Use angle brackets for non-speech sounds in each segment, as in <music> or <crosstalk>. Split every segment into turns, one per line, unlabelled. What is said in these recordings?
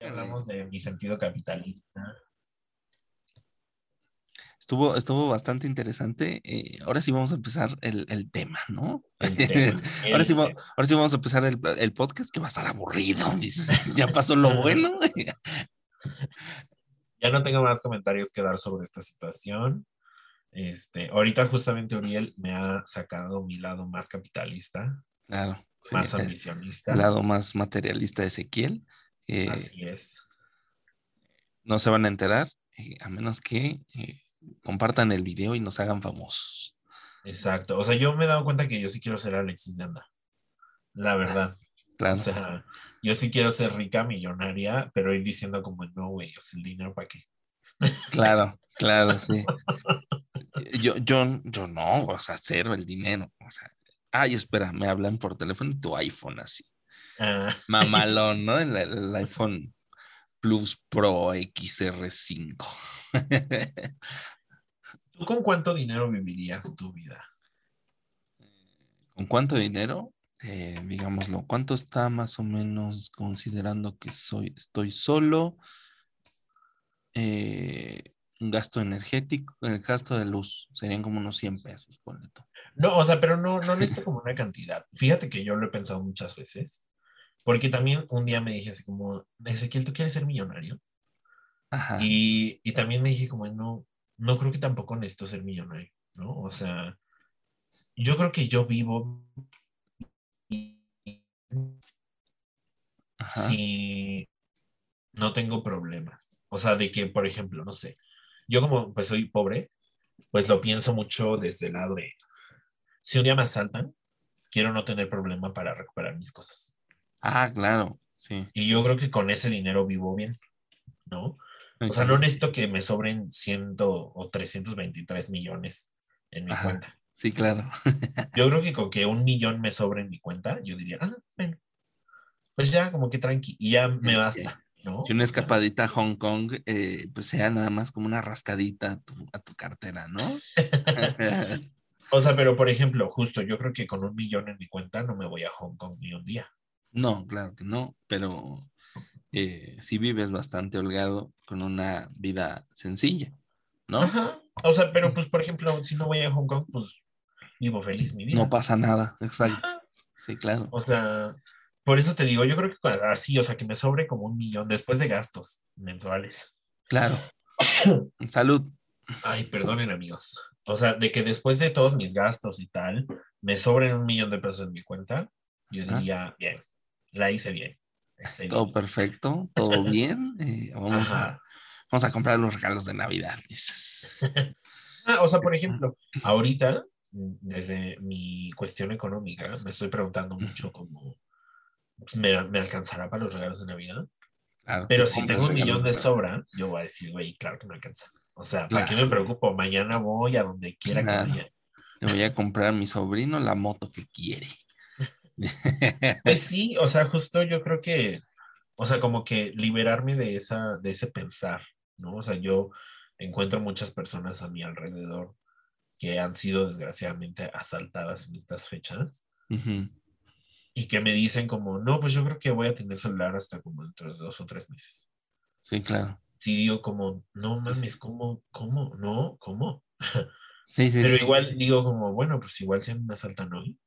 hablamos de mi sentido capitalista.
Estuvo, estuvo bastante interesante. Eh, ahora sí vamos a empezar el, tema, ¿no? <laughs> <laughs> ahora, sí, ahora sí vamos a empezar el, podcast que va a estar aburrido. <laughs> Ya pasó lo bueno.
ya no tengo más comentarios que dar sobre esta situación. Este, ahorita justamente Uriel me ha sacado mi lado más capitalista.
Claro.
Más ambicionista.
El lado más materialista de Ezequiel.
Así es.
No se van a enterar, eh, a menos que eh, compartan el video y nos hagan famosos.
Exacto. O sea, yo me he dado cuenta que yo sí quiero ser Alexis de Anda. La verdad. <laughs>
Claro.
O sea, yo sí quiero ser rica, millonaria, pero ir diciendo como, no, güey, o sea, el dinero para qué. <laughs>
Claro, claro, sí. <laughs> Yo, yo, yo no, o sea, cero el dinero. O sea, ay, espera, me hablan por teléfono y tu iPhone así. Ah. Mamalón, ¿no? el iPhone Plus Pro XR5.
¿Tú con cuánto dinero vivirías tu vida?
¿Con cuánto dinero? Eh, digámoslo, ¿cuánto está más o menos considerando que soy, estoy solo? Eh, un gasto energético, el gasto de luz serían como unos 100 pesos, por
No, o sea, pero no, no necesito como una cantidad. Fíjate que yo lo he pensado muchas veces, porque también un día me dije así como, Ezequiel, ¿tú quieres ser millonario? Ajá. Y, y también me dije como, no, no creo que tampoco necesito ser millonario, ¿no? O sea, yo creo que yo vivo si no tengo problemas. O sea, de que, por ejemplo, no sé, yo como pues soy pobre, pues lo pienso mucho desde el lado de, si un día me asaltan, quiero no tener problema para recuperar mis cosas.
Ah, claro, sí.
Y yo creo que con ese dinero vivo bien, ¿no? O sea, no necesito que me sobren 100 o 323 millones en mi cuenta.
Sí, claro. <laughs>
yo creo que con que un millón me sobre en mi cuenta, yo diría, ah, bueno, pues ya como que tranqui, y ya me basta. ¿no?
Y una escapadita a Hong Kong, eh, pues sea nada más como una rascadita a tu, cartera, ¿no? <laughs>
o sea, pero por ejemplo, justo yo creo que con un millón en mi cuenta no me voy a Hong Kong ni un día.
No, claro que no, pero eh, si vives bastante holgado con una vida sencilla, ¿no?
Ajá. O sea, pero pues, por ejemplo, si no voy a Hong Kong, pues vivo feliz mi vida.
No pasa nada, exacto. Sí, claro.
O sea, por eso te digo, yo creo que así, o sea, que me sobre como un millón después de gastos mensuales.
Claro. <coughs> Salud.
Ay, perdonen amigos. O sea, de que después de todos mis gastos y tal, me sobren un millón de pesos en mi cuenta, yo diría, bien, la hice bien
todo perfecto, todo <laughs> bien. Eh, vamos, a, vamos, a, comprar los regalos de Navidad. <laughs>
ah, o sea, por ejemplo, ahorita, desde mi cuestión económica, me estoy preguntando mucho cómo pues, me, me, alcanzará para los regalos de Navidad. Pero si tengo un millón de sobra, yo voy a decir, güey, claro que me alcanza. O sea, ¿para qué me preocupo? Mañana voy a donde quiera que vaya.
Le voy a comprar a mi sobrino la moto que quiere.
Pues sí, o sea, justo yo creo que, o sea, como que liberarme de, esa, de ese pensar, ¿no? O sea, yo encuentro muchas personas a mi alrededor que han sido desgraciadamente asaltadas en estas fechas y que me dicen como, no, pues yo creo que voy a tener celular hasta como dentro de dos o tres meses.
Sí, claro.
Sí, digo como, no mames, ¿cómo? ¿Cómo? ¿No? ¿Cómo?
Sí, sí.
Pero igual digo como, bueno, pues igual se me asaltan hoy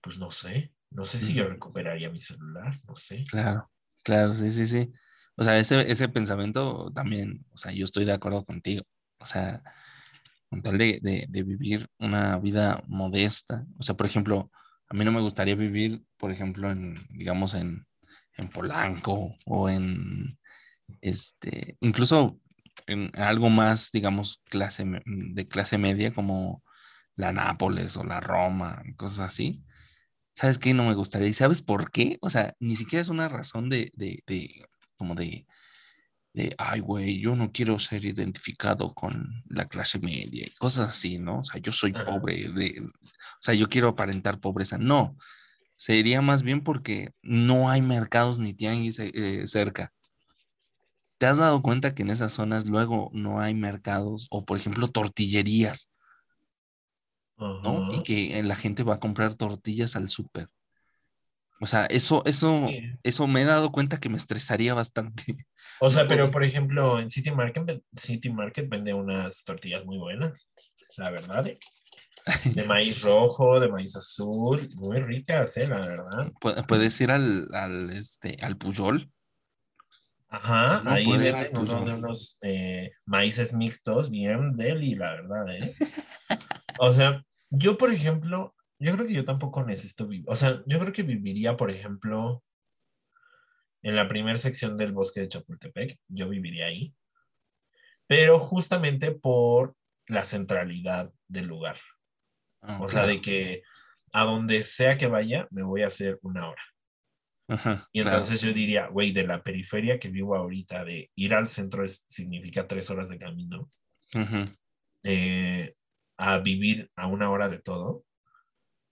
pues no sé, no sé si yo recuperaría mi celular, no sé.
Claro, claro, sí, sí, sí. O sea, ese, ese pensamiento también, o sea, yo estoy de acuerdo contigo. O sea, con tal de, de, vivir una vida modesta. O sea, por ejemplo, a mí no me gustaría vivir, por ejemplo, en, digamos, en, en Polanco o en, este, incluso en algo más, digamos, clase, de clase media como la Nápoles o la Roma, cosas así. ¿Sabes qué? No me gustaría. ¿Y sabes por qué? O sea, ni siquiera es una razón de, de, de como de, de, ay, güey, yo no quiero ser identificado con la clase media y cosas así, ¿no? O sea, yo soy pobre, de, o sea, yo quiero aparentar pobreza. No, sería más bien porque no hay mercados ni tianguis eh, cerca. ¿Te has dado cuenta que en esas zonas luego no hay mercados o, por ejemplo, tortillerías? ¿No? Y que la gente va a comprar tortillas al súper. O sea, eso, eso, eso me he dado cuenta que me estresaría bastante.
O sea, pero por ejemplo, en City Market, City Market vende unas tortillas muy buenas, la verdad. ¿eh? De maíz rojo, de maíz azul, muy ricas, ¿eh? La verdad.
Puedes ir al, al, este, al Puyol.
Ajá, ahí venden unos eh, maíces mixtos bien deli, la verdad, ¿eh? o sea, yo, por ejemplo, yo creo que yo tampoco necesito vivir. O sea, yo creo que viviría, por ejemplo, en la primera sección del bosque de Chapultepec. Yo viviría ahí. Pero justamente por la centralidad del lugar. Ah, o sea, de que a donde sea que vaya, me voy a hacer una hora. y entonces yo diría, güey, de la periferia que vivo ahorita, de ir al centro significa tres horas de camino, eh, a vivir a una hora de todo,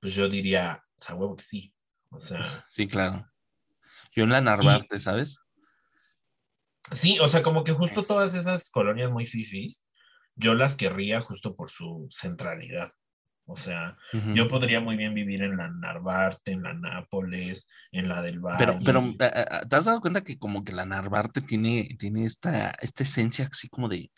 pues yo diría, o sea, huevo que sí. O sea.
Sí, claro. Yo en la Narvarte, ¿sabes?
Sí, o sea, como que justo todas esas colonias muy fifis, yo las querría justo por su centralidad. O sea, yo podría muy bien vivir en la Narvarte, en la Nápoles, en la del Valle.
Pero, pero eh, eh, ¿te has dado cuenta que como que la Narvarte tiene, tiene esta, esta esencia así como de,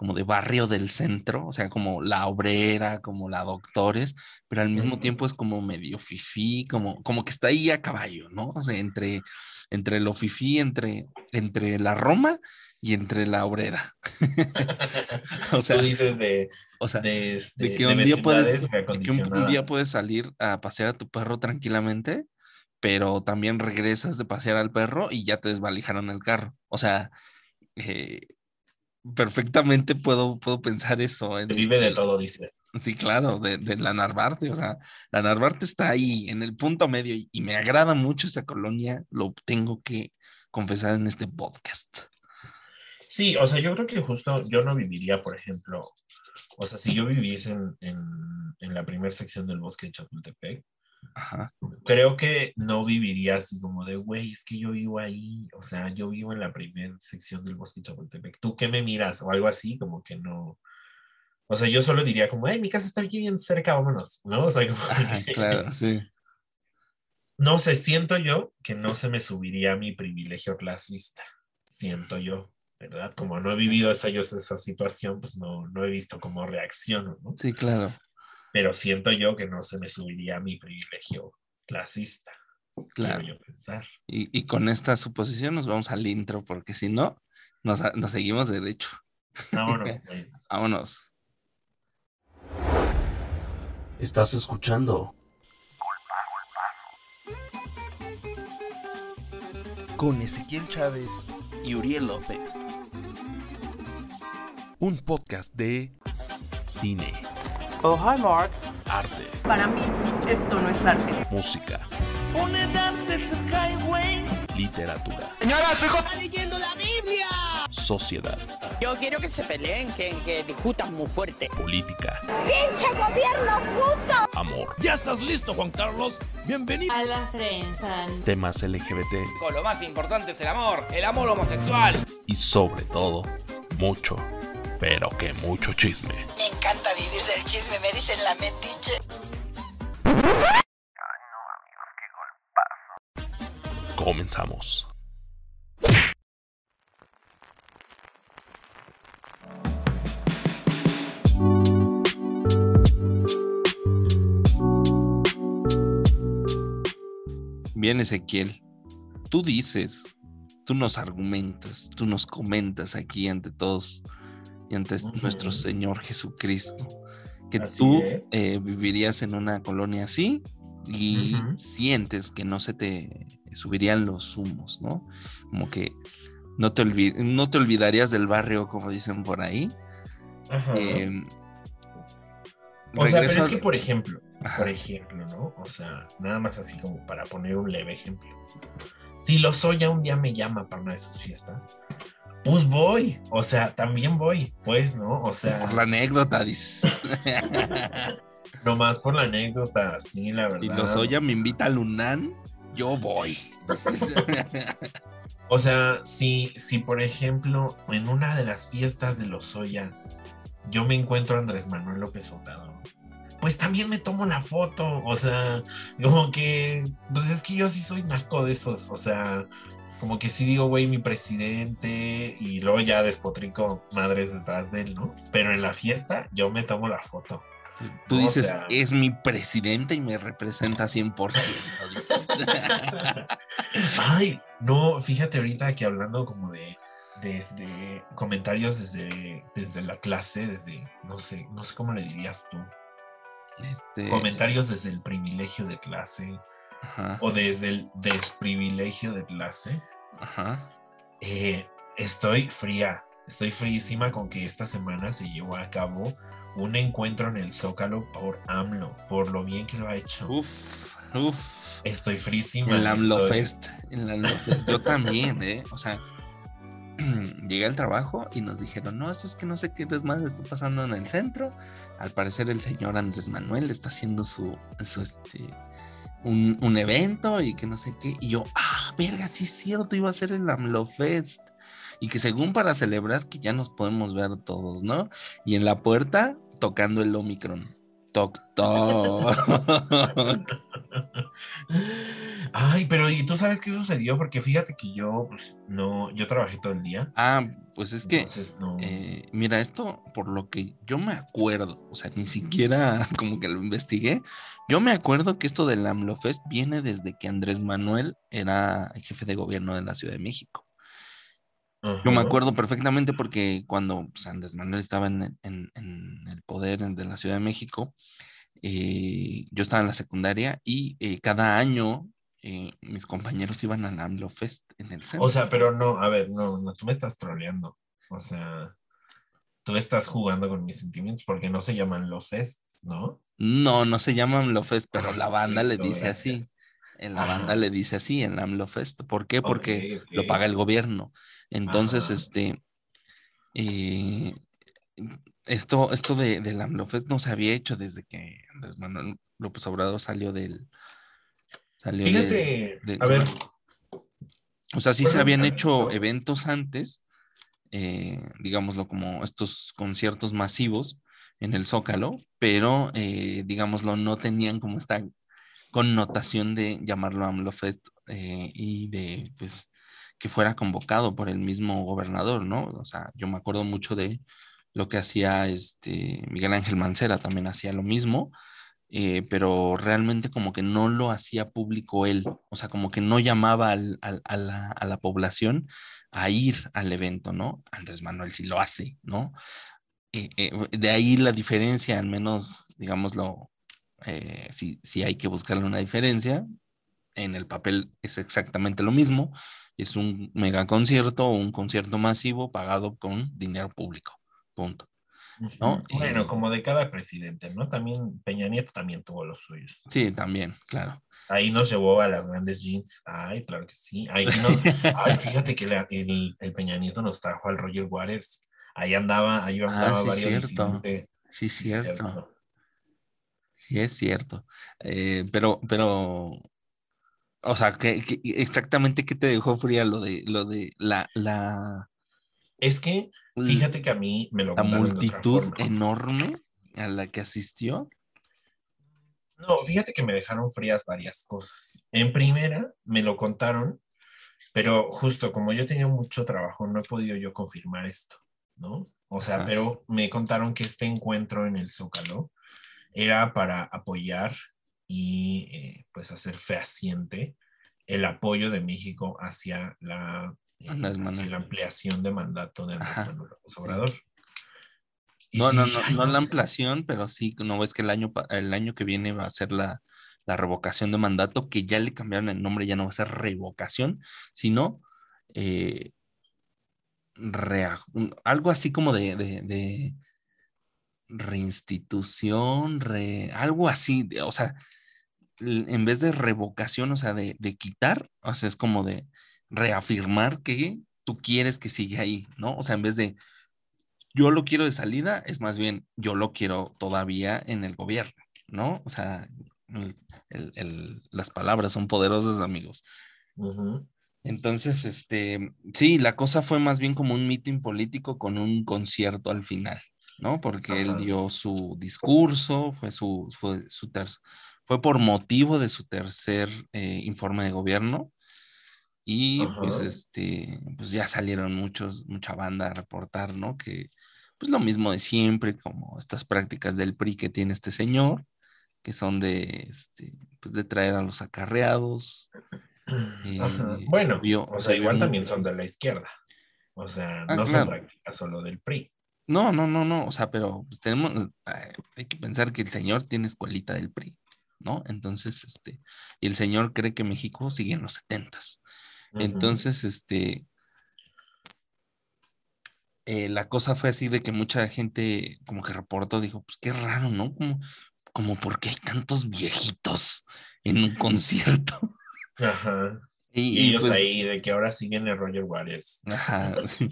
como de barrio del centro, o sea, como la obrera, como la doctores, pero al mismo tiempo es como medio fifí, como, como que está ahí a caballo, ¿no? O sea, entre, entre lo fifí, entre, entre la Roma y entre la obrera. <laughs>
o sea, Tú dices de,
o sea, de, este, que, un día puedes, que un, día puedes salir a pasear a tu perro tranquilamente, pero también regresas de pasear al perro y ya te desvalijaron el carro. O sea, eh, perfectamente puedo, puedo pensar eso.
Se vive de todo, dice.
Sí, claro, de, la Narvarte. O sea, la Narvarte está ahí en el punto medio y, me agrada mucho esa colonia. Lo tengo que confesar en este podcast.
Sí, o sea, yo creo que justo yo no viviría, por ejemplo, o sea, si yo viviese en, en la primera sección del bosque de Chapultepec, Creo que no viviría así como de, güey, es que yo vivo ahí, o sea, yo vivo en la primera sección del bosque Chapultepec, ¿tú qué me miras? O algo así, como que no. O sea, yo solo diría como, ay, mi casa está bien cerca, vámonos, ¿no? O sea, como...
claro, sí.
No sé, siento yo que no se me subiría mi privilegio clasista, siento yo, ¿verdad? Como no he vivido esa, yo esa situación, pues no, no he visto cómo reacciono, ¿no?
Sí, claro
pero siento yo que no se me subiría mi privilegio clasista. Claro. Yo pensar.
Y, con esta suposición nos vamos al intro, porque si no, nos, seguimos derecho.
Vámonos. <laughs> Pues.
Vámonos. Estás escuchando. Con Ezequiel Chávez y Uriel López. Un podcast de cine
Oh, hi, Mark.
Arte.
Para mí, esto no es arte.
Música. Literatura.
Señora, tu hijo está leyendo la Biblia.
Sociedad.
Yo quiero que se peleen, que, que discutan muy fuerte.
Política.
¡Pinche gobierno puto!
Amor.
¿Ya estás listo, Juan Carlos? Bienvenido.
A la prensa.
Temas LGBT.
Con lo más importante es el amor, el amor homosexual.
Y sobre todo, mucho pero que mucho chisme.
Me encanta vivir del chisme, me dicen la metiche.
Ay, no, amigos, qué golpazo. Comenzamos. Bien, Ezequiel, tú dices, tú nos argumentas, tú nos comentas aquí ante todos y ante nuestro Señor Jesucristo. Que tú eh, vivirías en una colonia así y sientes que no se te subirían los humos, ¿no? Como que no te, no te olvidarías del barrio, como dicen por ahí.
Em, o sea, pero es que, por ejemplo, por ejemplo, ¿no? O sea, nada más así como para poner un leve ejemplo. Si lo soy, un día me llama para una de sus fiestas, pues voy, o sea, también voy, pues, ¿no? O sea.
Por la anécdota, dices. <laughs>
Nomás por la anécdota, sí, la verdad.
Si los Oya me invita a Lunan, yo voy. <laughs>
o sea, si, si por ejemplo, en una de las fiestas de los Oya, yo me encuentro a Andrés Manuel López Obrador, pues también me tomo la foto. O sea, como que, pues es que yo sí soy naco de esos. O sea, como que sí digo, güey, mi presidente, y luego ya despotrico madres detrás de él, ¿no? Pero en la fiesta yo me tomo la foto.
Tú
O
dices,
sea-
es mi presidente y me representa 100%. dices. <laughs>
Ay, no, fíjate ahorita que hablando como de desde comentarios desde, desde la clase, desde, no sé, no sé cómo le dirías tú,
Este,
comentarios desde el privilegio de clase
ajá,
o desde el desprivilegio de clase,
ajá.
eh, estoy fría, estoy fríísima con que esta semana se llevó a cabo un encuentro en el Zócalo por AMLO, por lo bien que lo ha hecho.
Uf, uf.
Estoy frísima.
En la
estoy-
AMLOFest. En la AMLOFest. Yo también, ¿eh? O sea, <clears throat> llegué al trabajo y nos dijeron, no, eso es que no sé qué desmadre está pasando en el centro. Al parecer el señor Andrés Manuel está haciendo su, su este, un, un evento y que no sé qué. Y yo, ah, verga, sí es cierto, iba a ser el AMLOFest. Y que según para celebrar que ya nos podemos ver todos, ¿no? Y en la puerta tocando el Omicron. Toc, toc. <laughs>
Ay, pero ¿y tú sabes qué sucedió? Porque fíjate que yo, pues, no, yo trabajé todo el día.
ah, pues es que
entonces no.
Eh, mira, esto por lo que yo me acuerdo, o sea, ni siquiera <laughs> como que lo investigué, yo me acuerdo que esto del AMLOFest viene desde que Andrés Manuel era jefe de gobierno de la Ciudad de México. Yo me
Ajá.
acuerdo perfectamente porque cuando Andrés Manuel estaba en, en- en el poder de la Ciudad de México, eh, yo estaba en la secundaria y eh, cada año eh, mis compañeros iban al AMLOFest en el centro.
O sea, pero no, a ver, no, no, tú me estás troleando. O sea, tú estás jugando con mis sentimientos porque no se llaman los fest, ¿no?
No, no se llama AMLOFest, pero
Ah,
la banda le dice así. En la
Ajá.
banda le dice así, en AMLOFest. ¿Por qué? Porque lo paga el gobierno. Entonces,
Ajá.
este, eh, esto, esto de, del AMLOFest no se había hecho desde que Andrés Manuel López Obrador salió del... Salió
Fíjate,
de-
a ver,
o sea, sí se habían hecho eventos antes, eh, digámoslo como estos conciertos masivos en el Zócalo, pero eh, digámoslo, no tenían como esta connotación de llamarlo AMLOFest eh, y de pues que fuera convocado por el mismo gobernador, ¿no? O sea, yo me acuerdo mucho de lo que hacía este Miguel Ángel Mancera, también hacía lo mismo, eh, pero realmente como que no lo hacía público él, o sea, como que no llamaba al- al- a, la, a la población a ir al evento, ¿no? Andrés Manuel sí lo hace, ¿no? Eh, eh, de ahí la diferencia, al menos, digámoslo, eh, si, si hay que buscarle una diferencia, en el papel es exactamente lo mismo, es un mega concierto o un concierto masivo pagado con dinero público, punto. ¿no?
bueno,
Eh,
como de cada presidente, ¿no? También Peña Nieto también tuvo los suyos.
Sí, también, claro.
Ahí nos llevó a las grandes jeans. Ay, claro que sí. Ahí nos- <laughs> Ay, fíjate que la- el, el Peña Nieto nos trajo al Roger Waters. Ahí andaba, ahí andaba
Ah, sí,
varios
cierto. Sí,
Sí,
cierto. Sí, es cierto. Eh, pero, pero, o sea, ¿qué, qué- exactamente qué te dejó fría lo de, lo de la, la,
Es que, fíjate que a mí me lo
la multitud enorme a la que asistió?
No, fíjate que me dejaron frías varias cosas. En primera, me lo contaron, pero justo como yo tenía mucho trabajo, no he podido yo confirmar esto, ¿no? O sea,
Ajá.
pero me contaron que este encuentro en el Zócalo era para apoyar y eh, pues hacer fehaciente el apoyo de México hacia la, eh, hacia la ampliación de mandato de Andrés
Ajá.
Manuel López Obrador. Y
No, no, <laughs>
sí,
no, no la ampliación, pero sí, no ves que el año, el año que viene va a ser la, la revocación de mandato, que ya le cambiaron el nombre, ya no va a ser revocación, sino eh, algo así como de, de- de reinstitución, re- algo así, de- o sea, en vez de revocación, o sea, de, de quitar, o sea, es como de reafirmar que tú quieres que siga ahí, ¿no? O sea, en vez de yo lo quiero de salida, es más bien yo lo quiero todavía en el gobierno, ¿no? O sea, el- el- el- las palabras son poderosas, amigos. Entonces, este, sí, la cosa fue más bien como un meeting político con un concierto al final. ¿No? Porque él
Ajá.
dio su discurso, fue su, fue su ter- fue por motivo de su tercer eh, informe de gobierno. Y pues este, pues ya salieron muchos, mucha banda a reportar, ¿no? Que pues lo mismo de siempre, como estas prácticas del PRI que tiene este señor, que son de, este, pues de traer a los acarreados. <clears throat> Eh,
Bueno,
vio-
o
se
sea, igual también son de la izquierda. O sea,
Ah,
no
claro.
son prácticas solo del PRI.
No, no, no, no, o sea, pero pues, tenemos, eh, hay que pensar que el señor tiene escuelita del PRI, ¿no? Entonces, este, y el señor cree que México sigue en los setentas. Entonces, este, eh, la cosa fue así de que mucha gente como que reportó, dijo, pues qué raro, ¿no? Como, como porque hay tantos viejitos en un concierto.
Ajá. <laughs>
Y,
Y,
y,
ellos
pues,
ahí de que ahora siguen el Roger Waters.
ajá, sí.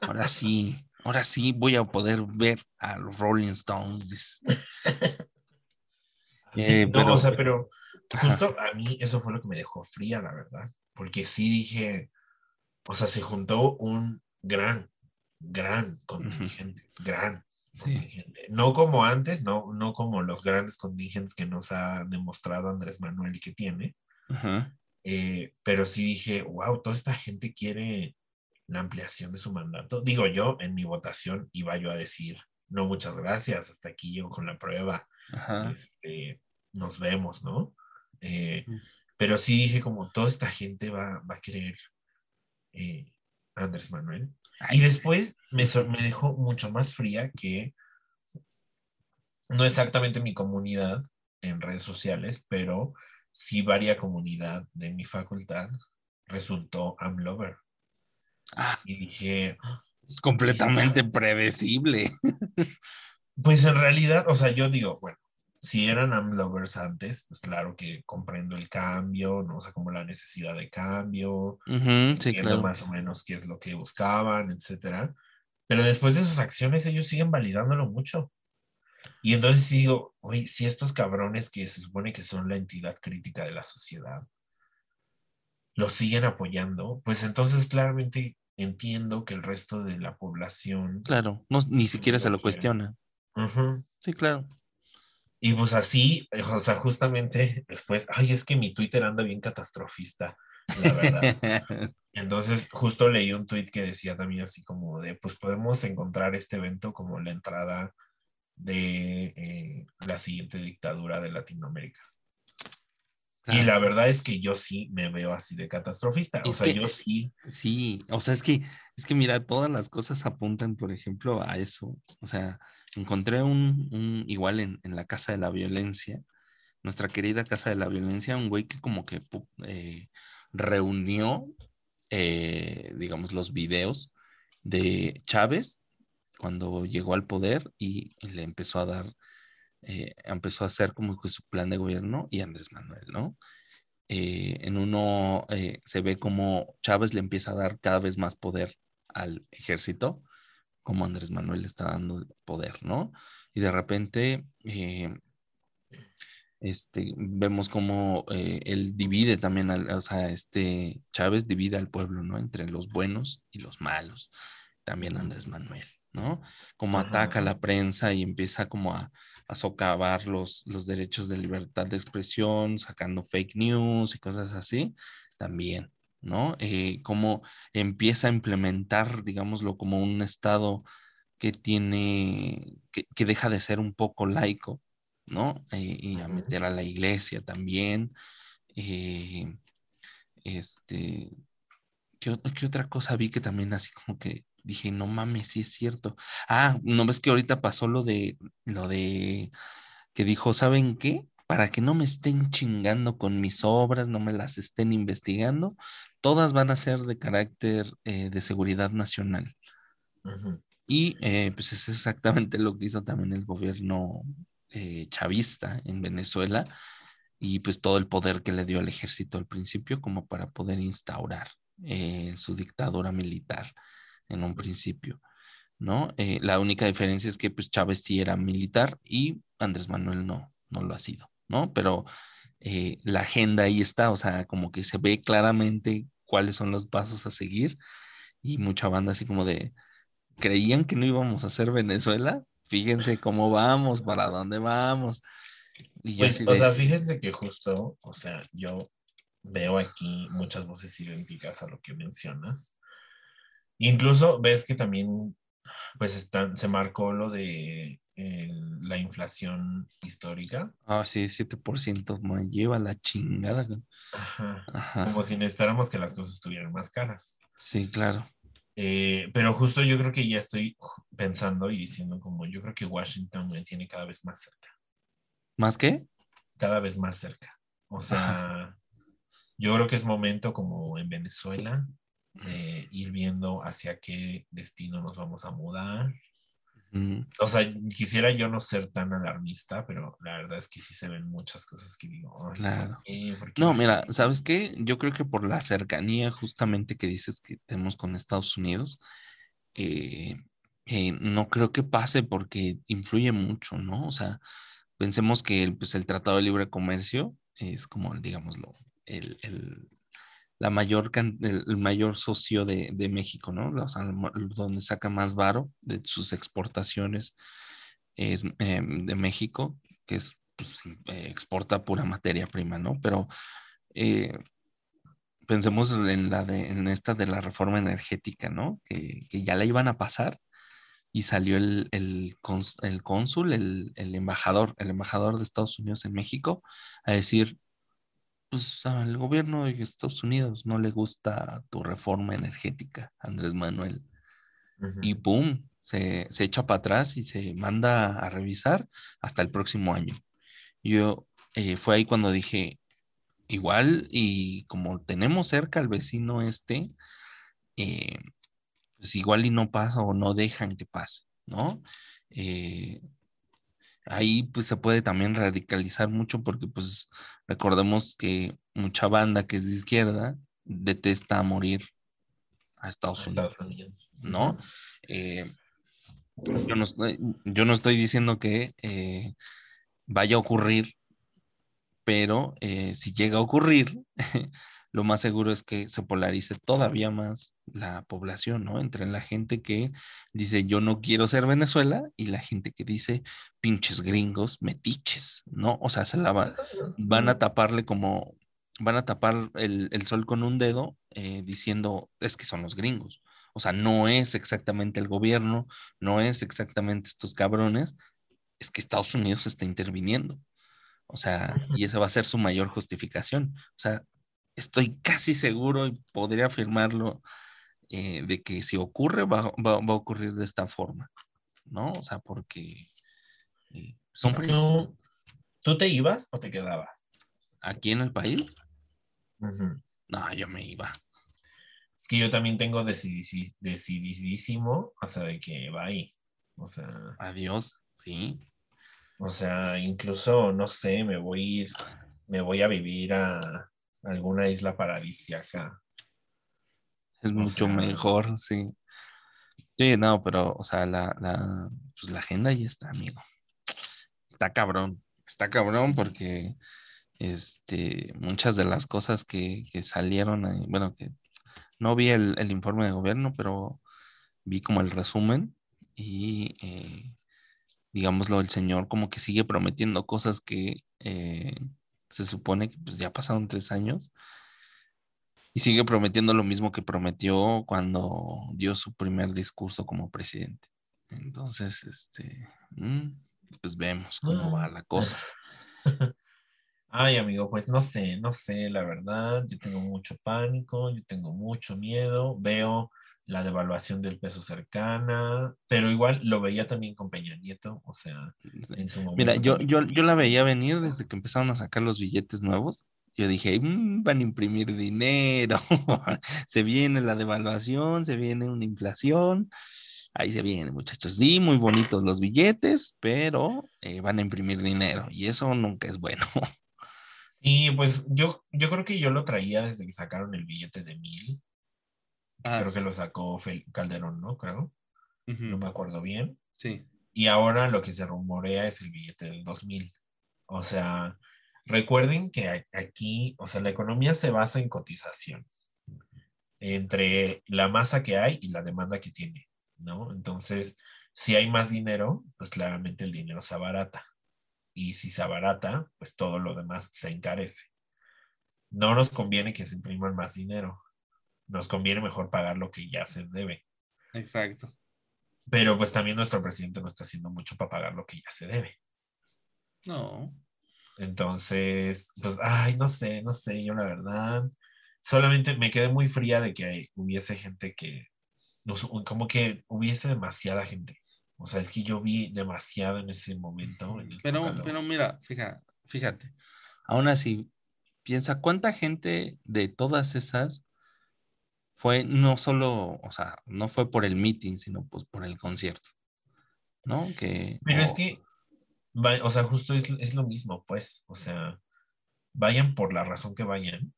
ahora sí, ahora sí voy a poder ver a los Rolling Stones. <laughs> Eh,
no,
pero-
o sea, pero
Ajá.
justo a mí eso fue lo que me dejó fría, la verdad. Porque sí dije, o sea, se juntó un gran, gran contingente, gran
Sí.
contingente. No como antes, no, no como los grandes contingentes que nos ha demostrado Andrés Manuel que tiene,
Ajá.
eh, pero sí dije, wow, toda esta gente quiere la ampliación de su mandato. Digo yo, en mi votación iba yo a decir, no, muchas gracias, hasta aquí llego con la prueba
Ajá.
este, nos vemos, ¿no? Eh, pero sí dije como toda esta gente va, va a querer eh, Andrés Manuel.
Ay,
Y después me, me dejó mucho más fría que no exactamente mi comunidad en redes sociales, pero sí varia comunidad de mi facultad resultó AmLover.
Ah,
Y dije,
es completamente predecible. <laughs>
Pues en realidad, o sea, yo digo, bueno, si eran AmLovers antes, pues claro que comprendo el cambio, ¿no? O sea, como la necesidad de cambio,
Ujú, sí,
entiendo
claro.
más o menos qué es lo que buscaban, etcétera. Pero después de sus acciones, ellos siguen validándolo mucho. Y entonces sí digo, oye, si estos cabrones que se supone que son la entidad crítica de la sociedad, los siguen apoyando, pues entonces claramente entiendo que el resto de la población...
Claro, no, ni siquiera se
lo
lo cuestiona. Sí, claro.
Y pues así, eh, o sea, justamente después, ay, es que mi Twitter anda bien catastrofista, la verdad. <laughs> Entonces, justo leí un tweet que decía también así como de, pues podemos encontrar este evento como la entrada de eh, la siguiente dictadura de Latinoamérica. Y la verdad es que yo sí me veo así de catastrofista. O sea,
que-
yo sí.
Sí, o sea, es que, es que mira, todas las cosas apuntan, por ejemplo, a eso. O sea, encontré un, un igual en, en la Casa de la Violencia, nuestra querida Casa de la Violencia, un güey que como que eh, reunió, eh, digamos, los videos de Chávez cuando llegó al poder y, y le empezó a dar, eh, empezó a hacer como que su plan de gobierno y Andrés Manuel, ¿no? eh, en uno eh, se ve como Chávez le empieza a dar cada vez más poder al ejército, como Andrés Manuel le está dando poder, ¿no? Y de repente este, vemos como él divide también, al, o sea, este Chávez divide al pueblo, ¿no? Entre los buenos y los malos, también Andrés Manuel, ¿no? Como
Ajá.
ataca a la prensa y empieza como a, a socavar los, los derechos de libertad de expresión, sacando fake news y cosas así, también, ¿no? Eh, cómo empieza a implementar, digámoslo, como un Estado que tiene, que, que deja de ser un poco laico, ¿no? Eh, y a meter a la iglesia también. eh, este, ¿qué, qué otra cosa vi que también así como que dije, no mames, sí es cierto? Ah, ¿no ves que ahorita pasó lo de, lo de, que dijo, ¿saben qué? Para que no me estén chingando con mis obras, no me las estén investigando, todas van a ser de carácter eh, de seguridad nacional. Y eh, pues es exactamente lo que hizo también el gobierno eh, chavista en Venezuela y pues todo el poder que le dio al ejército al principio como para poder instaurar su dictadura militar en un principio, ¿no? Eh, la única diferencia es que pues Chávez sí era militar y Andrés Manuel no, no lo ha sido, ¿no? Pero eh, la agenda ahí está, o sea, como que se ve claramente cuáles son los pasos a seguir y mucha banda así como de, creían que no íbamos a hacer Venezuela, fíjense cómo vamos, para dónde vamos.
Y pues, o sea, fíjense que justo, o sea, yo veo aquí muchas voces idénticas a lo que mencionas. Incluso ves que también, pues, están, se marcó lo de la inflación histórica.
Ah, sí, 7%, me lleva la chingada.
Como si necesitáramos que las cosas estuvieran más caras.
Sí, claro.
Eh, pero justo yo creo que ya estoy pensando y diciendo como yo creo que Washington me tiene cada vez más cerca.
¿Más qué?
Cada vez más cerca. O sea, yo creo que es momento como en Venezuela ir viendo hacia qué destino nos vamos a mudar. O sea, quisiera yo no ser tan alarmista, pero la verdad es que sí se ven muchas cosas que digo.
claro. No, mira, ¿sabes qué? Yo creo que por la cercanía justamente que dices que tenemos con Estados Unidos, eh, eh, no creo que pase porque influye mucho, ¿no? O sea, pensemos que el, pues, el Tratado de Libre Comercio es como, digámoslo, el, el la mayor, el, mayor socio de, de México, ¿no? O sea, donde saca más varo de sus exportaciones es em, de México, que es, pues, eh, exporta pura materia prima, ¿no? Pero eh, pensemos en, la de, en esta de la reforma energética, ¿no? Que, que ya la iban a pasar y salió el, el, cónsul, el, el, embajador, el embajador de Estados Unidos en México a decir, pues al gobierno de Estados Unidos no le gusta tu reforma energética, Andrés Manuel. Y pum, se, echa para atrás y se manda a revisar hasta el próximo año. Yo eh, fue ahí cuando dije, igual y como tenemos cerca al vecino este, eh, pues igual y no pasa o no dejan que pase, ¿no? Eh, ahí pues se puede también radicalizar mucho porque pues recordemos que mucha banda que es de izquierda detesta morir a Estados Unidos, ¿no? Eh, yo, no estoy, yo no estoy diciendo que eh, vaya a ocurrir, pero eh, si llega a ocurrir, <laughs> lo más seguro es que se polarice todavía más la población, ¿no? Entre la gente que dice yo no quiero ser Venezuela y la gente que dice pinches gringos, metiches, ¿no? O sea, se la van a taparle como, van a tapar el, sol con un dedo eh, diciendo es que son los gringos. O sea, no es exactamente el gobierno, no es exactamente estos cabrones, es que Estados Unidos está interviniendo. O sea, y esa va a ser su mayor justificación. O sea, estoy casi seguro y podría afirmarlo eh, de que si ocurre va, a ocurrir de esta forma, ¿no? O sea, porque eh, son...
¿Tú, ¿Tú te ibas o te quedabas?
¿Aquí en el país? No, yo me iba.
Es que yo también tengo decididísimo, o sea, de que va ahí. O sea.
Adiós, sí.
O sea, incluso, no sé, me voy a ir, me voy a vivir a, alguna isla paradisíaca.
Es mucho mejor, sí. Sí, no, pero, o sea, la, la, pues la agenda ya está, amigo. Está cabrón, está cabrón porque este, muchas de las cosas que, que salieron, ahí, bueno, que no vi el, el, informe de gobierno, pero vi como el resumen y, eh, digámoslo, el señor como que sigue prometiendo cosas que eh, se supone que pues ya pasaron tres años y sigue prometiendo lo mismo que prometió cuando dio su primer discurso como presidente. Entonces, este, mm, pues vemos cómo va la cosa. <laughs>
Ay, amigo, pues no sé, no sé, la verdad, yo tengo mucho pánico, yo tengo mucho miedo, veo la devaluación del peso cercana, pero igual lo veía también con Peña Nieto, o sea, en su momento.
Mira, yo, yo, yo la veía venir desde que empezaron a sacar los billetes nuevos. Yo dije, mm, van a imprimir dinero, <laughs> se viene la devaluación, se viene una inflación, ahí se viene, muchachos. Sí, muy bonitos los billetes, pero eh, van a imprimir dinero y eso nunca es bueno. <laughs>
Sí, pues yo, yo creo que yo lo traía desde que sacaron el billete de mil Ah, creo que lo sacó Calderón, ¿no? Creo. No me acuerdo bien.
Sí.
Y ahora lo que se rumorea es el billete del 2000. O sea, recuerden que aquí, o sea, la economía se basa en cotización entre la masa que hay y la demanda que tiene, ¿no? Entonces, Si hay más dinero, pues claramente el dinero se abarata. Y si se abarata, pues todo lo demás se encarece. No nos conviene que se impriman más dinero. Nos conviene mejor pagar lo que ya se debe.
Exacto.
Pero pues también nuestro presidente no está haciendo mucho para pagar lo que ya se debe.
No.
Entonces, pues, ay, no sé, no sé, yo la verdad, solamente me quedé muy fría de que hubiese gente que, como que hubiese demasiada gente. O sea, es que yo vi demasiado en ese momento.
pero, pero mira, fíjate, fíjate, aún así, piensa cuánta gente de todas esas fue no solo, o sea, no fue por el meeting, sino pues por el concierto. ¿No? Que,
pero es que, o sea, justo es, lo mismo, pues, o sea, vayan por la razón que vayan.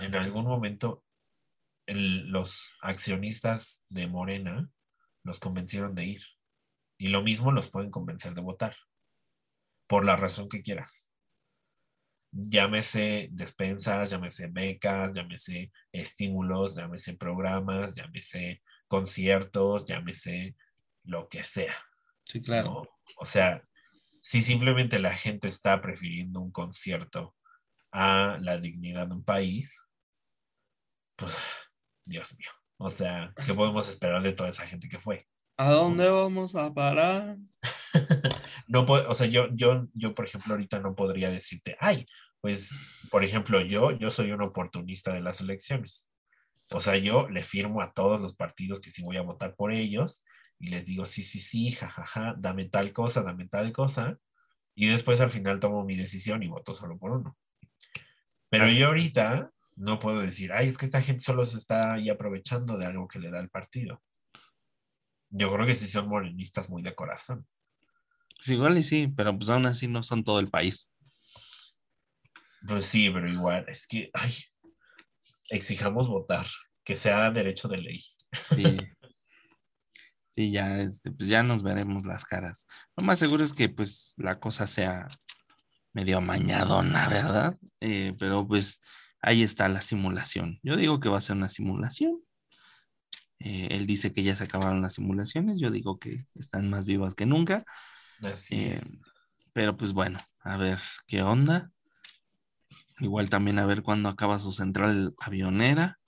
En algún momento los accionistas de Morena los convencieron de ir. Y lo mismo los pueden convencer de votar, por la razón que quieras. Llámese despensas, llámese becas, llámese estímulos, llámese programas, llámese conciertos, llámese lo que sea.
Sí, claro.
O sea, si simplemente la gente está prefiriendo un concierto a la dignidad de un país, pues, Dios mío. O sea, ¿qué podemos esperar de toda esa gente que fue?
¿A dónde vamos a parar? <laughs>
no o sea, yo, yo, yo, por ejemplo, ahorita no podría decirte, ay, pues, por ejemplo, yo, yo soy un oportunista de las elecciones. O sea, yo le firmo a todos los partidos que sí voy a votar por ellos y les digo, sí, sí, sí, jajaja, dame tal cosa, dame tal cosa. Y después al final tomo mi decisión y voto solo por uno. Pero yo ahorita no puedo decir, ay, es que esta gente solo se está ahí aprovechando de algo que le da el partido. Yo creo que sí son morenistas muy de corazón.
Pues igual y sí, pero pues aún así no son todo el país.
Pues sí, pero igual, es que, ay, exijamos votar, que sea derecho de ley.
Sí. <laughs> Sí, ya, este, pues ya nos veremos las caras. Lo más seguro es que pues la cosa sea medio amañadona, ¿verdad? Eh, pero pues ahí está la simulación. Yo digo que va a ser una simulación. Eh, él dice que ya se acabaron las simulaciones, yo digo que están más vivas que nunca.
Así eh,
Pero pues bueno, a ver qué onda. Igual también a ver cuándo acaba su central avionera,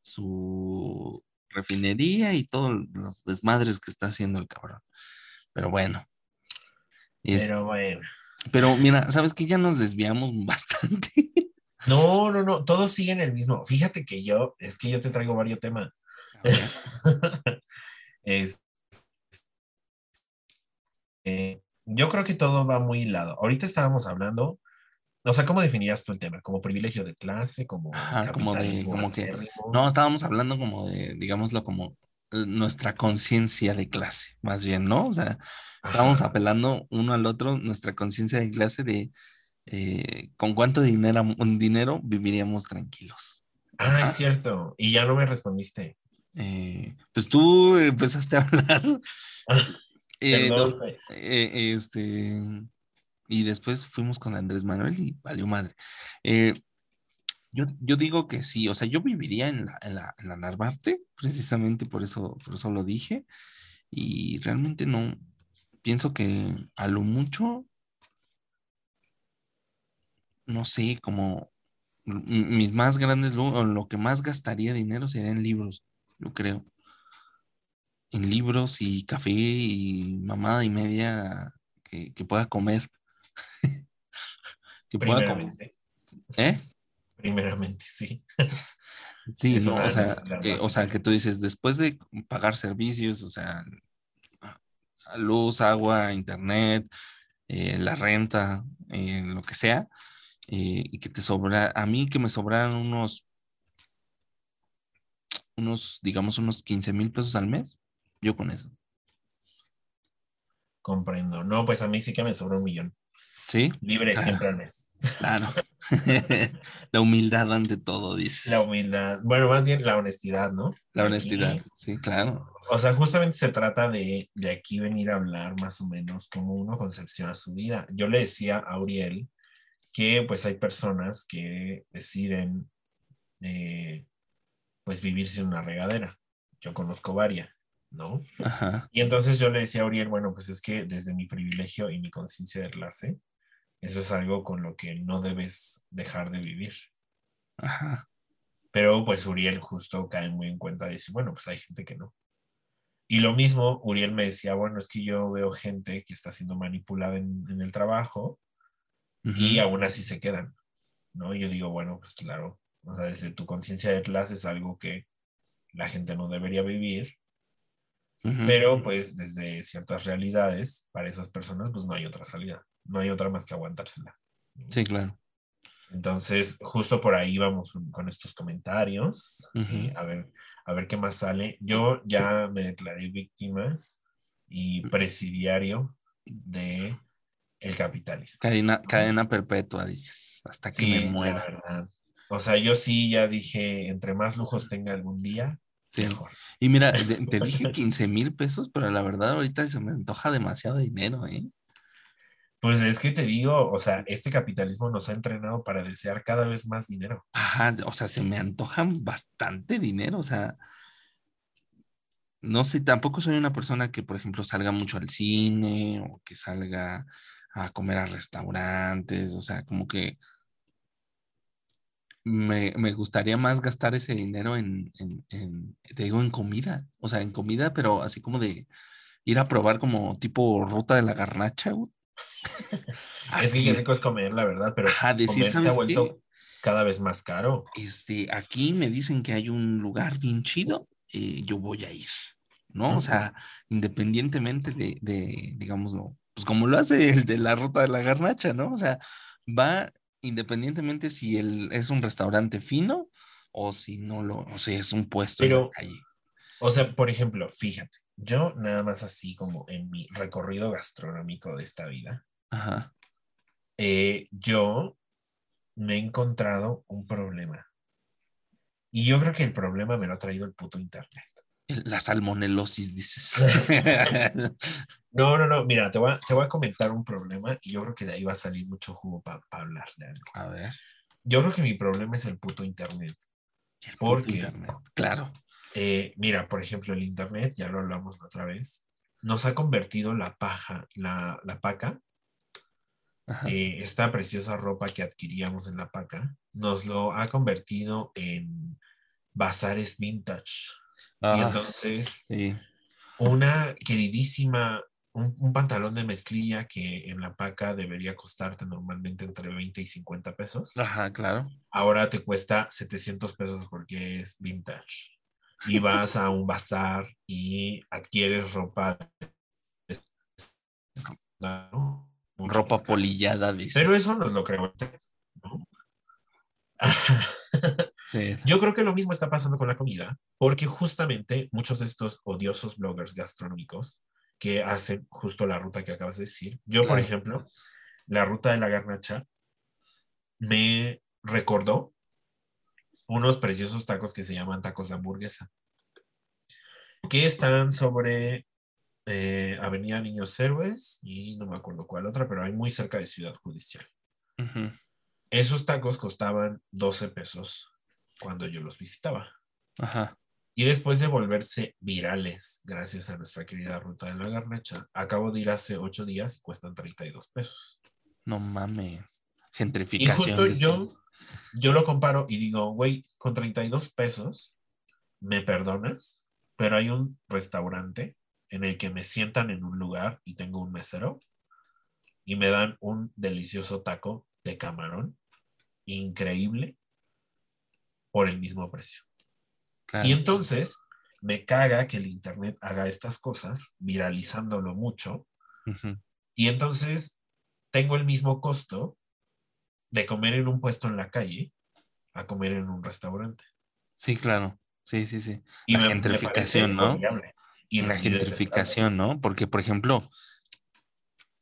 su refinería y todos los desmadres que está haciendo el cabrón. Pero bueno.
pero bueno.
Pero mira, ¿sabes que Ya nos desviamos <laughs> bastante.
No, no, no, todos siguen el mismo. Fíjate que yo, es que yo te traigo varios temas. <laughs> es, eh, yo creo que todo va muy hilado. Ahorita estábamos hablando, o sea, ¿cómo definirías tú el tema? ¿Como privilegio de clase? ¿Como,
como de, como que, no, estábamos hablando como de, digámoslo, como eh, nuestra conciencia de clase, más bien, ¿no? O sea, estábamos apelando uno al otro, nuestra conciencia de clase de eh, con cuánto dinero, dinero viviríamos tranquilos.
Ah, es cierto. Y ya no me respondiste.
Eh, pues tú empezaste a hablar. <laughs> Eh, este, y después fuimos con Andrés Manuel y valió madre. yo, yo, digo que sí, o sea, yo viviría en la, en la, en la Narvarte, precisamente por eso, por eso lo dije. Y realmente no, pienso que a lo mucho no sé, como mis más grandes, o lo que más gastaría dinero sería en libros, yo creo. En libros y café y mamada y media que, pueda comer. <laughs>
que pueda comer.
¿Eh? <laughs>
Primeramente, sí. <laughs>
Sí, o, sea, que, o sea, que tú dices, después de pagar servicios, o sea, luz, agua, internet, eh, la renta, eh, lo que sea, eh, y que te sobra, a mí que me sobraran unos, unos, digamos, unos 15 mil pesos al mes, yo con eso.
Comprendo. No, pues a mí sí que me sobra un millón.
¿Sí?
Libre siempre al mes.
Claro. <laughs> la humildad ante todo, dices.
La humildad. Bueno, más bien la honestidad, ¿no?
La honestidad, sí, claro.
O sea, justamente se trata de, de aquí venir a hablar más o menos como uno concepciona su vida. Yo le decía a Auriel que pues hay personas que deciden eh, pues vivir sin una regadera. Yo conozco varias. ¿No?
Ajá.
Y entonces yo le decía a Uriel, bueno, pues es que desde mi privilegio y mi conciencia de clase, eso es algo con lo que no debes dejar de vivir.
Ajá.
Pero pues Uriel justo cae muy en cuenta de decir, bueno, pues hay gente que no. Y lo mismo, Uriel me decía, bueno, es que yo veo gente que está siendo manipulada en, en el trabajo y aún así se quedan, ¿no? Y yo digo, bueno, pues claro, o sea, desde tu conciencia de clase es algo que la gente no debería vivir,
ujú.
pero pues desde ciertas realidades, para esas personas, pues no hay otra salida, no hay otra más que aguantársela.
Sí, claro.
Entonces, justo por ahí vamos con, estos comentarios,
Ujú.
eh, a, ver, a ver qué más sale. Yo ya me declaré víctima y presidiario de el capitalismo.
Cadena, cadena perpetua, dices, hasta que
Sí,
me muera.
O sea, yo sí ya dije, entre más lujos tenga algún día,
Sí.
mejor.
Y mira, <laughs> te dije 15 mil pesos, pero la verdad ahorita se me antoja demasiado dinero, ¿eh?
Pues es que te digo, o sea, este capitalismo nos ha entrenado para desear cada vez más dinero.
Ajá, o sea, se me antojan bastante dinero, o sea, no sé, tampoco soy una persona que, por ejemplo, salga mucho al cine o que salga a comer a restaurantes, o sea, como que me, me gustaría más gastar ese dinero en, en, en, te digo, en comida, o sea, en comida, pero así como de ir a probar como tipo ruta de la garnacha, güey. <laughs>
Es que rico es comer, la verdad, pero
ajá, decir,
comer se ha
¿sabes
vuelto
qué?
cada vez más caro.
este, aquí me dicen que hay un lugar bien chido, eh, yo voy a ir, ¿no? O sea, independientemente de, de, digámoslo, pues como lo hace el de la ruta de la garnacha, ¿no? O sea, va independientemente si el, es un restaurante fino o si no lo, o sea, es un puesto en la
Pero-
calle.
O sea, por ejemplo, fíjate, yo nada más así como en mi recorrido gastronómico de esta vida,
Ajá.
eh, yo me he encontrado un problema. Y yo creo que el problema me lo ha traído el puto internet.
La salmonelosis, dices. <laughs> <laughs>
No, no, no, mira, te voy a, te voy a comentar un problema y yo creo que de ahí va a salir mucho jugo para hablarle algo.
A ver,
Yo creo que mi problema es el puto internet.
el
¿Por
puto
qué?
internet. Claro.
Eh, mira, por ejemplo, el internet, ya lo hablamos la otra vez, nos ha convertido la paja, la, la paca, eh, esta preciosa ropa que adquiríamos en la paca, nos lo ha convertido en bazares vintage. Y entonces,
sí.
una queridísima, un, un pantalón de mezclilla que en la paca debería costarte normalmente entre 20 y 50 pesos,
Ajá, claro.
ahora te cuesta 700 pesos porque es vintage. Y <laughs> vas a un bazar y adquieres ropa. ¿no?
Ropa polillada, dice.
Pero eso nos lo creo. ¿no? <laughs>
Sí.
Yo creo que lo mismo está pasando con la comida, porque justamente muchos de estos odiosos bloggers gastronómicos que hacen justo la ruta que acabas de decir, yo por ejemplo, la ruta de la garnacha me recordó unos preciosos tacos que se llaman tacos de hamburguesa, que están sobre eh, Avenida Niños Héroes y no me acuerdo cuál otra, pero hay muy cerca de Ciudad Judicial. Esos tacos costaban 12 pesos cuando yo los visitaba.
Ajá.
Y después de volverse virales, gracias a nuestra querida ruta de la garnacha, acabo de ir hace ocho días y cuestan 32 pesos.
No mames.
Y
Gentrificación.
justo
dices.
yo, yo lo comparo y digo, güey, con 32 pesos, me perdonas, pero hay un restaurante en el que me sientan en un lugar y tengo un mesero y me dan un delicioso taco de camarón increíble por el mismo precio.
Claro.
Y entonces me caga que el Internet haga estas cosas, viralizándolo mucho, y entonces tengo el mismo costo de comer en un puesto en la calle a comer en un restaurante.
Sí, claro. Sí, sí, sí.
Y
La
me-
gentrificación, ¿no? Y la gentrificación, ¿no? Porque, por ejemplo,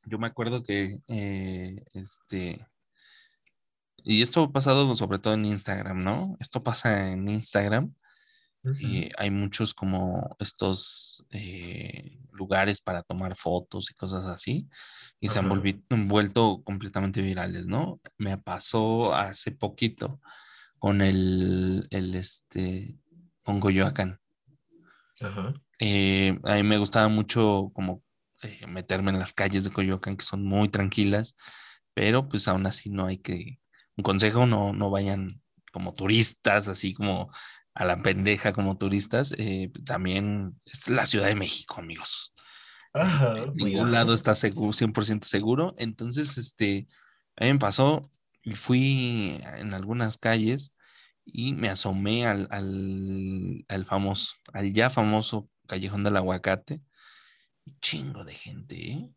yo me acuerdo que, eh, este, y esto ha pasado sobre todo en Instagram, ¿no? Esto pasa en Instagram y hay muchos como estos eh, lugares para tomar fotos y cosas así y se han
Ajá.
volvi- vuelto completamente virales, ¿no? Me pasó hace poquito con el, el este, con Coyoacán.
Ajá.
Eh, a mí me gustaba mucho como eh, meterme en las calles de Coyoacán, que son muy tranquilas, pero pues aún así no hay que, un consejo, no, no vayan como turistas, así como a la pendeja como turistas. eh, también es la Ciudad de México, amigos.
Ajá,
En ningún
cuidado.
lado está seguro, 100% seguro. Entonces, este, a mí me pasó y fui en algunas calles y me asomé al, al, al famoso, al ya famoso Callejón del Aguacate. Chingo de gente, ¿eh?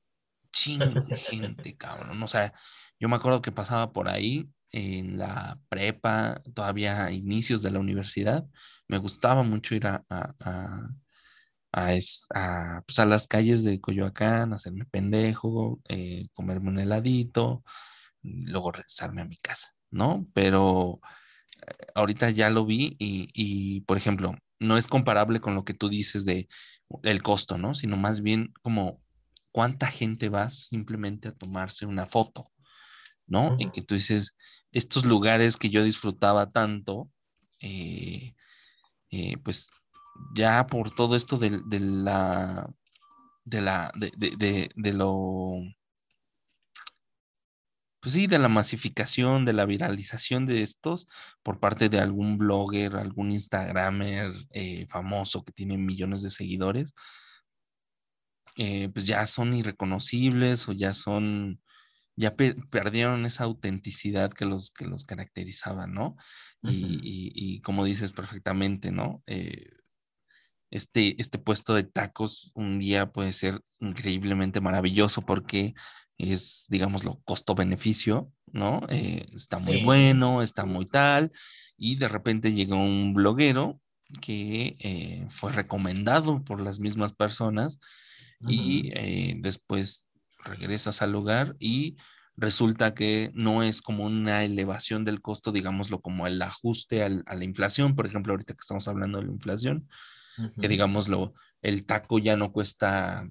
Chingo de <laughs> gente, cabrón. O sea, yo me acuerdo que pasaba por ahí en la prepa, todavía a inicios de la universidad. Me gustaba mucho ir a, a- a- a, es- a, pues, a las calles de Coyoacán, hacerme pendejo, eh, comerme un heladito, y luego regresarme a mi casa, ¿no? Pero eh, ahorita ya lo vi y, y, por ejemplo, no es comparable con lo que tú dices de el costo, ¿no? Sino más bien como cuánta gente va simplemente a tomarse una foto, ¿no? En
Ujú.
que tú dices, estos lugares que yo disfrutaba tanto, eh, eh, pues ya por todo esto de, de la, de la, de, de- de- lo, pues sí, de la masificación, de la viralización de estos por parte de algún blogger, algún Instagramer eh, famoso que tiene millones de seguidores, pues ya son irreconocibles o ya son, ya pe- perdieron esa autenticidad que los, que los caracterizaba, ¿no? Y,
Ujú.
y- y como dices perfectamente, ¿no? Eh, este, este puesto de tacos un día puede ser increíblemente maravilloso porque es, digámoslo, costo-beneficio, ¿no? Eh, está muy
Sí.
bueno, está muy tal, y de repente llega un bloguero que eh, fue recomendado por las mismas personas y eh, después regresas al lugar y resulta que no es como una elevación del costo, digámoslo, como el ajuste al- a la inflación, por ejemplo, ahorita que estamos hablando de la inflación, que digámoslo, el taco ya no cuesta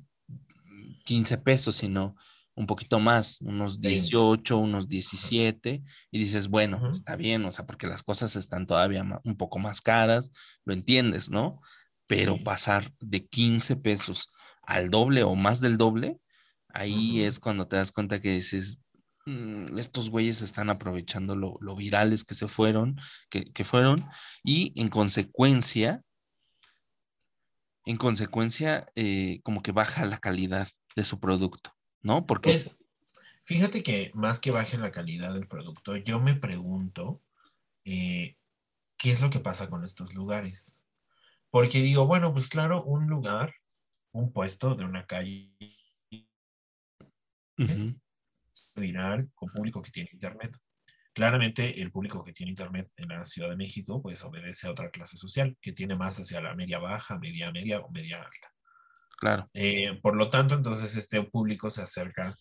15 pesos, sino un poquito más, unos
20.
18, unos 17, y dices, bueno, está bien, o sea, porque las cosas están todavía un poco más caras, lo entiendes, ¿no? Pero
Sí.
pasar de 15 pesos al doble o más del doble, ahí es cuando te das cuenta que dices, "Mm, estos güeyes están aprovechando lo, lo virales que se fueron, que, que fueron, y en consecuencia, en consecuencia, eh, como que baja la calidad de su producto, ¿no? Porque
Pues, fíjate que más que baje la calidad del producto, yo me pregunto eh, qué es lo que pasa con estos lugares. Porque digo, bueno, pues claro, un lugar, un puesto de una calle
Ujú,
viral con público que tiene internet. Claramente el público que tiene internet en la Ciudad de México pues obedece a otra clase social que tiene más hacia la media baja, media media o media alta.
claro,
Eh, por lo tanto, entonces este público se acerca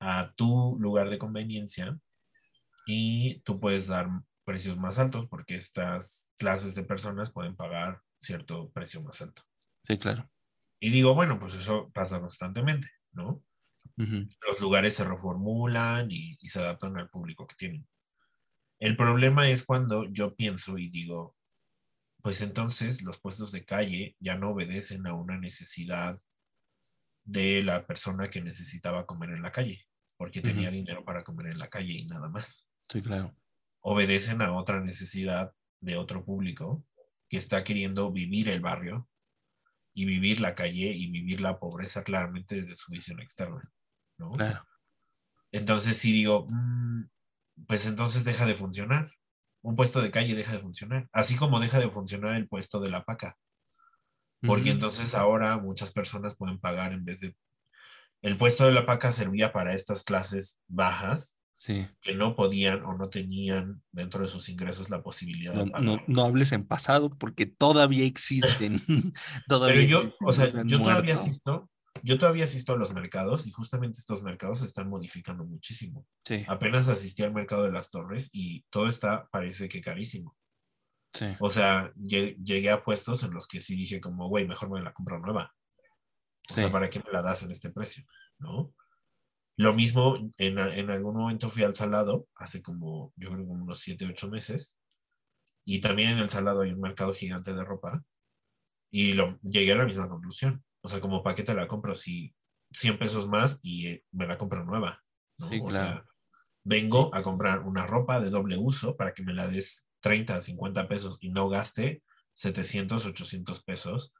a tu lugar de conveniencia y tú puedes dar precios más altos porque estas clases de personas pueden pagar cierto precio más alto.
sí, claro.
Y digo, bueno, pues eso pasa constantemente, ¿no? Los lugares se reformulan y, y se adaptan al público que tienen. El problema es cuando yo pienso y digo, pues entonces los puestos de calle ya no obedecen a una necesidad de la persona que necesitaba comer en la calle, porque tenía
Ujú.
dinero para comer en la calle y nada más.
Sí, claro.
Obedecen a otra necesidad de otro público que está queriendo vivir el barrio y vivir la calle y vivir la pobreza claramente desde su visión externa, ¿no?
Claro.
Entonces sí digo, mm, pues entonces deja de funcionar. Un puesto de calle deja de funcionar, así como deja de funcionar el puesto de la paca, porque entonces ahora muchas personas pueden pagar en vez de... El puesto de la paca servía para estas clases bajas
Sí.
que no podían o no tenían dentro de sus ingresos la posibilidad
No,
de
no, hables en pasado porque todavía existen. <laughs> todavía
Pero yo,
existen,
o sea, todavía
muerto.
Yo todavía asisto a los mercados y justamente estos mercados se están modificando muchísimo.
Sí,
Apenas asistí al mercado de las torres y todo está, parece que carísimo.
sí.
O sea, lle- llegué a puestos en los que sí dije como, güey, mejor me la compro nueva. O
Sí.
sea, ¿para qué me la das en este precio? ¿No? Lo mismo, en, en algún momento fui al Salado, hace como, yo creo como unos 7, 8 meses, y también en el Salado hay un mercado gigante de ropa, Y lo, llegué a la misma conclusión. O sea, como para qué te la compro si 100 pesos más y eh, me la compro nueva. ¿no?
Sí,
o
claro.
sea, vengo a comprar una ropa de doble uso para que me la des 30, 50 pesos y no gaste 700, 800 pesos,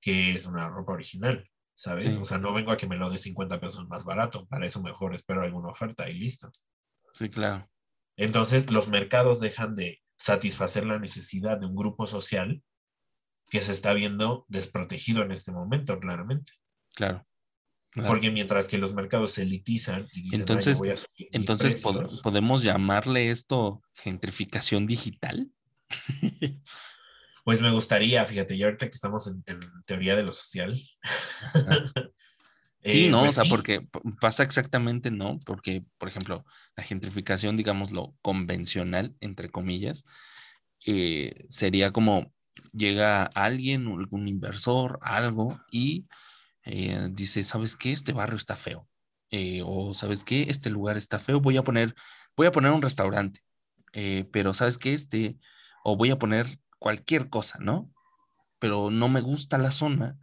que es una ropa original, ¿sabes?
Sí.
O sea, no vengo a que me lo des 50 pesos más barato, para eso mejor espero alguna oferta y listo.
Sí, claro.
Entonces, los mercados dejan de satisfacer la necesidad de un grupo social que se está viendo desprotegido en este momento, claramente.
Claro. claro.
Porque mientras que los mercados se elitizan y dicen, "Ay, yo
Entonces-
voy a
Entonces, ¿pod-
precios",
¿podemos llamarle esto gentrificación digital? <laughs>
pues me gustaría, fíjate, ya ahorita que estamos en, en teoría de lo social. <laughs>
Sí,
eh,
no,
pues
o sea,
sí,
porque pasa exactamente, ¿no? Porque, por ejemplo, la gentrificación, digámoslo, convencional, entre comillas, eh, sería como llega alguien, algún inversor, algo, y eh, dice, ¿sabes qué? Este barrio está feo. Eh, o ¿sabes qué? Este lugar está feo. Voy a poner, voy a poner un restaurante. Eh, pero ¿sabes qué? Este, o voy a poner cualquier cosa, ¿no? Pero no me gusta la zona.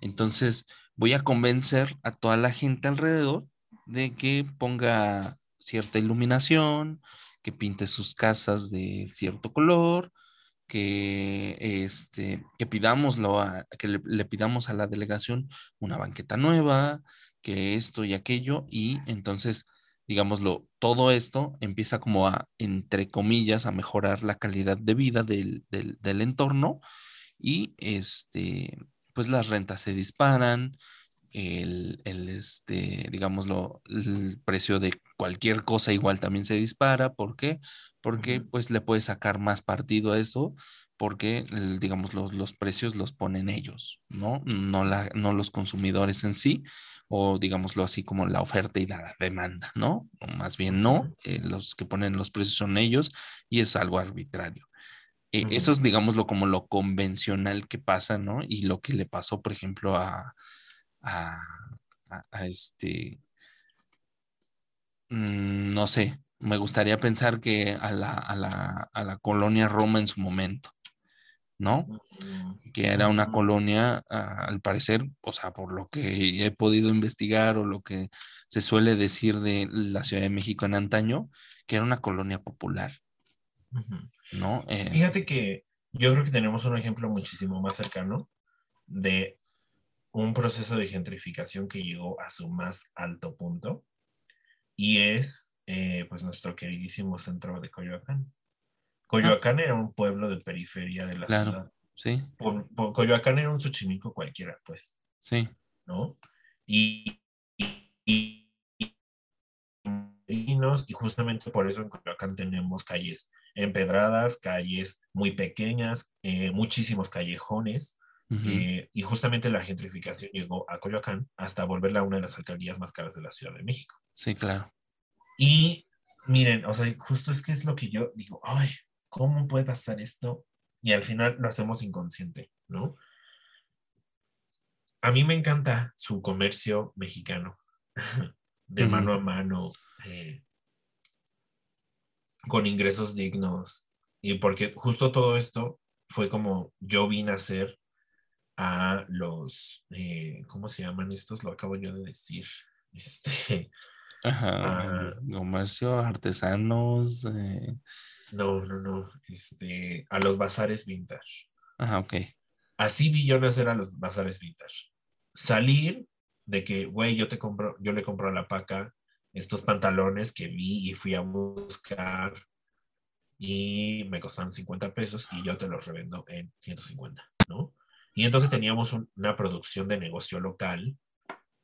Entonces voy a convencer a toda la gente alrededor de que ponga cierta iluminación, que pinte sus casas de cierto color, que, este, que pidámoslo a, que le, le pidamos a la delegación una banqueta nueva, que esto y aquello, y entonces, digámoslo, todo esto empieza como a, entre comillas, a mejorar la calidad de vida del, del, del entorno y este, pues las rentas se disparan, el, el, este, digámoslo, el precio de cualquier cosa igual también se dispara. ¿Por qué? Porque pues le puedes sacar más partido a eso, porque digamos los, los precios los ponen ellos, ¿no? No, la, no los consumidores en sí, o digámoslo así como la oferta y la demanda, ¿no? O más bien no, eh, los que ponen los precios son ellos y es algo arbitrario. Eh. Eso es, digámoslo, como lo convencional que pasa, ¿no? Y lo que le pasó, por ejemplo, a, a, a- a este, mm, no sé, me gustaría pensar que a la, a la, a la colonia Roma en su momento, ¿no? Que era una colonia, ah, al parecer, o sea, por lo que he podido investigar o lo que se suele decir de la Ciudad de México en antaño, que era una colonia popular. ¿no? Eh,
Fíjate que yo creo que tenemos un ejemplo muchísimo más cercano de un proceso de gentrificación que llegó a su más alto punto y es eh, pues nuestro queridísimo centro de Coyoacán. Coyoacán era un pueblo de periferia de la
Claro.
ciudad.
sí,
Por- por- Coyoacán era un Xochimilco cualquiera, pues,
sí,
¿no? Y, y, y- y justamente por eso en Coyoacán tenemos calles empedradas, calles muy pequeñas, eh, muchísimos callejones, eh, y justamente la gentrificación llegó a Coyoacán hasta volverla una de las alcaldías más caras de la Ciudad de México.
sí, claro.
Y miren, o sea, justo es que es lo que yo digo, ay, ¿cómo puede pasar esto? Y al final lo hacemos inconsciente, ¿no? A mí me encanta su comercio mexicano, <laughs> de mano a mano, eh, con ingresos dignos. Y porque justo todo esto fue como yo vine a hacer a los, eh, ¿cómo se llaman estos? Lo acabo yo de decir. <laughs> Este,
Ajá,
Ah.
comercio, artesanos, eh,
no, no, no, este, a los bazares vintage.
ajá, ok.
Así vi yo nacer a los bazares vintage. Salir de que, güey, yo te compro, yo le compro a la paca estos pantalones que vi y fui a buscar y me costaron 50 pesos y yo te los revendo en 150, ¿no? Y entonces teníamos un- una producción de negocio local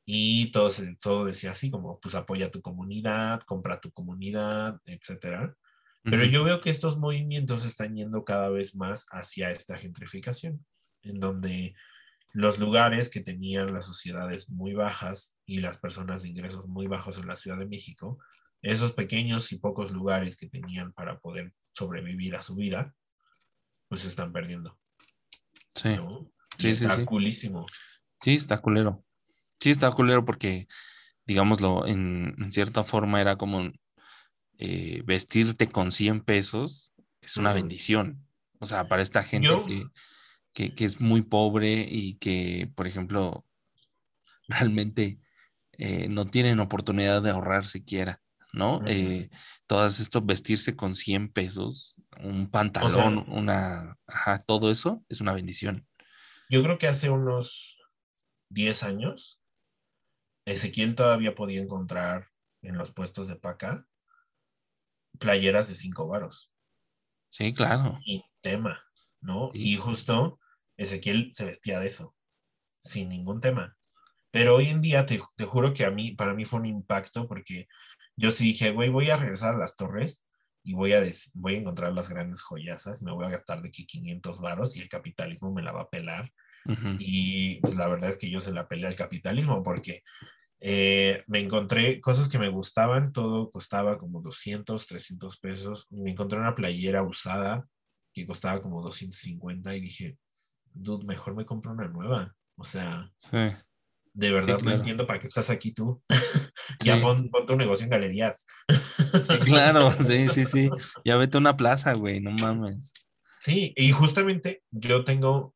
y todo, todo decía así como, pues apoya a tu comunidad, compra a tu comunidad, etcétera. Pero
Ujú,
yo veo que estos movimientos están yendo cada vez más hacia esta gentrificación, en donde los lugares que tenían las sociedades muy bajas y las personas de ingresos muy bajos en la Ciudad de México, esos pequeños y pocos lugares que tenían para poder sobrevivir a su vida, pues se están perdiendo,
Sí,
¿no?
Sí, sí,
está
sí.
culísimo.
sí, está culero. Sí, está culero porque, digámoslo, en, en cierta forma era como eh, vestirte con 100 pesos es una bendición. O sea, para esta gente
Yo-
que, que, que es muy pobre y que, por ejemplo, <laughs> realmente eh, no tienen oportunidad de ahorrar siquiera, ¿no? Eh, todas esto, vestirse con 100 pesos, un pantalón, una, ajá, todo eso es una bendición.
Yo creo que hace unos 10 años, Ezequiel todavía podía encontrar en los puestos de paca playeras de 5 varos,
Sí, claro.
sin tema, ¿no?
Sí.
Y justo Ezequiel se vestía de eso, sin ningún tema. Pero hoy en día te, te juro que a mí, para mí fue un impacto porque yo sí dije, güey, voy a regresar a las torres y voy a, voy a encontrar las grandes joyasas, me voy a gastar de que 500 varos y el capitalismo me la va a pelar. Y pues la verdad es que yo se la peleé al capitalismo porque eh, me encontré cosas que me gustaban, todo costaba como 200, 300 pesos. Me encontré una playera usada que costaba como 250 y dije, dude, mejor me compro una nueva. O sea,
Sí,
de verdad
claro.
no entiendo para qué estás aquí tú. <laughs> ya
Sí.
pon, pon tu negocio en galerías.
sí, claro, sí, sí, sí. Ya vete a una plaza, güey, no mames.
Sí, y justamente yo tengo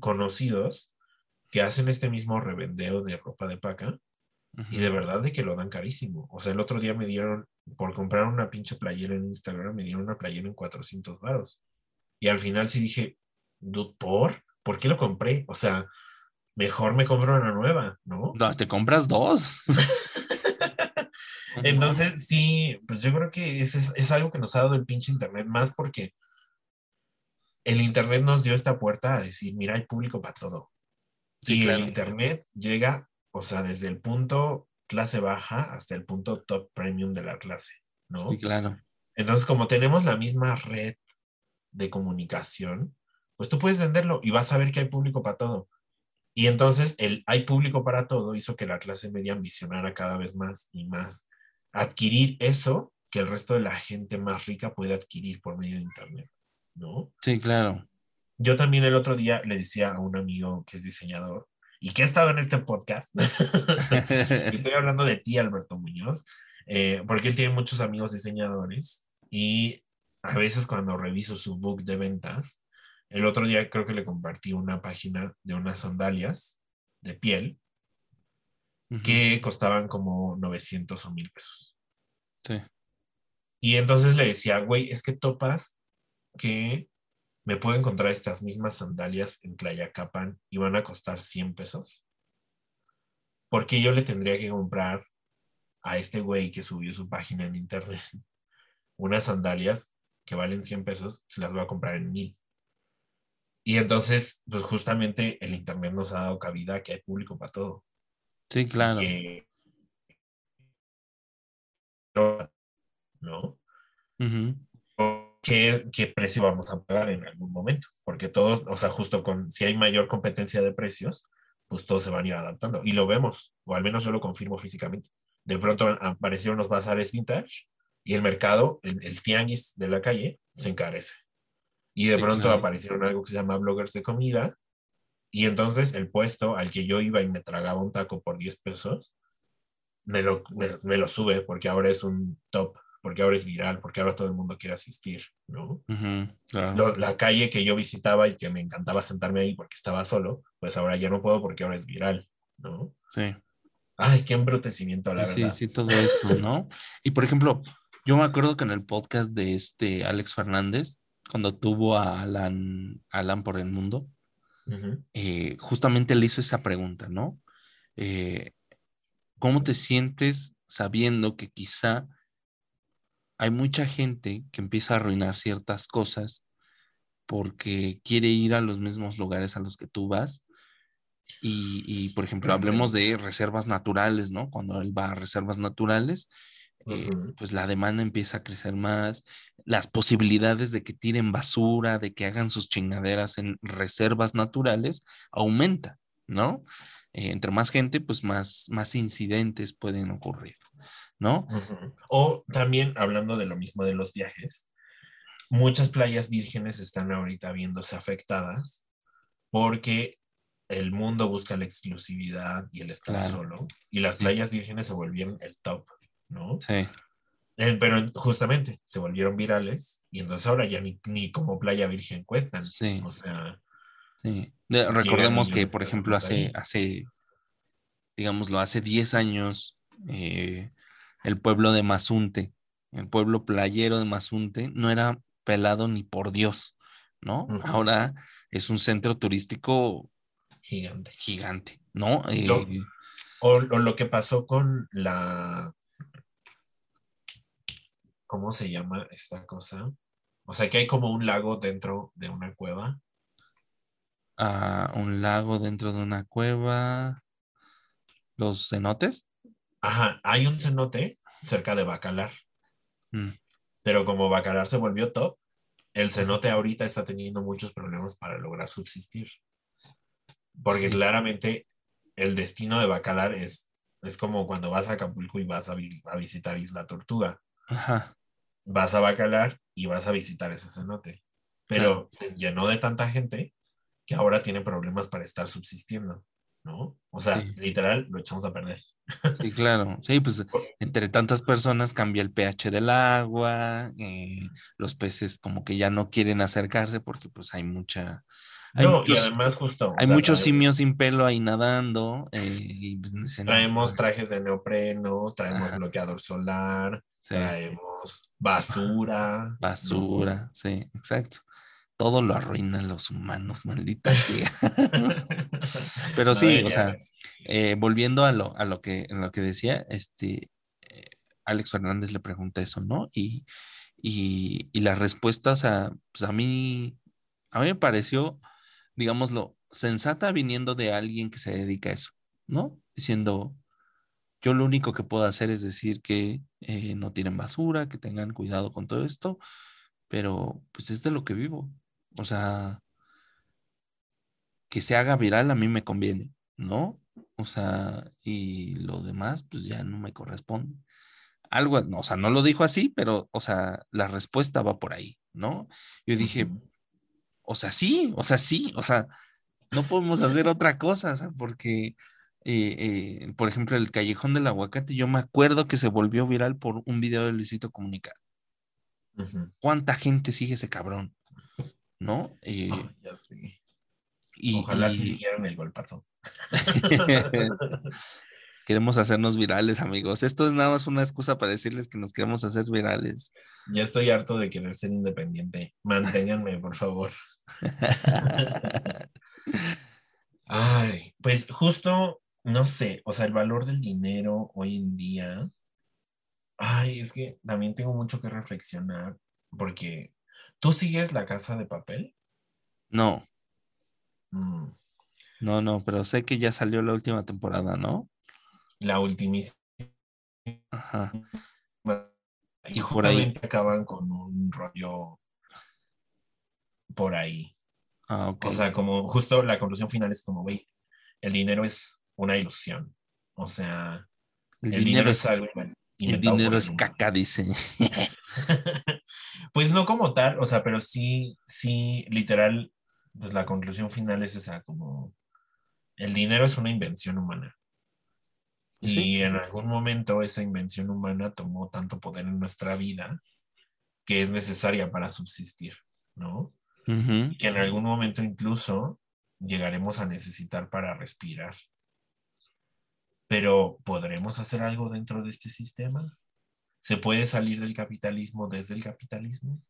conocidos que hacen este mismo revendeo de ropa de paca y de verdad de que lo dan carísimo. O sea, el otro día me dieron, por comprar una pinche playera en Instagram, me dieron una playera en 400 varos. Y al final sí dije, "Dude, ¿por? ¿Por qué lo compré? O sea, mejor me compro una nueva, ¿no?
No, te compras dos. <laughs>
Entonces, sí, pues yo creo que es, es, es algo que nos ha dado el pinche Internet, más porque el Internet nos dio esta puerta a decir, mira, hay público para todo.
Sí,
y
claro.
el Internet llega, o sea, desde el punto clase baja hasta el punto top premium de la clase, ¿no?
Sí, claro.
Entonces, como tenemos la misma red de comunicación, pues tú puedes venderlo y vas a ver que hay público para todo. Y entonces el hay público para todo hizo que la clase media ambicionara cada vez más y más adquirir eso que el resto de la gente más rica puede adquirir por medio de Internet, ¿no?
Sí, claro.
Yo también el otro día le decía a un amigo que es diseñador y que ha estado en este podcast, <laughs> estoy hablando de ti, Alberto Muñoz, eh, porque él tiene muchos amigos diseñadores y a veces cuando reviso su book de ventas, el otro día creo que le compartí una página de unas sandalias de piel que costaban como 900 o 1000 pesos.
Sí.
Y entonces le decía, güey, es que topas que me puedo encontrar estas mismas sandalias en Tlayacapan y van a costar 100 pesos. Porque yo le tendría que comprar a este güey que subió su página en internet <laughs> unas sandalias que valen 100 pesos, se las voy a comprar en 1000. Y entonces, pues justamente el internet nos ha dado cabida que hay público para todo.
Sí, claro.
¿no? ¿Qué, qué precio vamos a pagar en algún momento? Porque todos, o sea, justo con, si hay mayor competencia de precios, pues todos se van a ir adaptando. Y lo vemos, o al menos yo lo confirmo físicamente. De pronto aparecieron los bazares vintage y el mercado, el, el tianguis de la calle, se encarece. Y de
Sí,
pronto
claro.
aparecieron algo que se llama bloggers de comida. Y entonces el puesto al que yo iba y me tragaba un taco por 10 pesos, me lo, me, me lo sube porque ahora es un top, porque ahora es viral, porque ahora todo el mundo quiere asistir, ¿no?
Ujú, claro.
Lo- la calle que yo visitaba y que me encantaba sentarme ahí porque estaba solo, pues ahora ya no puedo porque ahora es viral, ¿no?
Sí.
Ay, qué embrutecimiento, la
Sí, sí,
verdad.
sí, todo esto, ¿no? Y por ejemplo, yo me acuerdo que en el podcast de este Alex Fernández, cuando tuvo a Alan, Alan por el mundo, eh, justamente le hizo esa pregunta, ¿no? Eh, ¿Cómo te sientes sabiendo que quizá hay mucha gente que empieza a arruinar ciertas cosas porque quiere ir a los mismos lugares a los que tú vas? Y, y, por ejemplo, hablemos de reservas naturales, ¿no? Cuando él va a reservas naturales, eh, pues la demanda empieza a crecer más, las posibilidades de que tiren basura, de que hagan sus chingaderas en reservas naturales, aumenta, ¿no? Eh, entre más gente, pues más, más incidentes pueden ocurrir, ¿no?
O también hablando de lo mismo de los viajes, muchas playas vírgenes están ahorita viéndose afectadas porque el mundo busca la exclusividad y el estar
Claro.
solo y las playas vírgenes se volvieron el top, ¿no?
Sí,
Eh, pero justamente se volvieron virales y entonces ahora ya ni, ni como playa virgen cuentan.
Sí.
O sea,
Sí. De- recordemos que, por ejemplo, hace,
ahí.
hace, digámoslo, hace 10 años, eh, el pueblo de Mazunte, el pueblo playero de Mazunte, no era pelado ni por Dios, ¿no? Ahora es un centro turístico
Gigante.
gigante, ¿no? Eh,
Lo- O, o lo que pasó con la. ¿Cómo se llama esta cosa? O sea, que hay como un lago dentro de una cueva.
a un lago dentro de una cueva, los cenotes.
Ajá, hay un cenote cerca de Bacalar.
Mm,
Pero como Bacalar se volvió top, el cenote ahorita está teniendo muchos problemas para lograr subsistir. Porque
Sí.
claramente el destino de Bacalar es, es como cuando vas a Acapulco y vas a, vi- a visitar Isla Tortuga.
Ajá,
Vas a Bacalar y vas a visitar ese cenote. Pero se llenó de tanta gente que ahora tiene problemas para estar subsistiendo, ¿no? O sea,
Sí.
literal, lo echamos a perder.
sí, claro. Sí, pues entre tantas personas cambia el pH del agua, eh, los peces como que ya no quieren acercarse porque pues hay mucha... Hay
no,
muchos,
y además justo...
hay
sea,
muchos
traemos-
simios sin pelo ahí nadando. eh, y pues, dicen, "No,
Traemos
no".
trajes de neopreno, traemos
Ajá.
bloqueador solar,
Sí,
traemos basura. ¿no?
basura, sí, exacto. Todo lo arruinan los humanos, maldita. <laughs> Pero
No
sí, o sea. Eh, volviendo a lo, a lo que, a lo que decía, este, eh, Alex Fernández le pregunta eso, ¿no? Y, y, y la respuesta, o sea, pues a mí, a mí me pareció, digámoslo, sensata viniendo de alguien que se dedica a eso, ¿no? Diciendo, yo lo único que puedo hacer es decir que eh, no tienen basura, que tengan cuidado con todo esto, pero pues es de lo que vivo. O sea, que se haga viral a mí me conviene, ¿no? O sea, y lo demás, pues ya no me corresponde. Algo, no, o sea, no lo dijo así, pero, o sea, la respuesta va por ahí, ¿no? Yo dije, o sea, sí, o sea, sí, o sea, no podemos hacer otra cosa, o sea, porque, eh, eh, por ejemplo, el Callejón del Aguacate, yo me acuerdo que se volvió viral por un video de Luisito Comunica.
Ujú.
¿Cuánta gente sigue ese cabrón? ¿No? Eh,
ya
y,
Ojalá sí
y-
siguieran el golpazo. <laughs>
Queremos hacernos virales, amigos. Esto es nada más una excusa para decirles que nos queremos hacer virales.
Ya estoy harto de querer ser independiente. Manténganme, por favor. <laughs> Ay, pues justo, no sé, o sea, el valor del dinero hoy en día. Ay, es que también tengo mucho que reflexionar porque tú sigues la casa de papel.
No,
Mm,
no, no, pero sé que ya salió la última temporada, ¿no?
la ultimísima.
Ajá.
Y
Y por ahí-
justamente acaban con un rollo por ahí.
Ah, ok.
O sea, como justo la conclusión final es como, güey, el dinero es una ilusión. O sea,
el,
el,
dinero,
dinero
es,
algo
el dinero es caca, dice. <laughs>
pues no como tal, o sea, pero sí, sí, literal, pues la conclusión final es esa, como el dinero es una invención humana.
Pues sí.
Y en algún momento esa invención humana tomó tanto poder en nuestra vida que es necesaria para subsistir, ¿no? Y que en algún momento incluso llegaremos a necesitar para respirar. Pero ¿podremos hacer algo dentro de este sistema? ¿Se puede salir del capitalismo desde el capitalismo?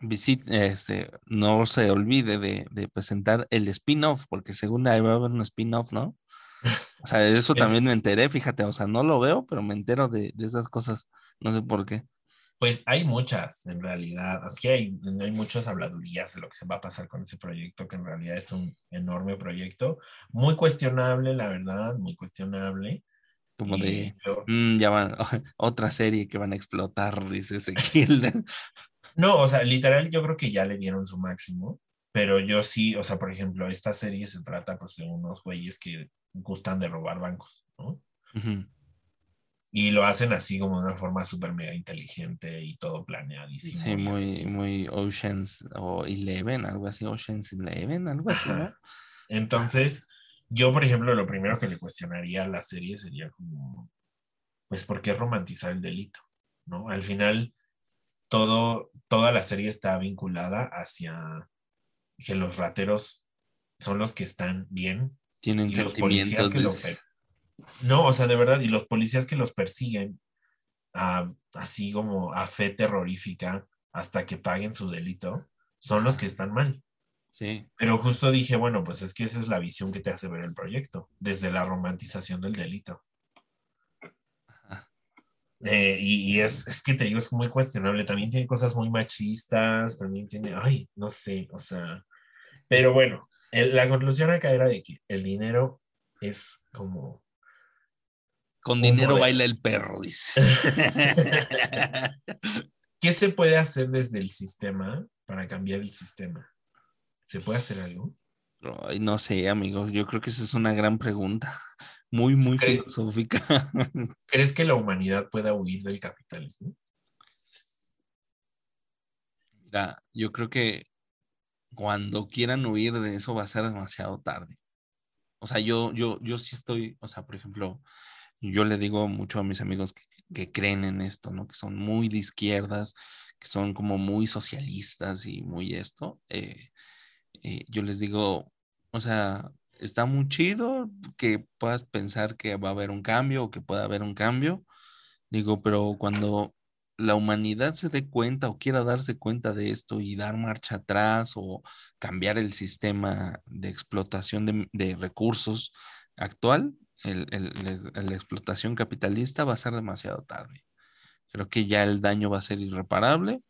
Visit- este, no se olvide de, de presentar el spin-off, porque según ahí va a haber un spin-off, ¿no? O sea, de eso <laughs>
Es-
también me enteré, fíjate, o sea, no lo veo, pero me entero de, de esas cosas, no sé por qué.
Pues hay muchas, en realidad. Es que hay, hay muchas habladurías de lo que se va a pasar con ese proyecto, que en realidad es un enorme proyecto. Muy cuestionable, la verdad, muy cuestionable.
Como
Y
de,
yo-
"Mm, ya van, <laughs> otra serie que van a explotar, dice Ezequiel. <laughs>
No, o sea, literal, yo creo que ya le dieron su máximo, pero yo sí, o sea, por ejemplo, esta serie se trata pues de unos güeyes que gustan de robar bancos, ¿no?
Ujú.
Y lo hacen así como de una forma súper mega inteligente y todo planeadísimo.
Sí, muy,
así.
muy Oceans o Eleven, algo así, Oceans Eleven, algo así, ¿no?
Entonces, yo, por ejemplo, lo primero que le cuestionaría a la serie sería como, pues, ¿por qué romantizar el delito? ¿No? Al final, todo, toda la serie está vinculada hacia que los rateros son los que están bien.
Tienen
y los policías
sentimientos.
que
de-
per- No, o sea, de verdad, y los policías que los persiguen, ah, así como a fe terrorífica, hasta que paguen su delito, son los que están mal.
Sí,
Pero justo dije, bueno, pues es que esa es la visión que te hace ver el proyecto, desde la romantización del delito.
Ajá.
Eh, y y es, es que te digo, es muy cuestionable. También tiene cosas muy machistas, también tiene, ay, no sé, o sea. Pero bueno, el- la conclusión acá era de que el dinero es como.
Con dinero baila el perro, dices. <laughs>
¿Qué se puede hacer desde el sistema para cambiar el sistema? ¿Se puede hacer algo?
Ay, no sé, amigos, yo creo que esa es una gran pregunta, muy, muy
¿Cree-
filosófica. <laughs>
¿Crees que la humanidad pueda huir del capitalismo?
Mira, yo creo que cuando quieran huir de eso va a ser demasiado tarde. O sea, yo, yo, yo sí estoy, o sea, por ejemplo, yo le digo mucho a mis amigos que, creen en esto, ¿no? Que son muy de izquierdas, que son como muy socialistas y muy esto. eh, eh, yo les digo, o sea, está muy chido que puedas pensar que va a haber un cambio o que pueda haber un cambio. Digo, pero cuando la humanidad se dé cuenta o quiera darse cuenta de esto y dar marcha atrás o cambiar el sistema de explotación de recursos actual, el- el- la explotación capitalista va a ser demasiado tarde. Creo que ya el daño va a ser irreparable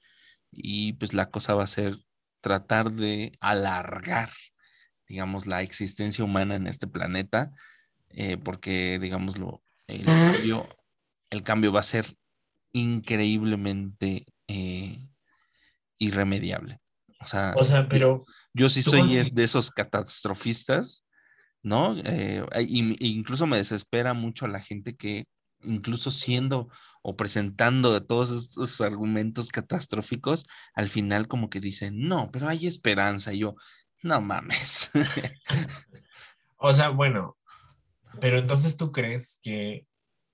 y pues la cosa va a ser tratar de alargar, digamos, la existencia humana en este planeta, eh, porque, digámoslo, el cambio, el cambio va a ser increíblemente eh, irremediable. O sea,
O sea,
yo-
pero
yo sí
¿tú
soy de esos catastrofistas, ¿no? Eh, y- y incluso me desespera mucho a la gente que, incluso siendo o presentando todos estos argumentos catastróficos, al final como que dicen, no, pero hay esperanza. Y yo, no mames. <laughs>
O sea, bueno, pero entonces tú crees que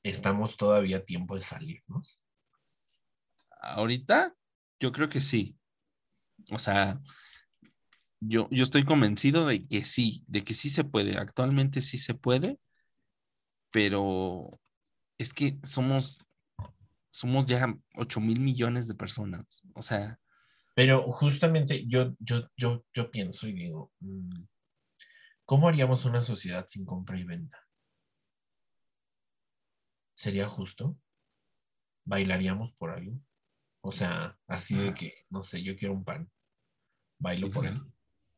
estamos todavía a tiempo de salirnos?
Ahorita, yo creo que sí. O sea, yo, yo estoy convencido de que sí, de que sí se puede. Actualmente sí se puede, pero es que somos, somos ya 8 mil millones de personas. O sea,
Pero justamente yo, yo, yo, yo pienso y digo, mm, ¿cómo haríamos una sociedad sin compra y venta? ¿Sería justo? ¿Bailaríamos por algo? O sea, así de que, no sé, yo quiero un pan, bailo por él.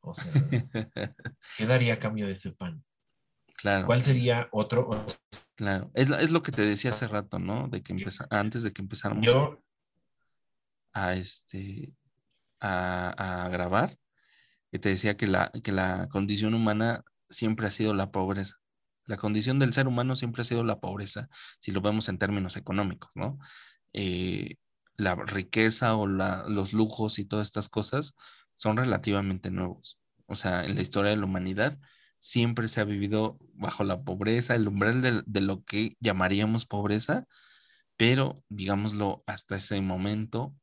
O sea, <laughs> ¿qué daría a cambio de ese pan?
claro,
¿Cuál sería otro?
claro. Es, es lo que te decía hace rato, ¿no? De que empeza- antes de que empezáramos
Yo,
a este a, a grabar, que te decía que la, que la condición humana siempre ha sido la pobreza. La condición del ser humano siempre ha sido la pobreza, si lo vemos en términos económicos, ¿no? Eh, la riqueza o la- los lujos y todas estas cosas son relativamente nuevos. O sea, en la historia de la humanidad siempre se ha vivido bajo la pobreza, el umbral de, de lo que llamaríamos pobreza, pero digámoslo, hasta ese momento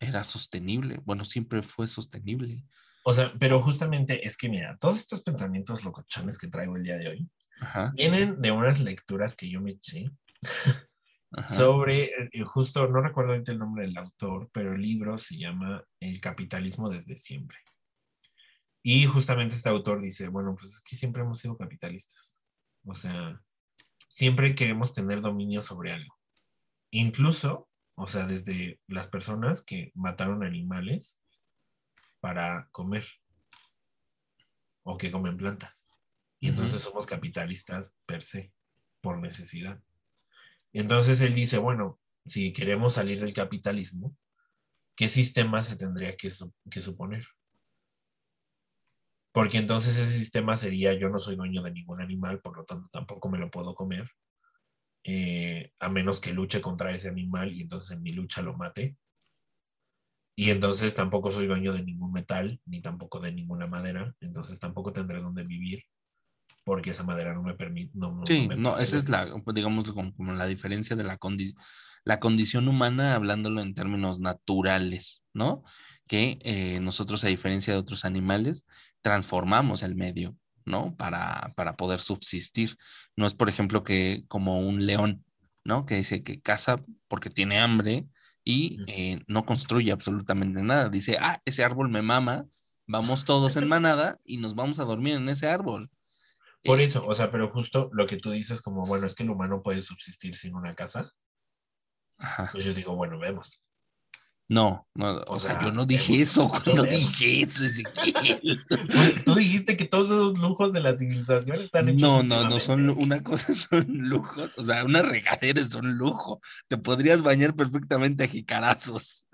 era sostenible. Bueno, siempre fue sostenible.
o sea, pero justamente es que mira, todos estos pensamientos locochones que traigo el día de hoy
Ajá,
vienen de unas lecturas que yo me eché <laughs>
ajá.
sobre, eh, justo, no recuerdo ahorita el nombre del autor, pero el libro se llama El capitalismo desde siempre. Y justamente este autor dice, bueno, pues es que siempre hemos sido capitalistas. O sea, siempre queremos tener dominio sobre algo. Incluso, o sea, desde las personas que mataron animales para comer o que comen plantas. Y entonces somos capitalistas per se, por necesidad. Entonces él dice, bueno, si queremos salir del capitalismo, ¿qué sistema se tendría que suponer? Porque entonces ese sistema sería, yo no soy dueño de ningún animal, por lo tanto tampoco me lo puedo comer, eh, a menos que luche contra ese animal y entonces en mi lucha lo mate. Y entonces tampoco soy dueño de ningún metal, ni tampoco de ninguna madera, entonces tampoco tendré donde vivir, porque esa madera no me permite. No, no-
Sí,
me
no, esa es la, pues, digamos, como, como la diferencia de la, condi- la condición humana, hablándolo en términos naturales, ¿no? Que eh, nosotros, a diferencia de otros animales, transformamos el medio, ¿no? Para, para poder subsistir. No es, por ejemplo, que como un león, ¿no? Que dice que caza porque tiene hambre y eh, no construye absolutamente nada. Dice, ah, ese árbol me mama, vamos todos en <laughs> manada y nos vamos a dormir en ese árbol.
Por
Eh,
eso, o sea, pero justo lo que tú dices como, bueno, es que el humano puede subsistir sin una casa,
Ajá.
pues yo digo, bueno, vemos.
No, no, o,
O
sea,
sea,
yo no dije
vemos,
eso cuando
vemos.
dije eso, <laughs> Ezequiel. <laughs>
Pues, tú dijiste que todos esos lujos de la civilización están hechos
No, no, no son una cosa, <laughs> son lujos, o sea, una regadera es un lujo. Te podrías bañar perfectamente a jicarazos.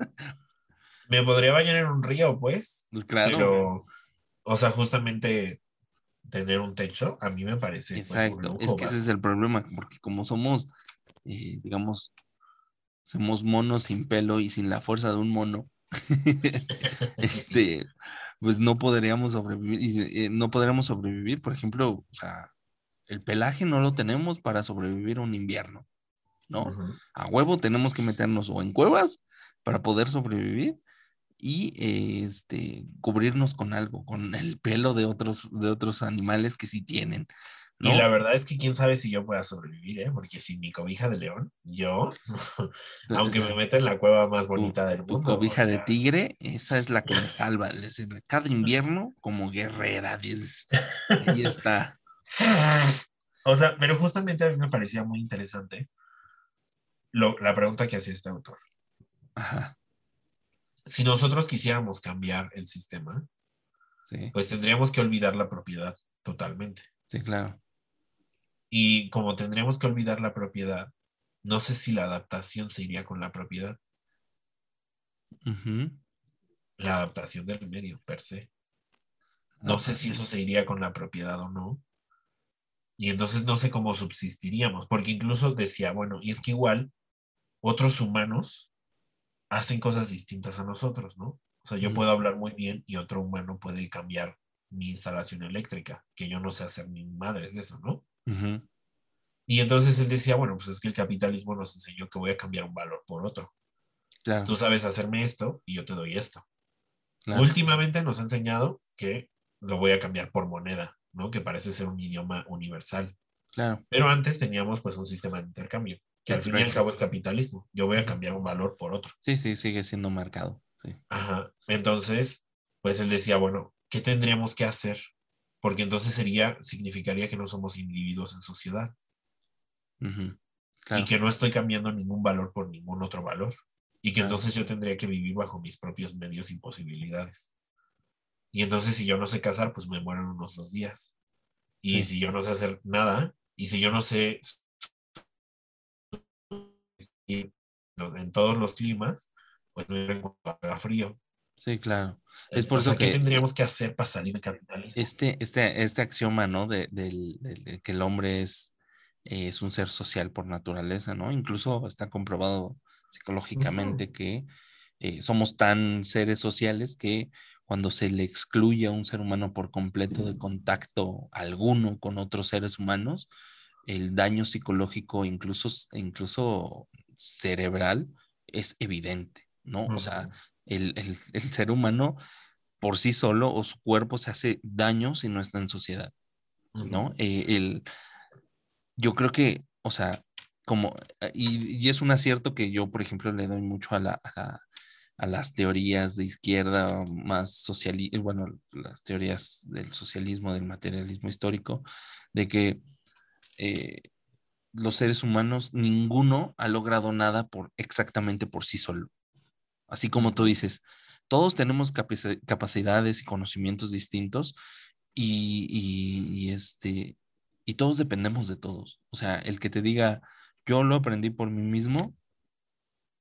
Me podría bañar en un río, pues,
Claro.
pero, o sea, justamente tener un techo, a mí me parece pues,
Exacto, es que ese es el problema, porque como somos, eh, digamos, somos monos sin pelo y sin la fuerza de un mono, <laughs> este, pues no podríamos sobrevivir, y, eh, no podríamos sobrevivir, por ejemplo, o sea, el pelaje no lo tenemos para sobrevivir un invierno, ¿no? A huevo tenemos que meternos o en cuevas para poder sobrevivir y eh, este, cubrirnos con algo, con el pelo de otros, de otros animales que sí tienen. ¿no?
Y la verdad es que quién sabe si yo pueda sobrevivir, ¿eh? Porque sin mi cobija de león, yo, <laughs> aunque me meta en la cueva más bonita del
tu
mundo. o
cobija de tigre, esa es la que me <laughs> salva. Cada invierno, como guerrera, dices, ahí está. <laughs>
O sea, pero justamente a mí me parecía muy interesante lo- la pregunta que hacía este autor.
Ajá,
Si nosotros quisiéramos cambiar el sistema,
sí,
pues tendríamos que olvidar la propiedad totalmente.
sí, claro.
Y como tendríamos que olvidar la propiedad, no sé si la adaptación se iría con la propiedad, la adaptación del medio per se. No sé si eso se iría con la propiedad o no. Y entonces no sé cómo subsistiríamos, porque incluso decía, bueno, y es que igual otros humanos hacen cosas distintas a nosotros, ¿no? O sea, yo puedo hablar muy bien y otro humano puede cambiar mi instalación eléctrica, que yo no sé hacer ni madres de eso, ¿no? Y entonces él decía, bueno, pues es que el capitalismo nos enseñó que voy a cambiar un valor por otro.
Claro,
Tú sabes hacerme esto y yo te doy esto.
claro.
Últimamente nos ha enseñado que lo voy a cambiar por moneda, ¿no? Que parece ser un idioma universal.
claro.
Pero antes teníamos pues un sistema de intercambio, que al fin y al cabo es capitalismo. Yo voy a cambiar un valor por otro.
Sí, sí, sigue siendo marcado. Sí.
Ajá. Entonces, pues él decía, bueno, ¿qué tendríamos que hacer? Porque entonces sería, significaría que no somos individuos en sociedad
Claro.
y que no estoy cambiando ningún valor por ningún otro valor. Y que
Claro.
entonces yo tendría que vivir bajo mis propios medios y posibilidades. Y entonces si yo no sé casar, pues me muero en unos dos días. Y
Sí.
si yo no sé hacer nada, y si yo no sé en todos los climas, pues en cuanto haga frío.
Sí, claro. Es por
O sea,
eso
¿qué
que-
tendríamos que hacer para salir del capitalismo?
Este, este, este axioma, ¿no? De, del- del- de que el hombre es, eh, es un ser social por naturaleza, ¿no? Incluso está comprobado psicológicamente que eh, somos tan seres sociales que cuando se le excluye a un ser humano por completo de contacto alguno con otros seres humanos, el daño psicológico, incluso, incluso cerebral, es evidente, ¿no? O sea, el, el- el ser humano por sí solo o su cuerpo se hace daño si no está en sociedad, ¿no? Eh, el, yo creo que, o sea, como, eh, y, y es un acierto que yo, por ejemplo, le doy mucho a, la, a, a las teorías de izquierda más socialistas, bueno, las teorías del socialismo, del materialismo histórico, de que eh, los seres humanos, ninguno ha logrado nada por exactamente por sí solo. Así como tú dices, todos tenemos capaci- capacidades y conocimientos distintos y, y- y, este, y todos dependemos de todos. O sea, el que te diga, yo lo aprendí por mí mismo,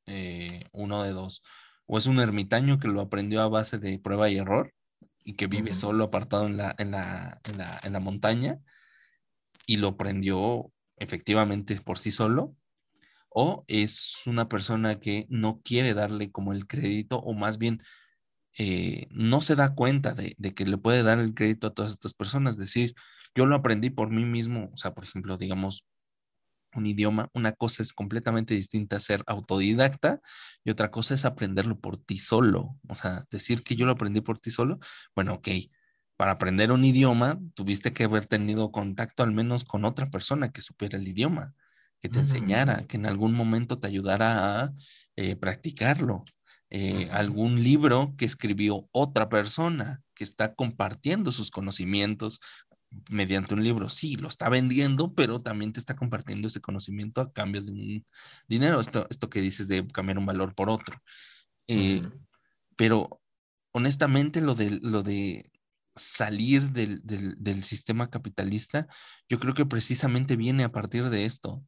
eh, uno de dos. O es un ermitaño que lo aprendió a base de prueba y error y que vive solo apartado en la, en la, en la, en la montaña y lo aprendió efectivamente por sí solo. O es una persona que no quiere darle como el crédito o más bien eh, no se da cuenta de, de que le puede dar el crédito a todas estas personas. Decir, yo lo aprendí por mí mismo. O sea, por ejemplo, digamos, un idioma, una cosa es completamente distinta a ser autodidacta y otra cosa es aprenderlo por ti solo. O sea, decir que yo lo aprendí por ti solo, bueno, ok, para aprender un idioma tuviste que haber tenido contacto al menos con otra persona que supiera el idioma, que te enseñara, que en algún momento te ayudara a eh, practicarlo. Eh, algún libro que escribió otra persona que está compartiendo sus conocimientos mediante un libro. Sí, lo está vendiendo, pero también te está compartiendo ese conocimiento a cambio de un dinero. Esto, esto que dices de cambiar un valor por otro. Eh, pero honestamente, lo de, lo de salir del, del, sistema capitalista, yo creo que precisamente viene a partir de esto,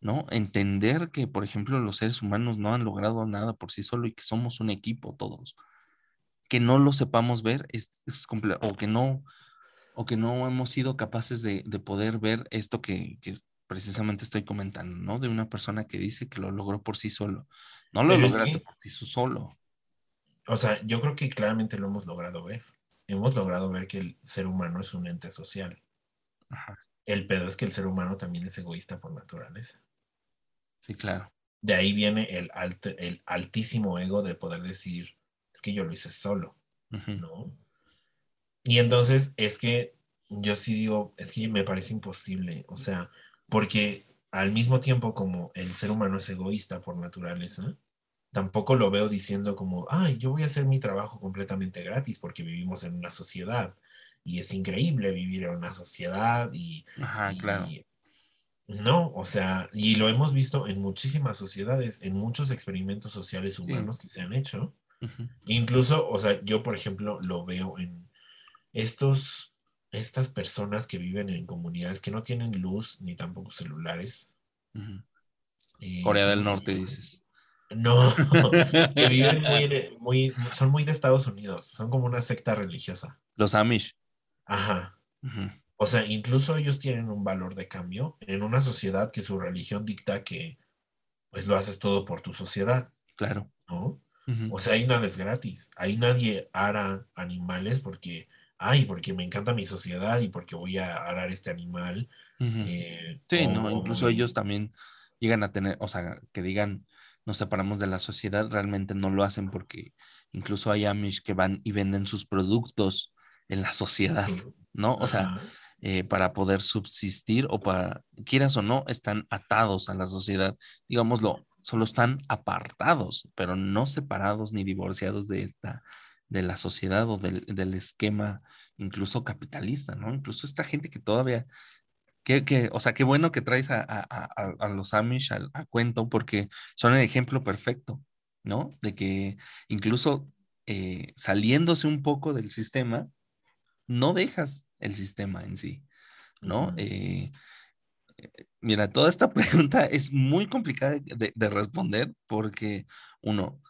¿no? Entender que, por ejemplo, los seres humanos no han logrado nada por sí solo y que somos un equipo todos. Que no lo sepamos ver es, es o que no, o que no hemos sido capaces de, de poder ver esto que, que, precisamente estoy comentando, ¿no? De una persona que dice que lo logró por sí solo. No lo lograste por sí solo.
O sea, yo creo que claramente lo hemos logrado ver. Hemos logrado ver que el ser humano es un ente social. Ajá. El pedo es que el ser humano también es egoísta por naturaleza.
Sí, claro.
De ahí viene el, el altísimo ego de poder decir, es que yo lo hice solo, ¿no? Y entonces es que yo sí digo, es que me parece imposible, o sea, porque al mismo tiempo como el ser humano es egoísta por naturaleza, tampoco lo veo diciendo como, ay, yo voy a hacer mi trabajo completamente gratis porque vivimos en una sociedad y es increíble vivir en una sociedad y...
Ajá, claro.
no, o sea, y lo hemos visto en muchísimas sociedades, en muchos experimentos sociales humanos que se han hecho. Incluso, o sea, yo por ejemplo lo veo en estos, estas personas que viven en comunidades que no tienen luz ni tampoco celulares.
Corea del Norte, dices.
No, <laughs> que viven muy, son muy de Estados Unidos, son como una secta religiosa.
Los Amish.
Ajá. O sea, incluso ellos tienen un valor de cambio en una sociedad que su religión dicta que pues lo haces todo por tu sociedad.
Claro.
¿No? O sea, ahí nada es gratis. Ahí nadie ara animales porque, ay, porque me encanta mi sociedad y porque voy a arar este animal.
Eh, sí, no, incluso ellos también llegan a tener, o sea, que digan, nos separamos de la sociedad, realmente no lo hacen porque incluso hay Amish que van y venden sus productos en la sociedad, ¿no? O sea, eh, para poder subsistir o para, quieras o no, están atados a la sociedad, digámoslo, solo están apartados, pero no separados ni divorciados de esta, de la sociedad o del, del esquema incluso capitalista, ¿no? Incluso esta gente que todavía que, o sea, qué bueno que traes a, los Amish a, cuento porque son el ejemplo perfecto, ¿no? De que incluso eh, saliéndose un poco del sistema, no dejas el sistema en sí, ¿no? Eh, mira, toda esta <laughs> pregunta es muy complicada de, responder porque uno,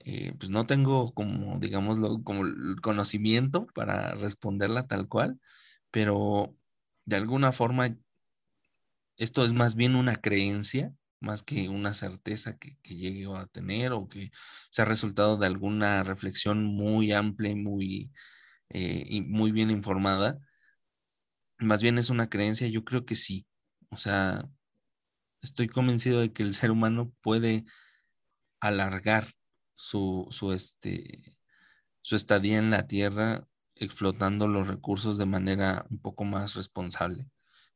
eh, pues no tengo como, digámoslo, como el conocimiento para responderla tal cual, pero de alguna forma, esto es más bien una creencia, más que una certeza que, llegue a tener o que sea resultado de alguna reflexión muy amplia y muy, eh, muy bien informada. Más bien es una creencia, yo creo que sí. O sea, estoy convencido de que el ser humano puede alargar su, su, este, su estadía en la Tierra explotando los recursos de manera un poco más responsable,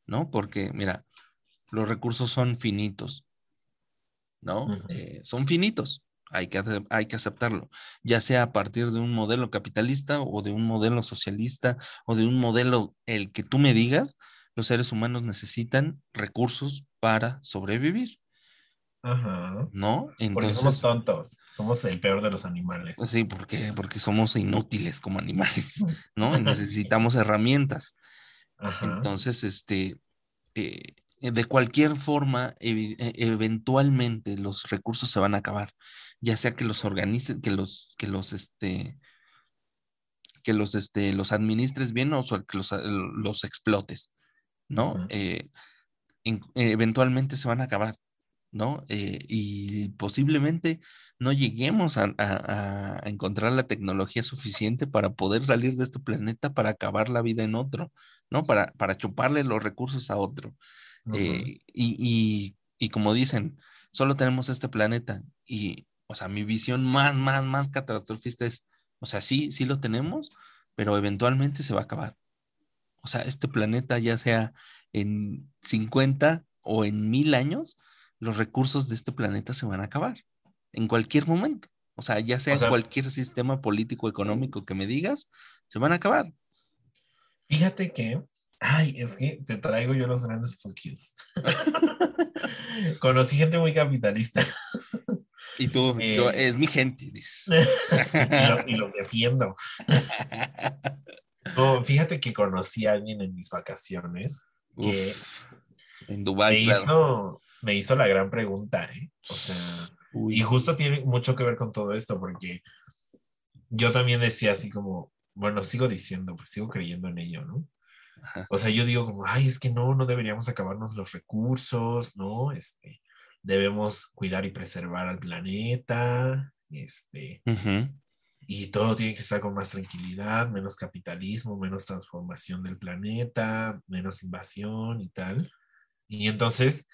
¿no? Porque, mira, los recursos son finitos, ¿no? Eh, son finitos, hay que, hay que aceptarlo, ya sea a partir de un modelo capitalista o de un modelo socialista o de un modelo, el que tú me digas, los seres humanos necesitan recursos para sobrevivir.
Ajá.
¿No?
Entonces, porque somos tontos, somos el peor de los animales.
Sí, porque, porque somos inútiles como animales, <laughs> ¿no? necesitamos herramientas. Ajá. Entonces, este, eh, de cualquier forma, e, eventualmente los recursos se van a acabar, ya sea que los organices, que los, que los, este, que los, este, los administres bien o que los, los explotes, ¿no? Eh, eventualmente se van a acabar. ¿No? Eh, y posiblemente no lleguemos a, encontrar la tecnología suficiente para poder salir de este planeta para acabar la vida en otro, ¿no? Para, para chuparle los recursos a otro. Eh, y, y, como dicen, solo tenemos este planeta y, o sea, mi visión más, más, más catastrofista es, o sea, sí, sí lo tenemos, pero eventualmente se va a acabar. O sea, este planeta, ya sea en 50 o en mil años, los recursos de este planeta se van a acabar en cualquier momento. O sea, ya sea, en cualquier sistema político económico que me digas, se van a acabar.
Fíjate que, ay, es que te traigo yo los grandes fuck <laughs> Conocí gente muy capitalista.
Y tú, eh, es mi gente, dices. <laughs>
y, lo, defiendo. no, fíjate que conocí a alguien en mis vacaciones que
en Dubái,
me, hizo, me hizo la gran pregunta, ¿eh? O sea, y justo tiene mucho que ver con todo esto, porque yo también decía así como, bueno, sigo diciendo, pues sigo creyendo en ello, ¿no? O sea, yo digo como, ay, es que no, no deberíamos acabarnos los recursos, ¿no? Este, debemos cuidar y preservar al planeta, este, y todo tiene que estar con más tranquilidad, menos capitalismo, menos transformación del planeta, menos invasión y tal. Y entonces,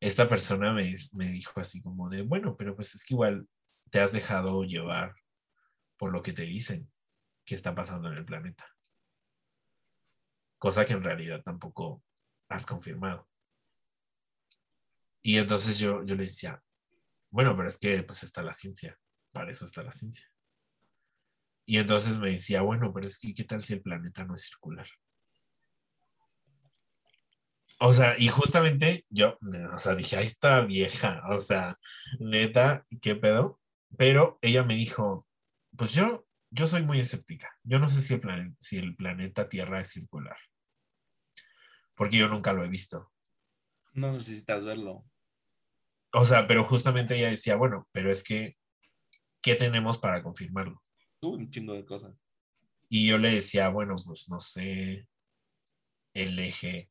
esta persona me, me dijo así como de, bueno, pero pues es que igual te has dejado llevar por lo que te dicen que está pasando en el planeta. Cosa que en realidad tampoco has confirmado. Y entonces yo, yo le decía, bueno, pero es que pues está la ciencia, para eso está la ciencia. Y entonces me decía, bueno, pero es que ¿qué tal si el planeta no es circular? O sea, y justamente yo, o sea, dije, ahí está vieja, o sea, neta, ¿qué pedo? Pero ella me dijo, pues yo, yo soy muy escéptica. Yo no sé si el, si el planeta Tierra es circular. Porque yo nunca lo he visto.
No necesitas verlo.
O sea, pero justamente ella decía, bueno, pero es que, ¿qué tenemos para confirmarlo?
un chingo de cosas.
Y yo le decía, bueno, pues no sé, el eje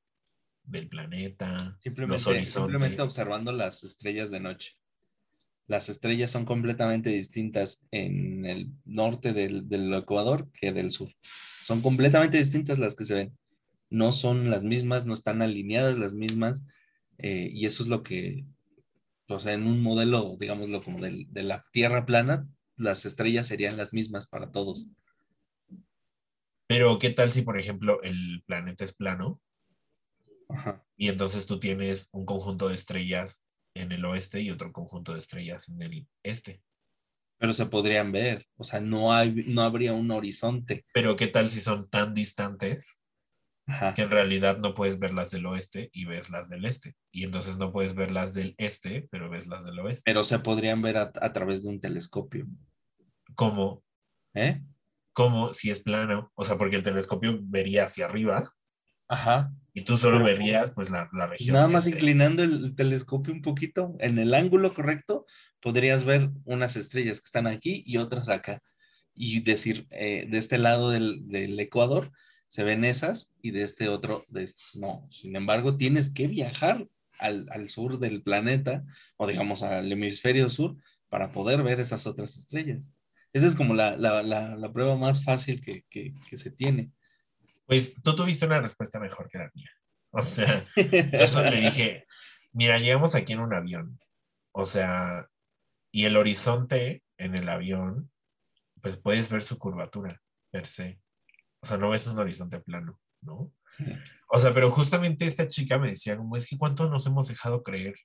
del planeta,
simplemente, Simplemente observando las estrellas de noche. Las estrellas son completamente distintas en el norte del, Ecuador que del sur. Son completamente distintas las que se ven. No son las mismas, no están alineadas las mismas. Eh, y eso es lo que, o sea, en un modelo, digámoslo, como de la Tierra plana, las estrellas serían las mismas para todos.
Pero, ¿qué tal si, por ejemplo, el planeta es plano y entonces tú tienes un conjunto de estrellas en el oeste y otro conjunto de estrellas en el este.
Pero se podrían ver, o sea, no, hay, no habría un horizonte.
Pero ¿qué tal si son tan distantes que en realidad no puedes ver las del oeste y ves las del este? Y entonces no puedes ver las del este, pero ves las del oeste.
Pero se podrían ver a, a través de un telescopio.
¿Cómo?
¿Eh?
¿Cómo si es plano? O sea, porque el telescopio vería hacia arriba
Ajá.
Y tú solo verías pues la, región.
Nada más este. inclinando el telescopio un poquito en el ángulo correcto, podrías ver unas estrellas que están aquí y otras acá. Y decir, eh, de este lado del, Ecuador se ven esas y de este otro, no. Sin embargo, tienes que viajar al, sur del planeta o digamos al hemisferio sur para poder ver esas otras estrellas. Esa es como la, prueba más fácil que, que se tiene.
Pues tú tuviste una respuesta mejor que la mía. O sea, eso le <laughs> dije, mira, llegamos aquí en un avión. O sea, y el horizonte en el avión, pues puedes ver su curvatura per se. O sea, no ves un horizonte plano, ¿no? O sea, pero justamente esta chica me decía, como es que cuánto nos hemos dejado creer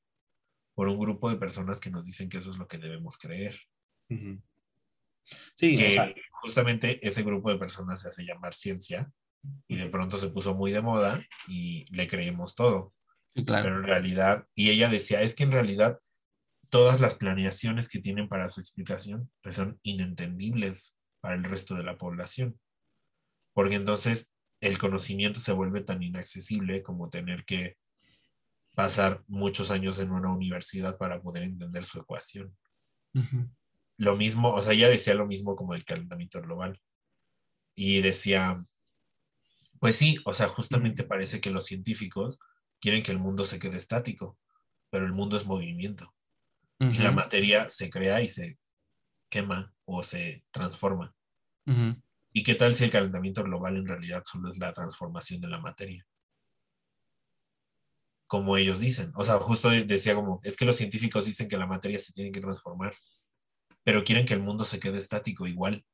por un grupo de personas que nos dicen que eso es lo que debemos creer. Sí, que justamente ese grupo de personas se hace llamar ciencia y de pronto se puso muy de moda y le creemos todo. Pero en realidad, y ella decía, es que en realidad todas las planeaciones que tienen para su explicación pues son inentendibles para el resto de la población. Porque entonces el conocimiento se vuelve tan inaccesible como tener que pasar muchos años en una universidad para poder entender su ecuación. Lo mismo, o sea, ella decía lo mismo como el calentamiento global. Y decía, pues sí, o sea, justamente parece que los científicos quieren que el mundo se quede estático, pero el mundo es movimiento. Y la materia se crea y se quema o se transforma. ¿Y qué tal si el calentamiento global en realidad solo es la transformación de la materia? Como ellos dicen. O sea, justo decía como, es que los científicos dicen que la materia se tiene que transformar, pero quieren que el mundo se quede estático igual.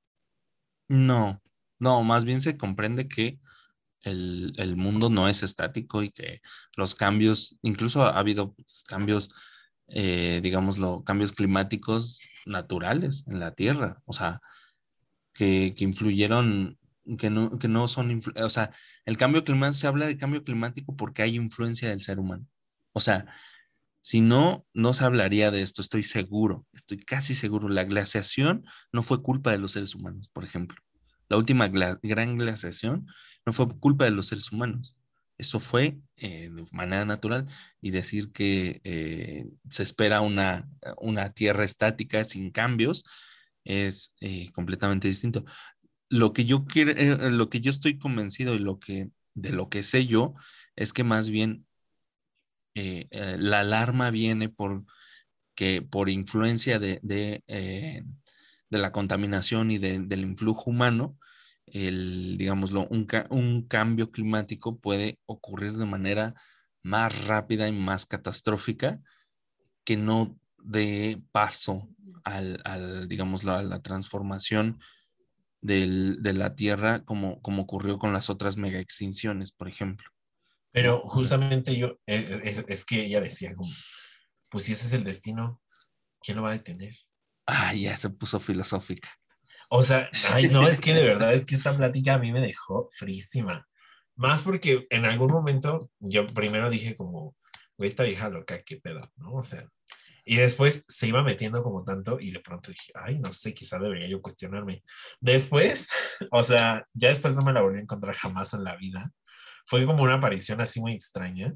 No, no, más bien se comprende que el, el mundo no es estático y que los cambios, incluso ha habido pues, cambios, eh, digámoslo, cambios climáticos naturales en la Tierra, o sea, que, que influyeron, que no, que no son, o sea, el cambio climático, se habla de cambio climático porque hay influencia del ser humano. O sea, si no, no se hablaría de esto, estoy seguro, estoy casi seguro. La glaciación no fue culpa de los seres humanos, por ejemplo. La última gran glaciación no fue culpa de los seres humanos. Eso fue eh, de manera natural y decir que eh, se espera una, una tierra estática sin cambios es eh, completamente distinto. Lo que yo lo que yo estoy convencido y lo que de lo que sé yo es que más bien la alarma viene por que por influencia de, de la contaminación y de- del influjo humano, el, digámoslo, un, ca- un cambio climático puede ocurrir de manera más rápida y más catastrófica que no dé paso al, al, digámoslo, a la transformación del- de la Tierra como, como ocurrió con las otras mega extinciones, por ejemplo.
Pero justamente yo, eh, es, es que ella decía como, pues si ese es el destino, ¿quién lo va a detener?
Ah, ya se puso filosófica.
O sea, ay, no, es que de <laughs> verdad es que esta plática a mí me dejó frísima. Más porque en algún momento yo primero dije como, güey, esta vieja loca, qué pedo, ¿no? O sea, y después se iba metiendo como tanto y de pronto dije, ay, no sé, quizá debería yo cuestionarme. Después, <laughs> o sea, ya después no me la volví a encontrar jamás en la vida. Fue como una aparición así muy extraña.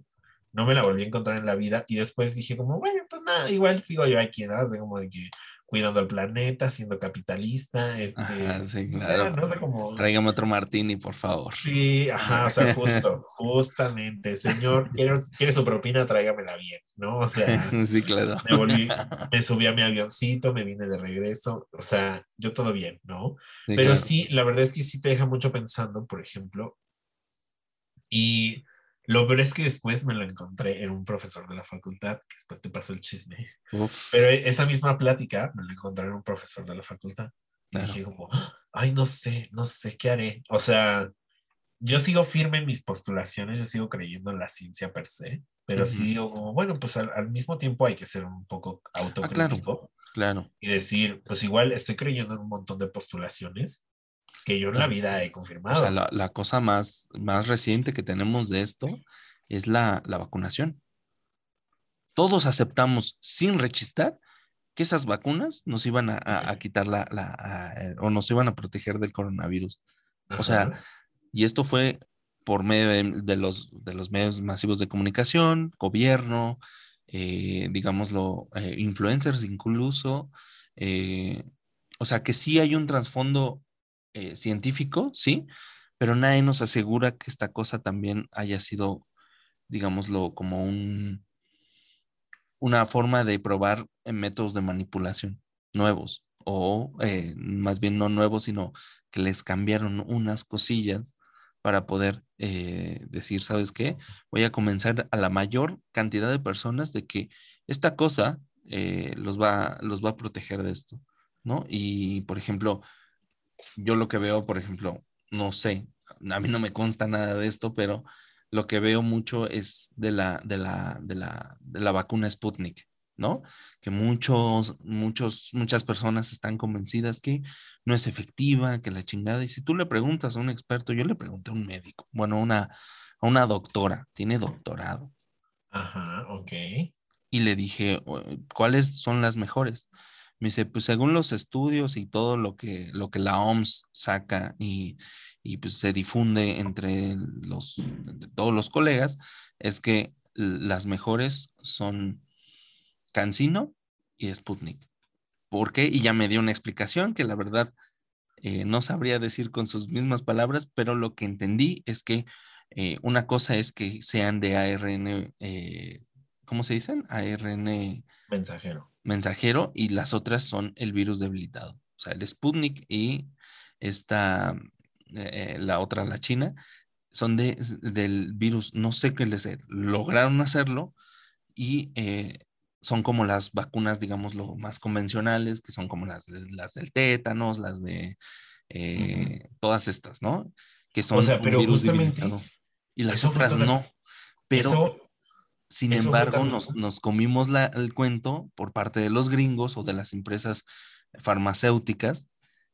No me la volví a encontrar en la vida y después dije como, bueno, pues nada, igual sigo yo aquí, ¿no? Así como de que cuidando el planeta, siendo capitalista, este,
Ajá, sí,
ya,
claro.
no sé cómo.
Tráigame otro martini, por favor.
Sí, ajá, o sea, justo, <laughs> justamente, señor, quiere, quiere su propina, tráigamela bien, ¿no? O sea, <laughs>
Sí, claro.
me volví, <laughs> me subí a mi avioncito, me vine de regreso, o sea, yo todo bien, ¿no?
Sí,
Pero
claro.
sí, la verdad es que sí te deja mucho pensando, por ejemplo, y lo peor es que después me lo encontré en un profesor de la facultad, que después te pasó el chisme,
Uf,
pero esa misma plática me la encontré en un profesor de la facultad. Y
Claro.
dije como, ay, no sé, no sé qué haré. O sea, yo sigo firme en mis postulaciones, yo sigo creyendo en la ciencia per se, pero sí
Ujú.
digo como, bueno, pues al, al mismo tiempo hay que ser un poco autocrítico
claro.
y decir, pues igual estoy creyendo en un montón de postulaciones que yo en la vida he
O
confirmado.
sea, la, la cosa más, más reciente que tenemos de esto es la, la vacunación. Todos aceptamos sin rechistar que esas vacunas nos iban a, a- a quitar la, la- a- eh, o nos iban a proteger del coronavirus. O sea,
Ajá.
Y esto fue por medio de, de los, de los medios masivos de comunicación, gobierno, eh, digámoslo, eh, influencers incluso. eh, o sea que sí hay un trasfondo eh, científico, sí, pero nadie nos asegura que esta cosa también haya sido, digámoslo, como un, una forma de probar eh, métodos de manipulación nuevos, o eh, más bien no nuevos, sino que les cambiaron unas cosillas para poder decir, ¿sabes qué? Voy a comenzar a la mayor cantidad de personas de que esta cosa los, va, los va a proteger de esto, ¿no? Y, por ejemplo, yo lo que veo, por ejemplo, no sé, a mí no me consta nada de esto, pero lo que veo mucho es de la, de la, de la, de la vacuna Sputnik, ¿no? Que muchos, muchos, muchas personas están convencidas que no es efectiva, que la chingada. Y si tú le preguntas a un experto, yo le pregunté a un médico, bueno, una, a una doctora, tiene doctorado,
Ajá, ok.
y le dije, ¿cuáles son las mejores? Me dice, pues según los estudios y todo lo que, lo que la OMS saca y, y pues se difunde entre, los, entre todos los colegas, es que las mejores son Cancino y Sputnik. ¿Por qué? Y ya me dio una explicación que la verdad eh, no sabría decir con sus mismas palabras, pero lo que entendí es que eh, una cosa es que sean de ARN, eh, ¿cómo se dicen? ARN
Mensajero.
Mensajero y las otras son el virus debilitado. O sea, el Sputnik y esta, eh, la otra, la China, son de, del virus, no sé qué les lograron hacerlo y eh, son como las vacunas, digamos, lo más convencionales, que son como las, las del tétanos, las de eh, todas estas, ¿no? Que son
O sea, pero
virus
justamente
debilitado. Y las otras no. Pero,
Eso-
sin embargo, nos, nos comimos la- el cuento por parte de los gringos o de las empresas farmacéuticas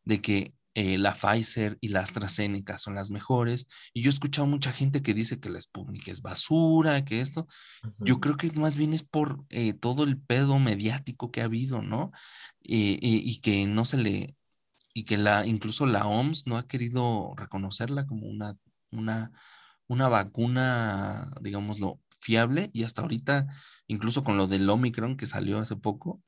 de que eh, la Pfizer y la AstraZeneca son las mejores. Y yo he escuchado mucha gente que dice que la Sputnik es basura, que esto. Yo creo que más bien es por eh, todo el pedo mediático que ha habido, ¿no? Eh, y- y que no se le, y que la, incluso la OMS no ha querido reconocerla como una, una, una vacuna, digámoslo, fiable. Y hasta ahorita, incluso con lo del Omicron que salió hace poco,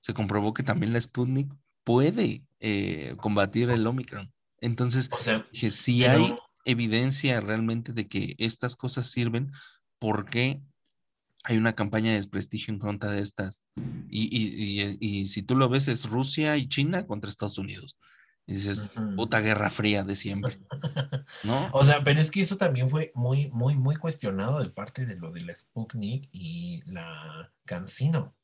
se comprobó que también la Sputnik puede eh, combatir el Omicron. Entonces,
o sea,
que si
pero-
hay evidencia realmente de que estas cosas sirven, ¿por qué hay una campaña de desprestigio en contra de estas? Y, y- y- y si tú lo ves, es Rusia y China contra Estados Unidos. Y dices, puta guerra fría de siempre, ¿no? <laughs>
O sea, pero es que eso también fue muy, muy, muy cuestionado de parte de lo de la Sputnik y la Cancino.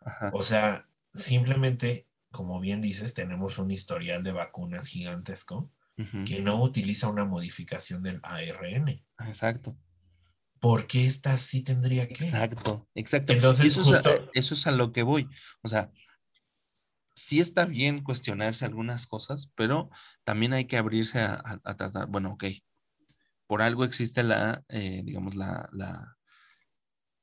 Ajá,
O sea, simplemente, como bien dices, tenemos un historial de vacunas gigantesco que no utiliza una modificación del ARN.
Exacto,
¿Por qué esta sí tendría que?
exacto, exacto.
Entonces,
eso, es a,
justo-
eso es a lo que voy. O sea, sí está bien cuestionarse algunas cosas, pero también hay que abrirse a, a- a tratar, bueno, ok, por algo existe la, eh, digamos, la, la,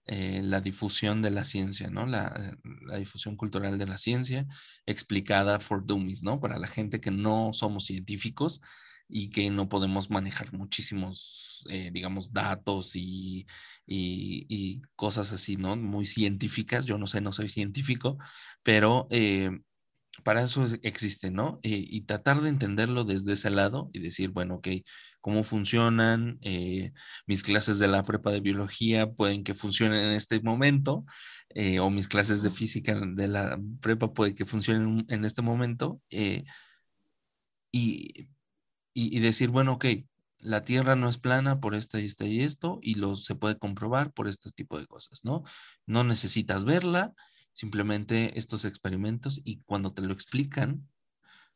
eh, la difusión de la ciencia, ¿no? La, la difusión cultural de la ciencia explicada for dummies, ¿no? Para la gente que no somos científicos y que no podemos manejar muchísimos, eh, digamos, datos y, y- y cosas así, ¿no? Muy científicas. Yo no sé, no soy científico, pero eh, para eso es- existe, ¿no? Eh, y tratar de entenderlo desde ese lado y decir, bueno, ok, cómo funcionan, eh, mis clases de la prepa de biología pueden que funcionen en este momento, eh, o mis clases de física de la prepa puede que funcionen en este momento, y, y, y decir, bueno, ok, la Tierra no es plana por esta y esta y esto, y lo se puede comprobar por este tipo de cosas, ¿no? No necesitas verla, simplemente estos experimentos, y cuando te lo explican,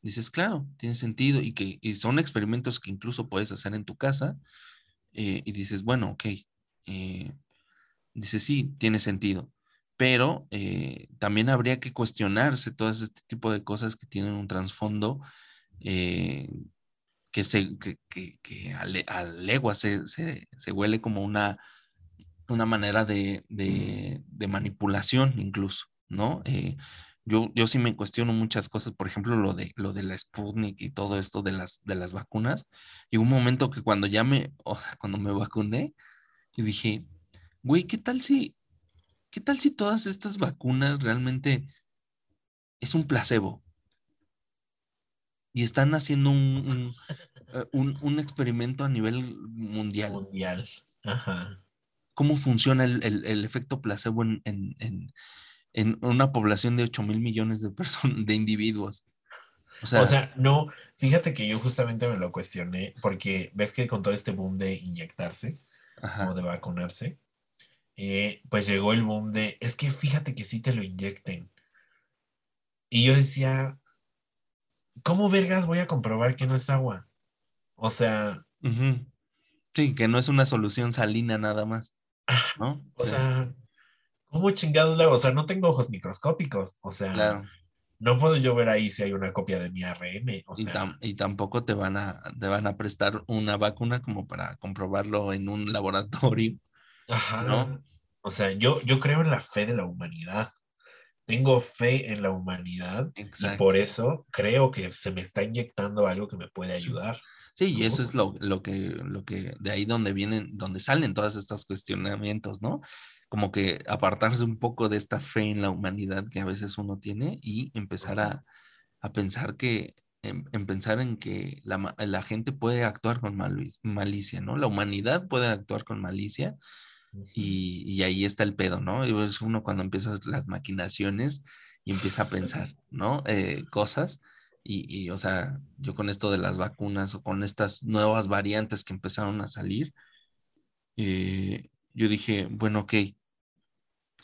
dices, claro, tiene sentido, y que y son experimentos que incluso puedes hacer en tu casa, eh, y dices, bueno, ok, eh, dices, sí, tiene sentido. Pero eh, también habría que cuestionarse todas este tipo de cosas que tienen un trasfondo que, se, que, que, que a legua se, se, se huele como una, una manera de, de, de manipulación incluso, ¿no? Eh, yo, yo sí me cuestiono muchas cosas, por ejemplo, lo de, lo de la Sputnik y todo esto de las, de las vacunas. Y un momento que cuando ya me, <laughs> o sea, cuando me vacuné, y dije, güey, ¿qué tal si, qué tal si todas estas vacunas realmente es un placebo? Y están haciendo un, un, eh, un- un experimento a nivel mundial.
Mundial. Ajá.
¿Cómo funciona el, el- el efecto placebo en, en- en- en una población de 8 mil millones de personas, <laughs> de individuos? O sea,
O sea, no, fíjate que yo justamente me lo cuestioné porque ves que con todo este boom de inyectarse
ajá,
o de vacunarse, eh, pues llegó el boom de, es que fíjate que sí te lo inyecten. Y yo decía, ¿cómo vergas voy a comprobar que no es agua? O sea.
Sí, que no es una solución salina nada más, ¿no?
o
Sí,
sea, ¿cómo chingados le hago? O sea, no tengo ojos microscópicos. O sea,
claro.
no puedo yo ver ahí si hay una copia de mi ARN. O
Y,
sea,
tam- y tampoco te van a, te van a prestar una vacuna como para comprobarlo en un laboratorio.
Ajá.
¿no?
O sea, yo, yo creo en la fe de la humanidad. Tengo fe en la humanidad y por eso creo que se me está inyectando algo que me puede ayudar.
Sí, y eso es lo, lo que, lo que, de ahí donde vienen, donde salen todos estos cuestionamientos, ¿no? Como que apartarse un poco de esta fe en la humanidad que a veces uno tiene y empezar a, a pensar que, en, en pensar en que la, la gente puede actuar con malis- malicia, ¿no? La humanidad puede actuar con malicia y, y ahí está el pedo, ¿no? Y es uno cuando empiezas las maquinaciones y empieza a pensar, ¿no? Eh, cosas Y, y, o sea, yo con esto de las vacunas o con estas nuevas variantes que empezaron a salir, eh, yo dije, bueno, ok,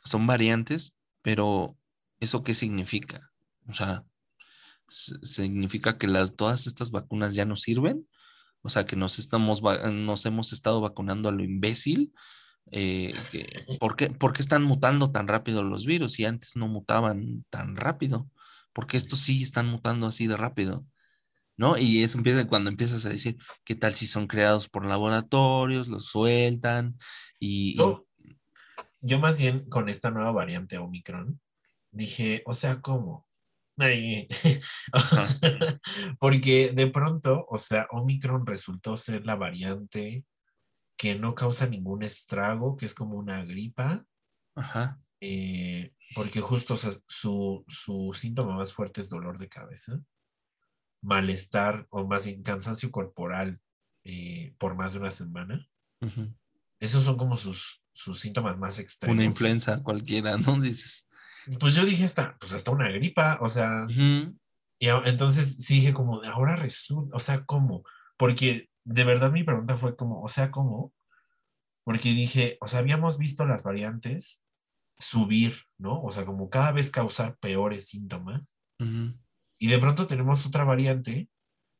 son variantes, pero ¿eso qué significa? O sea, significa que las, todas estas vacunas ya no sirven, o sea, que nos, estamos, nos hemos estado vacunando a lo imbécil. Eh, ¿por, qué, ¿Por qué están mutando tan rápido los virus si antes no mutaban tan rápido? Porque estos sí están mutando así de rápido? ¿No? Y eso empieza cuando empiezas a decir, ¿qué tal si son creados por laboratorios, los sueltan? Y,
yo, yo más bien con esta nueva variante Omicron, dije, o sea, ¿cómo? <laughs> porque de pronto, o sea, Omicron resultó ser la variante que no causa ningún estrago, que es como una gripa.
Ajá.
Eh, porque justo su, su, síntoma más fuerte es dolor de cabeza, malestar o más bien cansancio corporal eh, por más de una semana. Esos son como sus, sus síntomas más extremos.
Una influenza cualquiera, ¿no? <laughs> Dices.
Pues yo dije hasta, pues hasta una gripa, o sea. Y entonces sí dije como, ahora resulta, o sea, ¿cómo? Porque de verdad mi pregunta fue como, o sea, ¿cómo? Porque dije, o sea, habíamos visto las variantes subir, ¿no? O sea, como cada vez causar peores síntomas. Y de pronto tenemos otra variante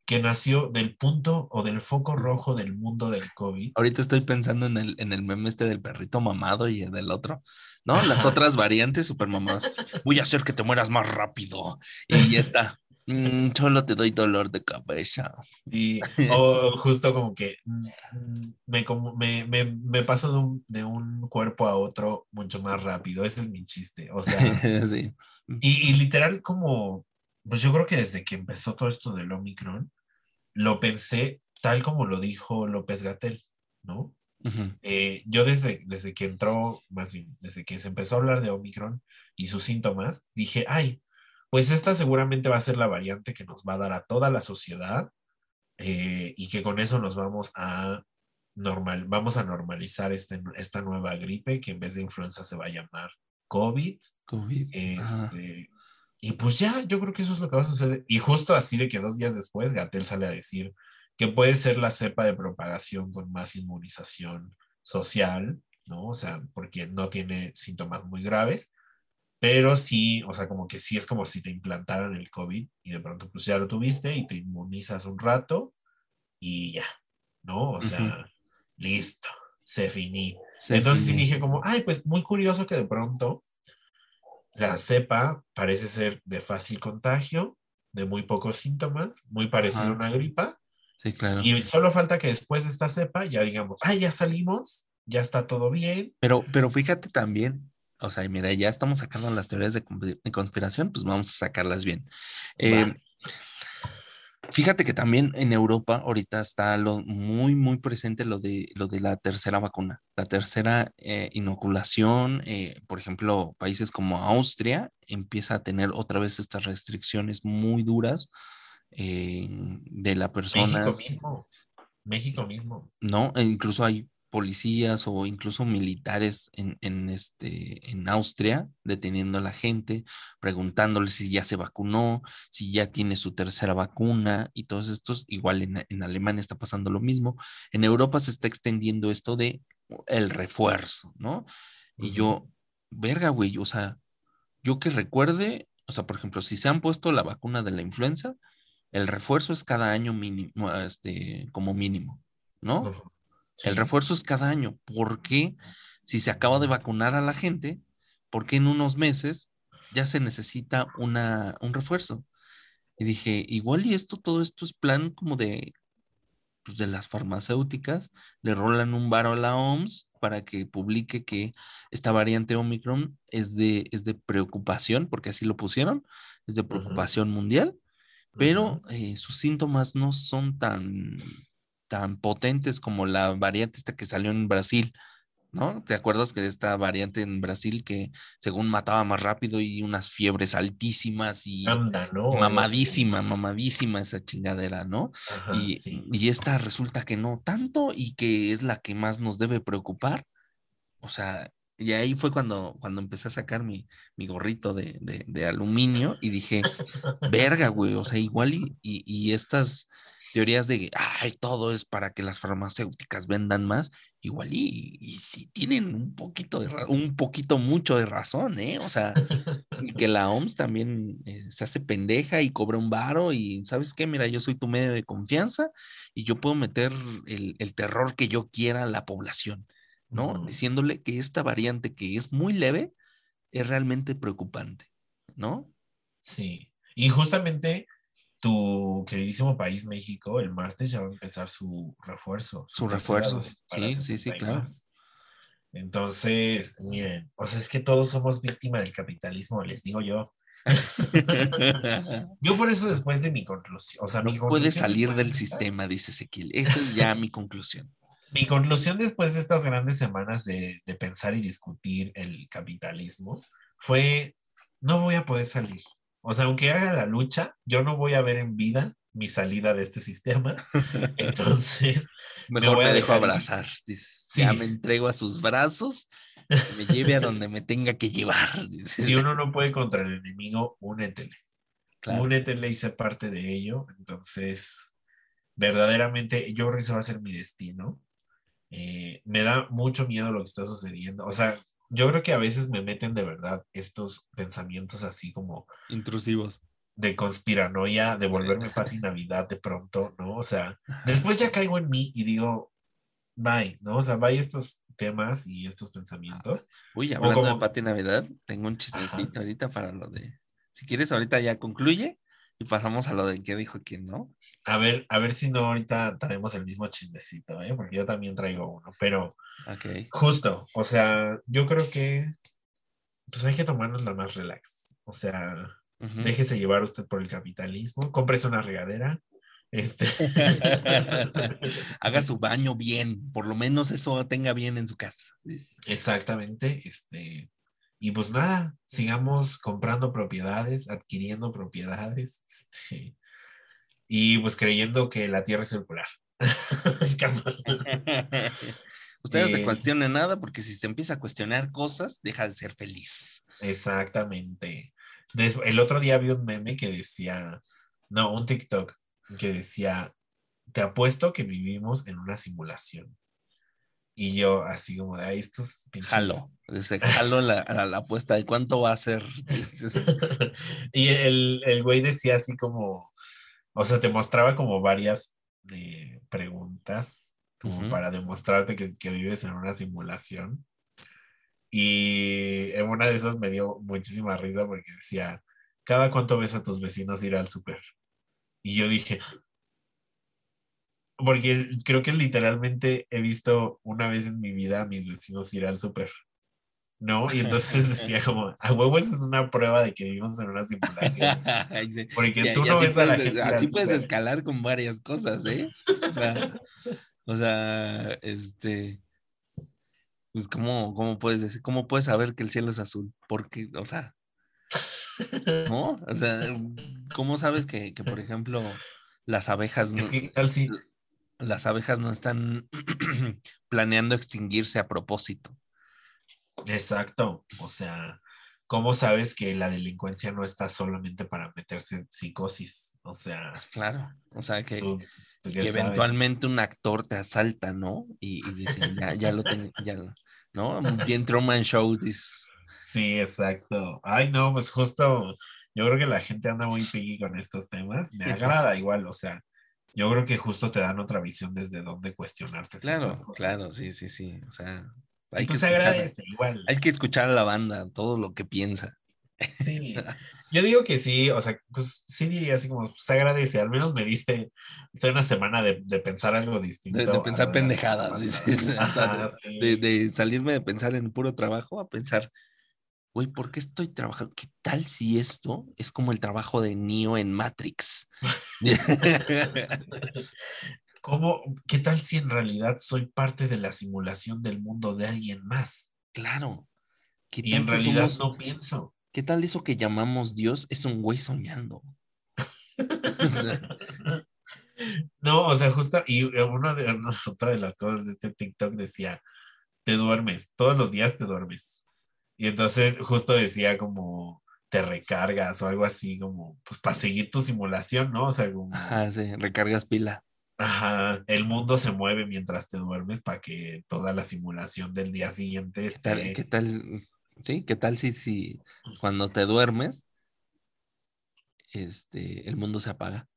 que nació del punto o del foco rojo del mundo del COVID.
Ahorita estoy pensando en el, en el meme este del perrito mamado y del otro, ¿no? Las otras variantes super mamadas. Voy a hacer que te mueras más rápido. Y ya está. Mm, solo te doy dolor de cabeza.
Y, <laughs> o justo como que mm, me, me, me, me paso de un, de un, cuerpo a otro mucho más rápido. Ese es mi chiste. O sea, <laughs>
sí.
y, y, literal como, pues yo creo que desde que empezó todo esto del Omicron, lo pensé tal como lo dijo López Gatel, ¿no? eh, yo desde, desde que entró, más bien, desde que se empezó a hablar de Omicron y sus síntomas, dije, ay, pues esta seguramente va a ser la variante que nos va a dar a toda la sociedad eh, y que con eso nos vamos a normal, vamos a normalizar este, esta nueva gripe que en vez de influenza se va a llamar COVID.
COVID.
Este, y pues ya, yo creo que eso es lo que va a suceder. Y justo así de que dos días después Gatel sale a decir que puede ser la cepa de propagación con más inmunización social, ¿no? O sea, porque no tiene síntomas muy graves, pero sí, o sea, como que sí es como si te implantaran el COVID y de pronto pues ya lo tuviste y te inmunizas un rato y ya, ¿no? O sea, listo, se finí. Entonces sí dije como, ay, pues muy curioso que de pronto la cepa parece ser de fácil contagio, de muy pocos síntomas, muy parecido a una gripa.
Sí, claro.
Y solo falta que después de esta cepa ya digamos, ay, ya salimos, ya está todo bien.
Pero, pero fíjate también, o sea, mira, ya estamos sacando las teorías de, conspiración, pues vamos a sacarlas bien. Eh, fíjate que también en Europa ahorita está lo, muy, muy presente lo de, lo de la tercera vacuna, la tercera eh, inoculación. Eh, por ejemplo, países como Austria empieza a tener otra vez estas restricciones muy duras de la persona.
México mismo. México mismo.
No, e incluso hay policías o incluso militares en, en, este, en Austria deteniendo a la gente, preguntándoles si ya se vacunó, si ya tiene su tercera vacuna y todos estos, igual en, en Alemania está pasando lo mismo. En Europa se está extendiendo esto de el refuerzo, ¿no? Y yo, verga, güey, o sea, yo que recuerde, o sea, por ejemplo, si se han puesto la vacuna de la influenza, el refuerzo es cada año mínimo, este, como mínimo, ¿no? El refuerzo es cada año. ¿Por qué? Si se acaba de vacunar a la gente, ¿por qué en unos meses ya se necesita una, un refuerzo? Y dije, igual y esto, todo esto es plan como de, pues de las farmacéuticas, le rolan un varo a la OMS para que publique que esta variante Omicron es de, es de preocupación, porque así lo pusieron, es de preocupación mundial, pero eh, sus síntomas no son tan, tan potentes como la variante esta que salió en Brasil, ¿no? ¿Te acuerdas que de esta variante en Brasil que según mataba más rápido y unas fiebres altísimas y mamadísima, mamadísima esa chingadera, ¿no? y, y esta resulta que no tanto y que es la que más nos debe preocupar. O sea, Y ahí fue cuando, cuando empecé a sacar mi, mi gorrito de, de- de aluminio y dije, <laughs> verga, güey, o sea, igual y, y- y estas teorías de, ay, todo es para que las farmacéuticas vendan más, igual y, y sí tienen un poquito de, un poquito mucho de razón, ¿eh? O sea, que la OMS también eh, se hace pendeja y cobra un varo y, ¿sabes qué? Mira, yo soy tu medio de confianza y yo puedo meter el, el terror que yo quiera a la población. ¿no? Diciéndole que esta variante que es muy leve es realmente preocupante, ¿no?
Sí. Y justamente tu queridísimo país, México, el martes ya va a empezar su refuerzo.
Su
tercera
refuerzo, sí, sí, sí,
60 y
claro.
más. Entonces, miren, o sea, es que todos somos víctimas del capitalismo, les digo yo. <laughs> Yo por eso después de mi conclusión, o sea,
no
mi
puede salir del sistema, dice Ezequiel. Esa es ya mi conclusión. <laughs>
Mi conclusión después de estas grandes semanas de, de pensar y discutir el capitalismo fue, no voy a poder salir. O sea, aunque haga la lucha, yo no voy a ver en vida mi salida de este sistema. <laughs> Entonces,
Mejor
voy
me
a
dejo
dejar
abrazar. Ya me entrego a sus brazos, que me lleve a donde me tenga que llevar. <laughs>
si uno no puede contra el enemigo, únetele.
Claro.
Únetele y sé parte de ello. Entonces, verdaderamente, yo creo que ese va a ser mi destino. Eh, me da mucho miedo lo que está sucediendo. O sea, yo creo que a veces me meten de verdad estos pensamientos así como
Intrusivos.
de conspiranoia, de volverme Pati Navidad de pronto, ¿no? O sea, <laughs> después ya caigo en mí y digo, bye, ¿no? O sea, bye estos temas y estos pensamientos.
Uy, hablando de
como-
Pati Navidad, tengo un chismecito ahorita para lo de. Si quieres, ahorita ya concluye y pasamos a lo de qué dijo quién, ¿no?
A ver, a ver si no ahorita traemos el mismo chismecito, ¿eh? Porque yo también traigo uno, pero
Ok.
justo, o sea, yo creo que pues hay que tomarnos la más relax. O sea, déjese llevar usted por el capitalismo, cómprese una regadera. Este. <laughs>
Haga su baño bien, por lo menos eso tenga bien en su casa.
Exactamente, este, y pues nada, sigamos comprando propiedades, adquiriendo propiedades, este, y pues creyendo que la Tierra es circular. <laughs> <laughs>
Usted no se
Eh.
cuestione nada porque si se empieza a cuestionar cosas, deja de ser feliz.
Exactamente. El otro día vi un meme que decía, no, un TikTok que decía, te apuesto que vivimos en una simulación. Y yo así como de, ahí estos pinches
Jalo. Dice, jalo la, la, la apuesta de cuánto va a ser. <laughs>
Y el, el güey decía así como, o sea, te mostraba como varias eh, preguntas como
Ujú.
para demostrarte que, que vives en una simulación. Y en una de esas me dio muchísima risa porque decía, ¿cada cuánto ves a tus vecinos ir al súper? Y yo dije, porque creo que literalmente he visto una vez en mi vida a mis vecinos ir al súper. ¿No? Y entonces decía <laughs> como, a huevo, esa es una prueba de que vivimos en una simulación. <laughs> Porque tú no ves a la gente.
Así puedes escalar con varias cosas, ¿eh? O sea, o sea, este, pues, ¿cómo, cómo puedes decir, cómo puedes saber que el cielo es azul? Porque, o sea, ¿no? O sea, ¿cómo sabes que, que, por <laughs> ejemplo, las abejas no,
Es que, ¿qué tal si-
las abejas no están <clears throat> planeando extinguirse a propósito?
Exacto. O sea, ¿cómo sabes que la delincuencia no está solamente para meterse en psicosis? O sea,
Claro, o sea, que,
tú, tú qué
que
sabes.
eventualmente un actor te asalta, ¿no? Y, y dicen, ya, ya lo tengo, ya, lo- ¿no? Bien Truman Show, dice,
Sí, exacto. Ay, no, pues justo, yo creo que la gente anda muy piqui con estos temas. Me <laughs> agrada igual, o sea, yo creo que justo te dan otra visión desde donde cuestionarte.
Claro,
cosas.
claro, sí, sí, sí. O sea, hay que,
pues se
escuchar,
agradece igual.
hay que escuchar a la banda, todo lo que piensa.
Sí, <laughs> yo digo que sí, o sea, pues sí diría así como, se agradece, al menos me diste una semana de, de pensar algo distinto.
De, pensar pendejadas, dices,
pasada. <laughs>
o sea,
Ajá, sí.
de, de salirme de pensar en puro trabajo a pensar, güey, ¿por qué estoy trabajando? ¿Qué tal si esto es como el trabajo de Neo en Matrix? <laughs>
¿Cómo, qué tal si en realidad soy parte de la simulación del mundo de alguien más?
claro. ¿Qué
Y
tal
en
si
realidad
somos-
no pienso.
¿Qué tal eso que llamamos Dios es un güey soñando? <laughs>
No, o sea, justo, y una de, una- <laughs> otra de las cosas de este TikTok decía, te duermes, todos los días te duermes. Y entonces justo decía como te recargas o algo así, como pues para seguir tu simulación, ¿no? O sea, como,
Ajá, sí, recargas pila.
ajá, el mundo se mueve mientras te duermes para que toda la simulación del día siguiente
¿Qué tal,
esté...
qué tal, sí, qué tal si, si cuando te duermes, este, el mundo se apaga?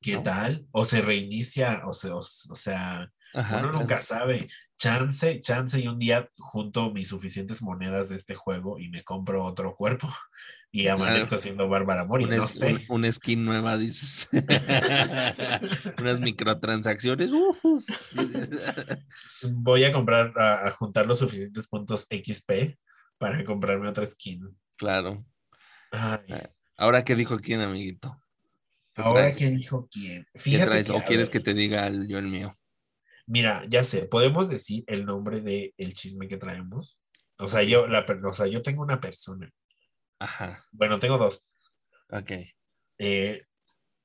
¿Qué
¿no?
tal? O se reinicia, o, se, o, o sea,
Ajá,
uno
claro.
nunca sabe. Chance, chance y un día junto mis suficientes monedas de este juego y me compro otro cuerpo <laughs> y
Claro.
amanezco siendo Bárbara Mori,
Un
no sé.
un- una skin nueva, dices. <laughs> Unas microtransacciones. uf, uf. <laughs>
Voy a comprar, a, a juntar los suficientes puntos XP para comprarme otra skin.
claro.
Ay,
Ah, Ahora, ¿qué dijo quién, amiguito? ¿Qué
ahora quién dijo quién.
¿Qué
Fíjate
traes?
que,
¿O quieres
ver,
que te diga yo el mío?
Mira, ya sé, podemos decir el nombre del el chisme que traemos. O sea, yo, la, o sea, yo tengo una persona.
Ajá,
Bueno, tengo dos.
ok.
Eh,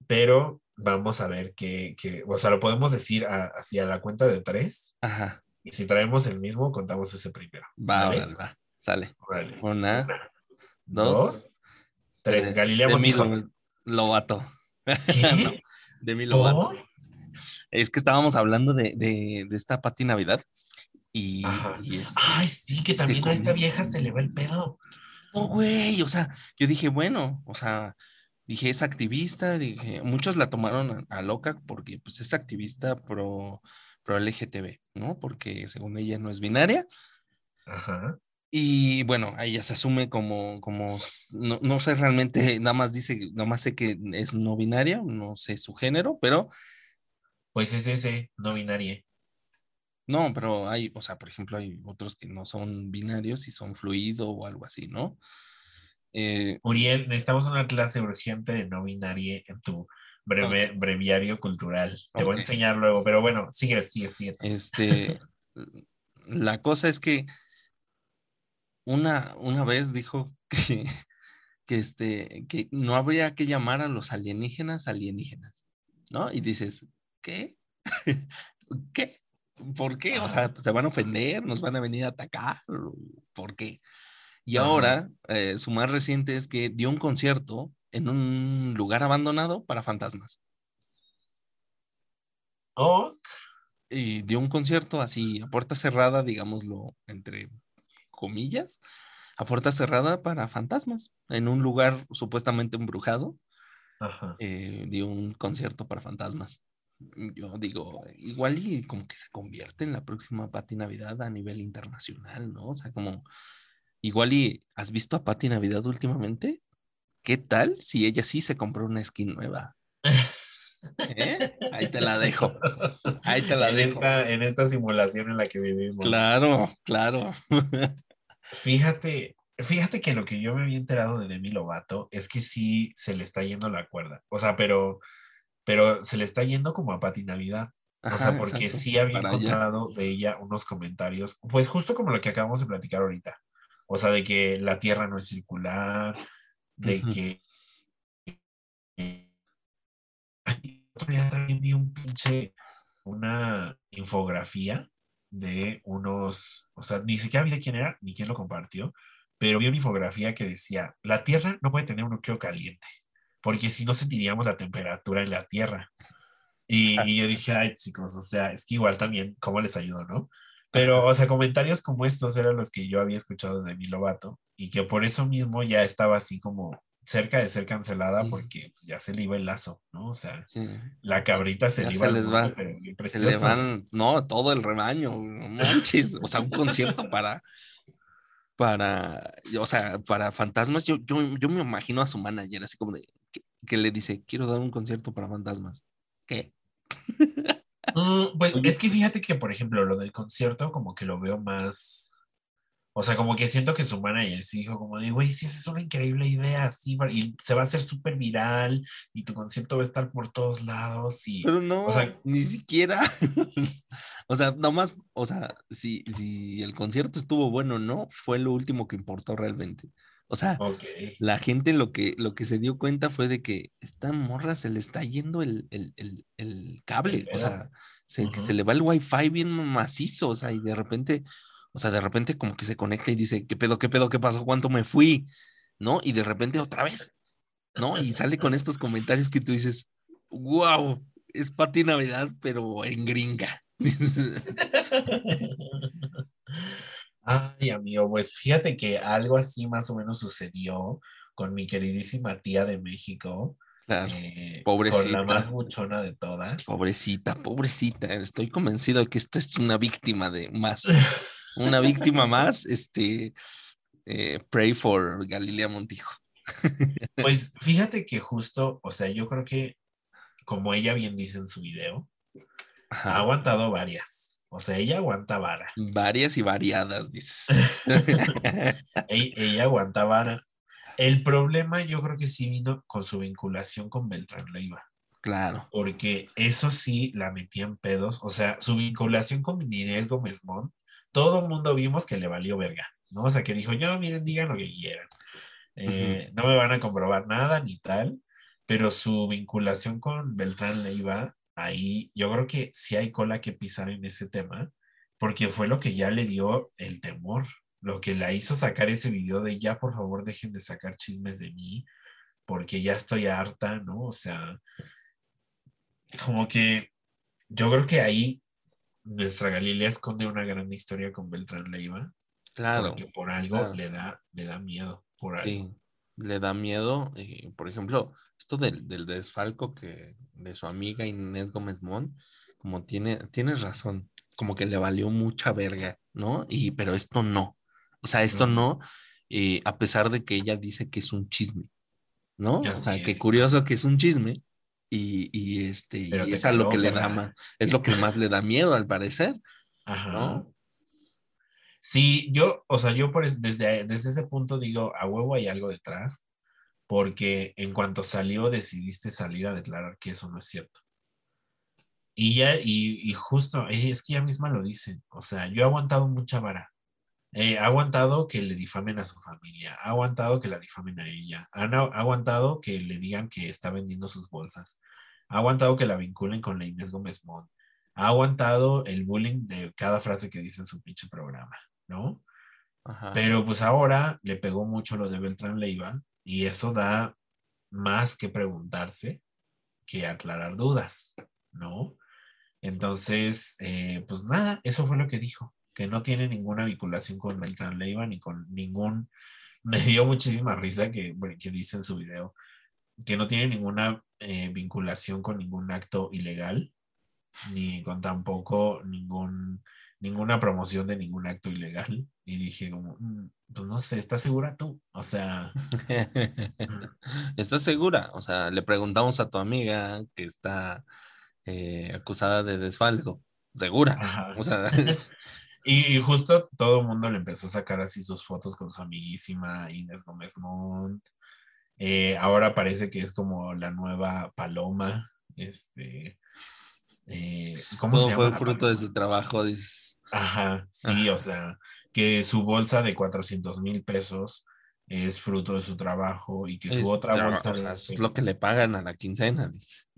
pero vamos a ver qué, qué- o sea, lo podemos decir a- así a la cuenta de tres.
Ajá,
Y si traemos el mismo, contamos ese primero.
va,
¿vale?
órale, va. Sale.
Órale.
Una,
Una,
dos,
dos, tres.
de-
Galilea Montijo.
Lo- Lovato.
¿Qué? <laughs>
No, Demi Lovato.
¿Por?
Es que estábamos hablando de, de, de esta Pati Navidad. Y, y este,
Ay, sí, que también a esta vieja se le va el pedo.
No, güey, o sea, yo dije, bueno, o sea, dije, es activista, dije, muchos la tomaron a, a loca porque pues es activista pro, pro LGTB, ¿no? Porque según ella no es binaria.
Ajá.
Y bueno, ella se asume como, como, no, no sé realmente, nada más dice, nada más sé que es no binaria, no sé su género, pero
Pues es ese, no binario.
no, pero hay, o sea, por ejemplo, hay otros que no son binarios y son fluido o algo así, ¿no? Eh,
Uriel, necesitamos una clase urgente de no binario en tu breve, breviario cultural. Te voy a enseñar luego, pero bueno, sigue, sigue, sigue.
Este, la cosa es que una, una vez dijo que, que, este, que no habría que llamar a los alienígenas alienígenas, ¿no? Y dices, ¿qué? <laughs> ¿Qué? ¿Por qué? O sea, ¿se van a ofender? ¿Nos van a venir a atacar? ¿Por qué? Y ahora, eh, su más reciente es que dio un concierto en un lugar abandonado para fantasmas.
Oh,
y dio un concierto así a puerta cerrada, digámoslo entre comillas, a puerta cerrada para fantasmas, en un lugar supuestamente embrujado,
ajá.
eh, dio un concierto para fantasmas. Yo digo, igual y como que se convierte en la próxima Pati Navidad a nivel internacional, ¿no? O sea, como, igual y, ¿has visto a Pati Navidad últimamente? ¿Qué tal si ella sí se compró una skin nueva? ¿Eh? Ahí te la dejo. Ahí te la
en,
dejo.
esta, en esta simulación en la que vivimos.
Claro, claro.
Fíjate, fíjate que lo que yo me había enterado de Demi Lovato es que sí se le está yendo la cuerda. O sea, pero, pero se le está yendo como a Pati Navidad. O sea, porque
exacto,
sí había encontrado de ella unos comentarios, pues justo como lo que acabamos de platicar ahorita. O sea, de que la Tierra no es circular, de que... Ay, otro día también vi un pinche, una infografía de unos, o sea, ni siquiera vi de quién era, ni quién lo compartió, pero vi una infografía que decía, la Tierra no puede tener un núcleo caliente, porque si no sentiríamos la temperatura en la Tierra. Y, y yo dije, ay chicos, o sea, es que igual también, ¿cómo les ayudo, no? Pero, o sea, comentarios como estos eran los que yo había escuchado de mi Lovato y que por eso mismo ya estaba así como cerca de ser cancelada
Sí.
porque pues, ya se le iba el lazo, ¿no? O sea,
Sí,
la cabrita se
Ya
le
se
iba al
les
mundo,
va.
bien
se le van, no, todo el rebaño, no manches, o sea, un concierto para, para, o sea, para fantasmas, yo, yo, yo me imagino a su manager así como de, que, que le dice, quiero dar un concierto para fantasmas. ¿Qué?
Mm, pues <laughs> es que fíjate que, por ejemplo, lo del concierto como que lo veo más, o sea, como que siento que su manager sí dijo como de, güey, sí, esa es una increíble idea, sí, y se va a hacer súper viral y tu concierto va a estar por todos lados y...
Pero no,
o sea-
ni siquiera, <laughs> o sea, nomás, o sea, si, si el concierto estuvo bueno o no, fue lo último que importó realmente. O sea, la gente lo que, lo que se dio cuenta fue de que esta morra se le está yendo el, el, el- el cable. O sea, se, se le va el wifi bien macizo, o sea, y de repente, o sea, de repente como que se conecta y dice, ¿qué pedo, qué pedo, qué pasó, cuánto me fui? ¿No? Y de repente otra vez, ¿no? Y sale con estos comentarios que tú dices, wow, es Pati Navidad, pero en gringa. <laughs>
Ay, amigo, pues fíjate que algo así más o menos sucedió con mi queridísima tía de México.
Claro,
eh,
pobrecita.
Con la más buchona de todas.
Pobrecita, pobrecita. Estoy convencido de que esta es una víctima de más. <laughs> Una víctima más. Este, eh, pray for Galilea Montijo.
Pues fíjate que justo, o sea, yo creo que, como ella bien dice en su video, ha aguantado varias. O sea, ella aguanta vara.
Varias y variadas, dices. <laughs>
Ella aguanta vara. El problema yo creo que sí vino con su vinculación con Beltrán Leiva.
claro.
porque eso sí la metía en pedos, o sea, su vinculación con Inés Gómez Mont, todo el mundo vimos que le valió verga, ¿no? O sea, que dijo, yo, miren, digan lo que quieran, Eh, no me van a comprobar nada ni tal, pero su vinculación con Beltrán Leiva, ahí yo creo que sí hay cola que pisar en ese tema, porque fue lo que ya le dio el temor, lo que la hizo sacar ese video de ya, por favor, dejen de sacar chismes de mí, porque ya estoy harta, ¿no? O sea, como que yo creo que ahí nuestra Galilea esconde una gran historia con Beltrán Leiva,
Claro.
porque por algo
claro.
le da le da miedo, por algo.
Sí, le da miedo. eh, por ejemplo, esto del, del desfalco que de su amiga Inés Gómez Mon, como tiene, tienes razón, como que le valió mucha verga, ¿no? Y, pero esto no. O sea, esto no, eh, a pesar de que ella dice que es un chisme, ¿no? O sea,
es.
curioso que es un chisme. Y, y este,
Pero
y
te
es a lo que le da más, es lo que más le da miedo al parecer,
Ajá.
¿no?
Sí, yo, o sea, yo por es- desde, desde ese punto digo, a huevo hay algo detrás, porque en cuanto salió decidiste salir a declarar que eso no es cierto. Y ya, y, y justo, es que ella misma lo dice, o sea, yo he aguantado mucha vara. Eh, ha aguantado que le difamen a su familia, ha aguantado que la difamen a ella, ha aguantado que le digan que está vendiendo sus bolsas, ha aguantado que la vinculen con la Inés Gómez Mont, ha aguantado el bullying de cada frase que dice en su pinche programa, ¿no?
Ajá.
Pero pues ahora le pegó mucho lo de Beltrán Leiva y eso da más que preguntarse que aclarar dudas, ¿no? Entonces, eh, pues nada, eso fue lo que dijo, que no tiene ninguna vinculación con Beltrán Leiva ni con ningún, <laughs> me dio muchísima risa que, que dice en su video, que no tiene ninguna eh, vinculación con ningún acto ilegal, ni con tampoco ningún, ninguna promoción de ningún acto ilegal. Y dije como, "Mm, pues no sé, ¿estás segura tú? O sea, <laughs>
¿Estás segura? O sea, le preguntamos a tu amiga que está eh, acusada de desfalco. ¿Segura?
ajá.
O sea, <laughs>
Y, justo todo el mundo le empezó a sacar así sus fotos con su amiguísima Inés Gómez Montt. Eh, ahora parece que es como la nueva Paloma. Este, eh, ¿cómo
todo
se
fue
llama? la
fruto de su trabajo, dices.
Ajá, sí, o sea, que su bolsa de 400 mil pesos es fruto de su trabajo y que su
Es,
otra bolsa
o sea,
de
es lo que le pagan a la quincena, dices.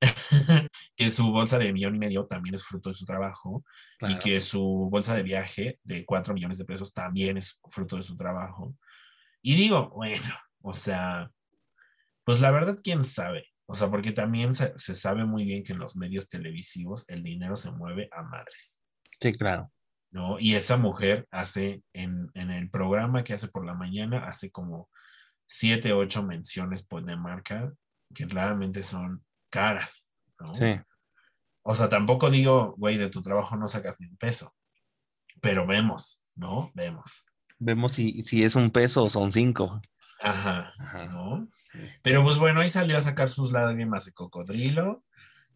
<laughs>
que su bolsa de millón y medio también es fruto de su trabajo
Claro.
y que su bolsa de viaje de 4 millones de pesos también es fruto de su trabajo. Y digo, bueno, o sea, pues la verdad, quién sabe. O sea, porque también se, se sabe muy bien que en los medios televisivos el dinero se mueve a madres.
Sí, claro.
¿no? Y esa mujer hace, en, en el programa que hace por la mañana, hace como siete, ocho menciones pues, de marca que claramente son caras, ¿no?
Sí.
O sea, tampoco digo, güey, de tu trabajo no sacas ni un peso, pero vemos, ¿no? Vemos.
Vemos si, si es un peso o son cinco.
Ajá,
Ajá.
¿no?
Sí.
Pero pues bueno, ahí salió a sacar sus lágrimas de cocodrilo.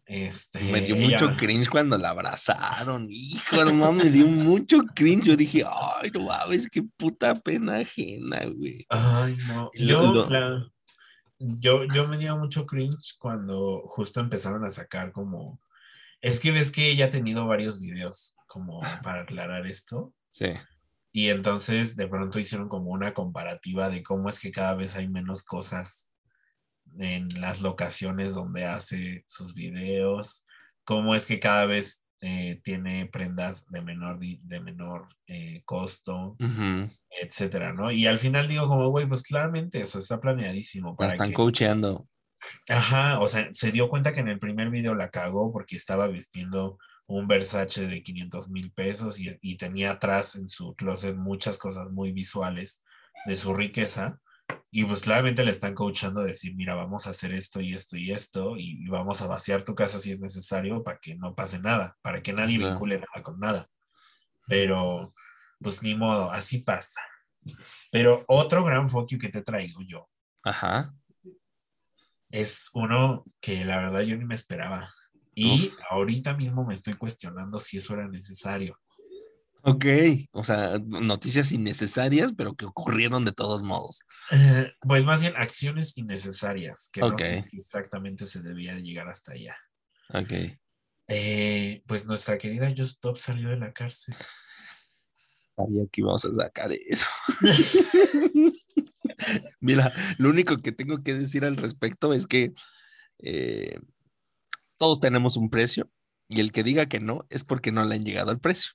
Este,
Me dio
ella-
mucho cringe cuando la abrazaron. Hijo, no me dio mucho cringe. Yo dije, ay, no mames, qué puta pena ajena, güey.
Ay, no.
Lo-
Yo,
lo-
la- yo, yo me dio mucho cringe cuando justo empezaron a sacar como. Es que ves que ella ha tenido varios videos como <laughs> para aclarar esto.
Sí,
Y entonces de pronto hicieron como una comparativa de cómo es que cada vez hay menos cosas en las locaciones donde hace sus videos, cómo es que cada vez eh, tiene prendas de menor, de menor eh, costo, etcétera, ¿no? Y al final digo como, güey, pues claramente eso está planeadísimo
La
para
están
que...
coacheando.
Ajá, o sea, se dio cuenta que en el primer video la cagó porque estaba vistiendo un Versace de 500 mil pesos y, y tenía atrás en su closet muchas cosas muy visuales de su riqueza. Y pues claramente le están coachando a decir, mira, vamos a hacer esto y esto y esto y, vamos a vaciar tu casa si es necesario para que no pase nada, para que nadie
Claro.
vincule nada con nada. Pero, pues ni modo, así pasa. Pero otro gran fuck you que te traigo yo
Ajá.
es uno que la verdad yo ni me esperaba. Y ahorita mismo me estoy cuestionando si eso era necesario.
Ok. O sea, noticias innecesarias, pero que ocurrieron de todos modos.
Eh, pues más bien acciones innecesarias, que no sé si exactamente se debía de llegar hasta allá.
Ok.
Eh, pues nuestra querida Just Stop salió de la cárcel.
Sabía que íbamos a sacar eso. <laughs> <laughs> Mira, lo único que tengo que decir al respecto es que eh, todos tenemos un precio y el que diga que no es porque no le han llegado al precio.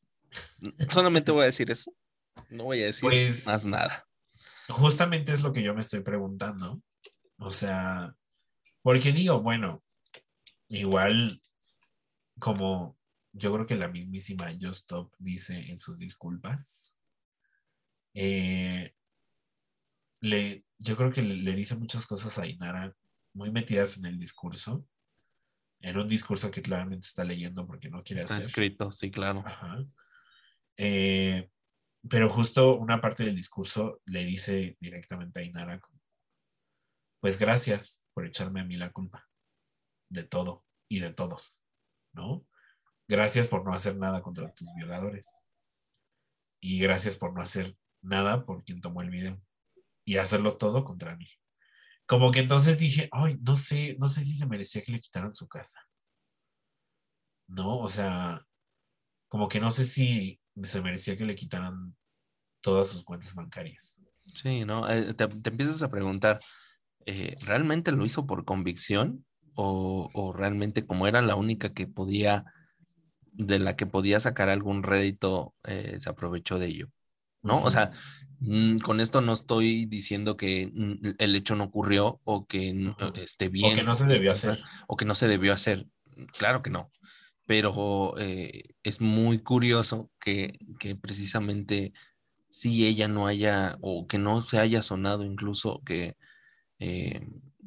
Solamente voy a decir eso. No voy a decir
Pues-
más nada.
Justamente es lo que yo me estoy preguntando. O sea, porque digo, bueno, igual como yo creo que la mismísima Just Stop dice en sus disculpas, eh, le, yo creo que le, le dice muchas cosas a Inara muy metidas en el discurso, en un discurso que claramente está leyendo porque no quiere
Está
hacer.
escrito, sí, claro.
Ajá. Eh, pero justo una parte del discurso le dice directamente a Inara, pues gracias por echarme a mí la culpa de todo y de todos, ¿no? Gracias por no hacer nada contra tus violadores. Y gracias por no hacer nada por quien tomó el video. Y hacerlo todo contra mí. Como que entonces dije, ay, no sé, no sé si se merecía que le quitaran su casa. No, o sea, como que no sé si se merecía que le quitaran todas sus cuentas bancarias.
Sí, ¿no? Eh, te, te empiezas a preguntar, eh, ¿realmente lo hizo por convicción? O, o realmente como era la única que podía, de la que podía sacar algún rédito, eh, se aprovechó de ello? ¿No? O sea, mm, con esto no estoy diciendo que mm, el hecho no ocurrió o que esté bien.
o que no se debió
esté
hacer.
O que no se debió hacer. Claro que no. Pero eh, es muy curioso que, que precisamente si ella no haya, o que no se haya sonado incluso que eh,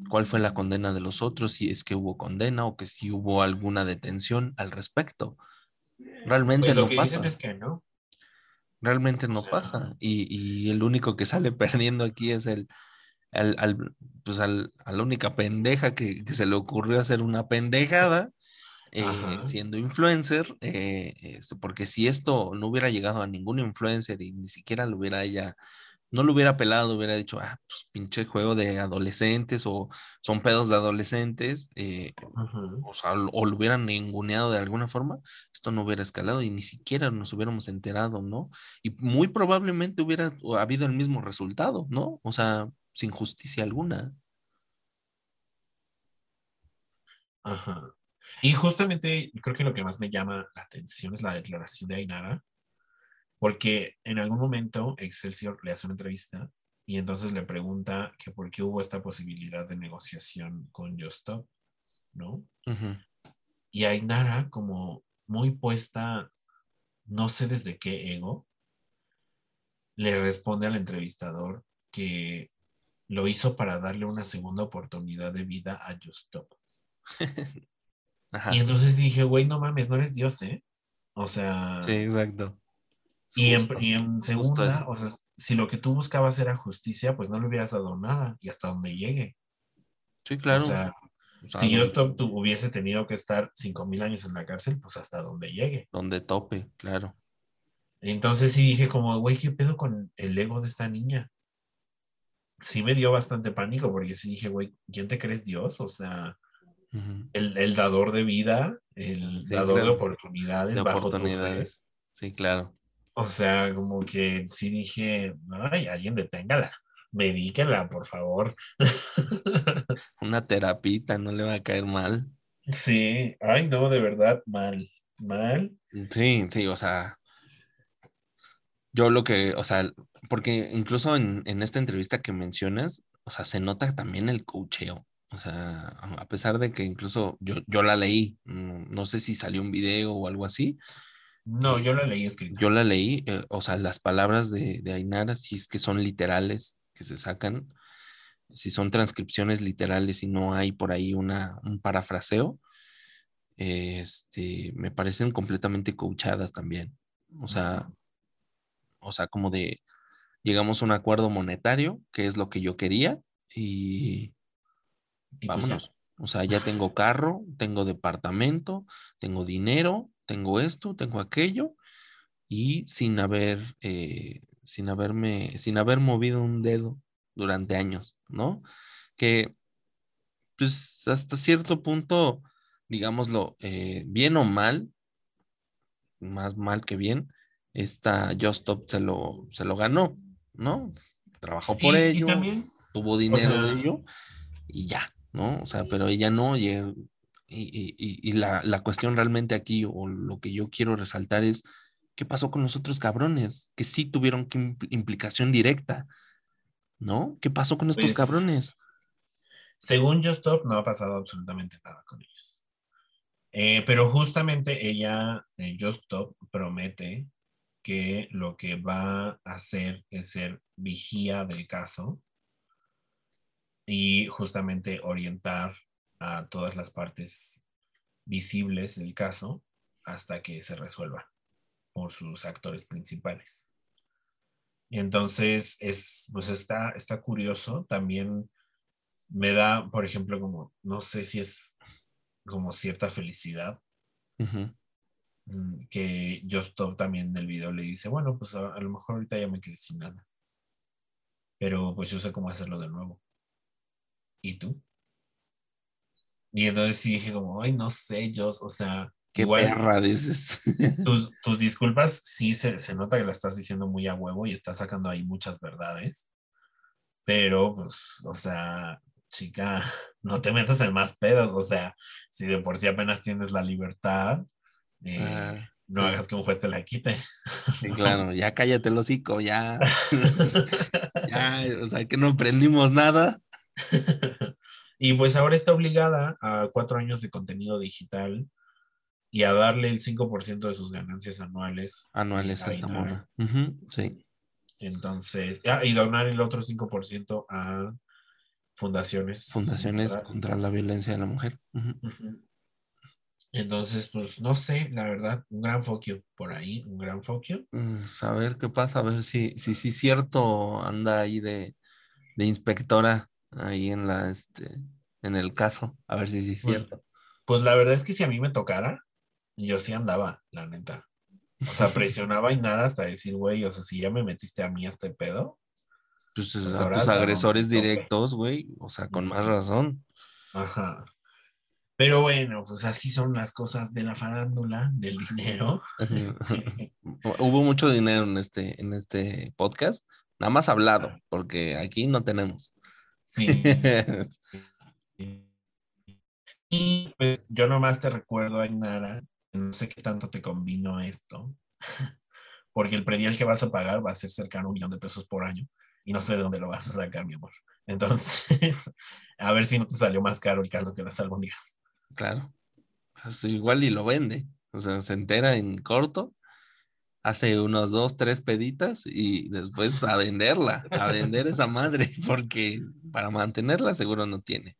cuál fue la condena de los otros, si es que hubo condena o que si hubo alguna detención al respecto. Realmente
Pues lo
no
que
pasa.
dicen es que no.
Realmente no
sea,
pasa. Y, y el único que sale <laughs> perdiendo aquí es el, al, al- pues al- a la única pendeja que, que se le ocurrió hacer una pendejada, eh, siendo influencer, eh, este, porque si esto no hubiera llegado a ningún influencer y ni siquiera lo hubiera ella, no lo hubiera pelado, hubiera dicho, ah, pues pinche juego de adolescentes o son pedos de adolescentes, eh, o sea, o lo hubieran ninguneado de alguna forma, esto no hubiera escalado y ni siquiera nos hubiéramos enterado, ¿no? Y muy probablemente hubiera habido el mismo resultado, ¿no? O sea, sin justicia alguna.
Ajá. Y justamente creo que lo que más me llama la atención es la declaración de Ainara, porque en algún momento Excelsior le hace una entrevista y entonces le pregunta que por qué hubo esta posibilidad de negociación con Justop, ¿no?
Ujú.
Y Ainara, como muy puesta, no sé desde qué ego, le responde al entrevistador que lo hizo para darle una segunda oportunidad de vida a Justop. <laughs>
Ajá.
Y entonces dije, güey, no mames, no eres Dios, ¿eh? O sea,
Sí, exacto.
y, en, y en segunda, o sea, si lo que tú buscabas era justicia, pues no le hubieras dado nada y hasta donde llegue.
Sí, claro.
O sea,
O sea,
si Justop tu- hubiese tenido que estar cinco mil años en la cárcel, pues hasta donde llegue.
donde tope, claro.
Entonces sí dije como, güey, ¿qué pedo con el ego de esta niña? Sí me dio bastante pánico porque sí dije, güey, ¿quién te crees Dios? O sea, El, el dador de vida, el
Sí,
dador de oportunidades
De
bajo
oportunidades. Sí, claro.
O sea, como que sí dije, ay, alguien deténgala, medíquenla, por favor. <laughs>
Una terapita no le va a caer mal.
Sí, ay, no, de verdad, mal, mal.
Sí, sí, o sea, yo lo que, o sea, porque incluso en, en esta entrevista que mencionas, o sea, se nota también el cocheo. O sea, a pesar de que incluso yo, yo la leí, mm, no sé si salió un video o algo así.
No, yo la leí escrita.
Yo la leí, eh, o sea, las palabras de, de Ainara, si es que son literales, que se sacan, si son transcripciones literales y no hay por ahí una, un parafraseo, este, me parecen completamente coachadas también. O sea, o sea, como de llegamos a un acuerdo monetario, que es lo que yo quería, y, vámonos. O sea, ya tengo carro, tengo departamento, tengo dinero, tengo esto, tengo aquello, y sin haber, eh, sin haberme, sin haber movido un dedo durante años, ¿no? Que, pues, hasta cierto punto, digámoslo, eh, bien o mal, más mal que bien, esta Just Stop se lo, se lo ganó, ¿no? Trabajó por
Y- y
ello,
también,
tuvo dinero
sea-
de ello y ya, ¿no? O sea, pero ella no, y, y- y- la, la cuestión realmente aquí, o lo que yo quiero resaltar es, ¿qué pasó con los otros cabrones? Que sí tuvieron que impl- implicación directa, ¿no? ¿Qué pasó con estos
Pues,
cabrones?
según Just Stop, no ha pasado absolutamente nada con ellos. Eh, pero justamente ella, eh, Just Stop, promete que lo que va a hacer es ser vigía del caso y justamente orientar a todas las partes visibles del caso hasta que se resuelva por sus actores principales. Y entonces es, pues está, está curioso. También me da, por ejemplo, como, no sé si es como cierta felicidad mm, que Just Stop también en el video le dice, bueno, pues a, a lo mejor ahorita ya me quedé sin nada. Pero pues yo sé cómo hacerlo de nuevo. ¿Y tú? Y entonces sí dije como, ay, no sé, Just, o sea,
Qué
igual
perra dices. <laughs>
tus, tus disculpas sí se, se nota que la estás diciendo muy a huevo y estás sacando ahí muchas verdades. Pero, pues, o sea, chica, <laughs> no te metas en más pedos. O sea, si de por sí apenas tienes la libertad, eh,
Ah,
no
sí.
hagas que un juez te la quite. <laughs>
Sí, claro, ya cállate el hocico, ya. ya, o sea, que no aprendimos nada. <laughs>
y pues ahora está obligada a cuatro años de contenido digital y a darle el 5% de sus ganancias anuales.
Anuales a esta morra. Sí.
Entonces, ah, y donar el otro 5% a fundaciones.
Fundaciones contra la violencia de la mujer.
Entonces, pues no sé, la verdad, un gran foquio por ahí, un gran foquio.
Mm, A ver qué pasa, a ver si si sí cierto anda ahí de, de inspectora ahí en la este en el caso, a ver si sí es cierto.
Pues la verdad es que si a mí me tocara, yo sí andaba, la neta. O sea, <laughs> presionaba y nada hasta decir, güey, o sea, si ya me metiste a mí a este pedo,
Pues
Pues
a tus agresores directos, güey, o sea, con más razón.
ajá. Pero bueno, pues así son las cosas de la farándula, del dinero. <laughs> Este, <laughs>
Hubo mucho dinero en este en este podcast, nada más hablado, porque aquí no tenemos.
Sí. Y pues yo nomás te recuerdo, Ainara, no sé qué tanto te convino esto, <laughs> porque el predial que vas a pagar va a ser cercano a un millón de pesos por año y no sé de dónde lo vas a sacar, mi amor. Entonces, <laughs> a ver si no te salió más caro el caldo que las albóndigas.
Claro. Igual y lo vende. O sea, se entera en corto, hace unos dos, tres peditas y después a venderla, a vender esa madre, <laughs> porque para mantenerla seguro no tiene.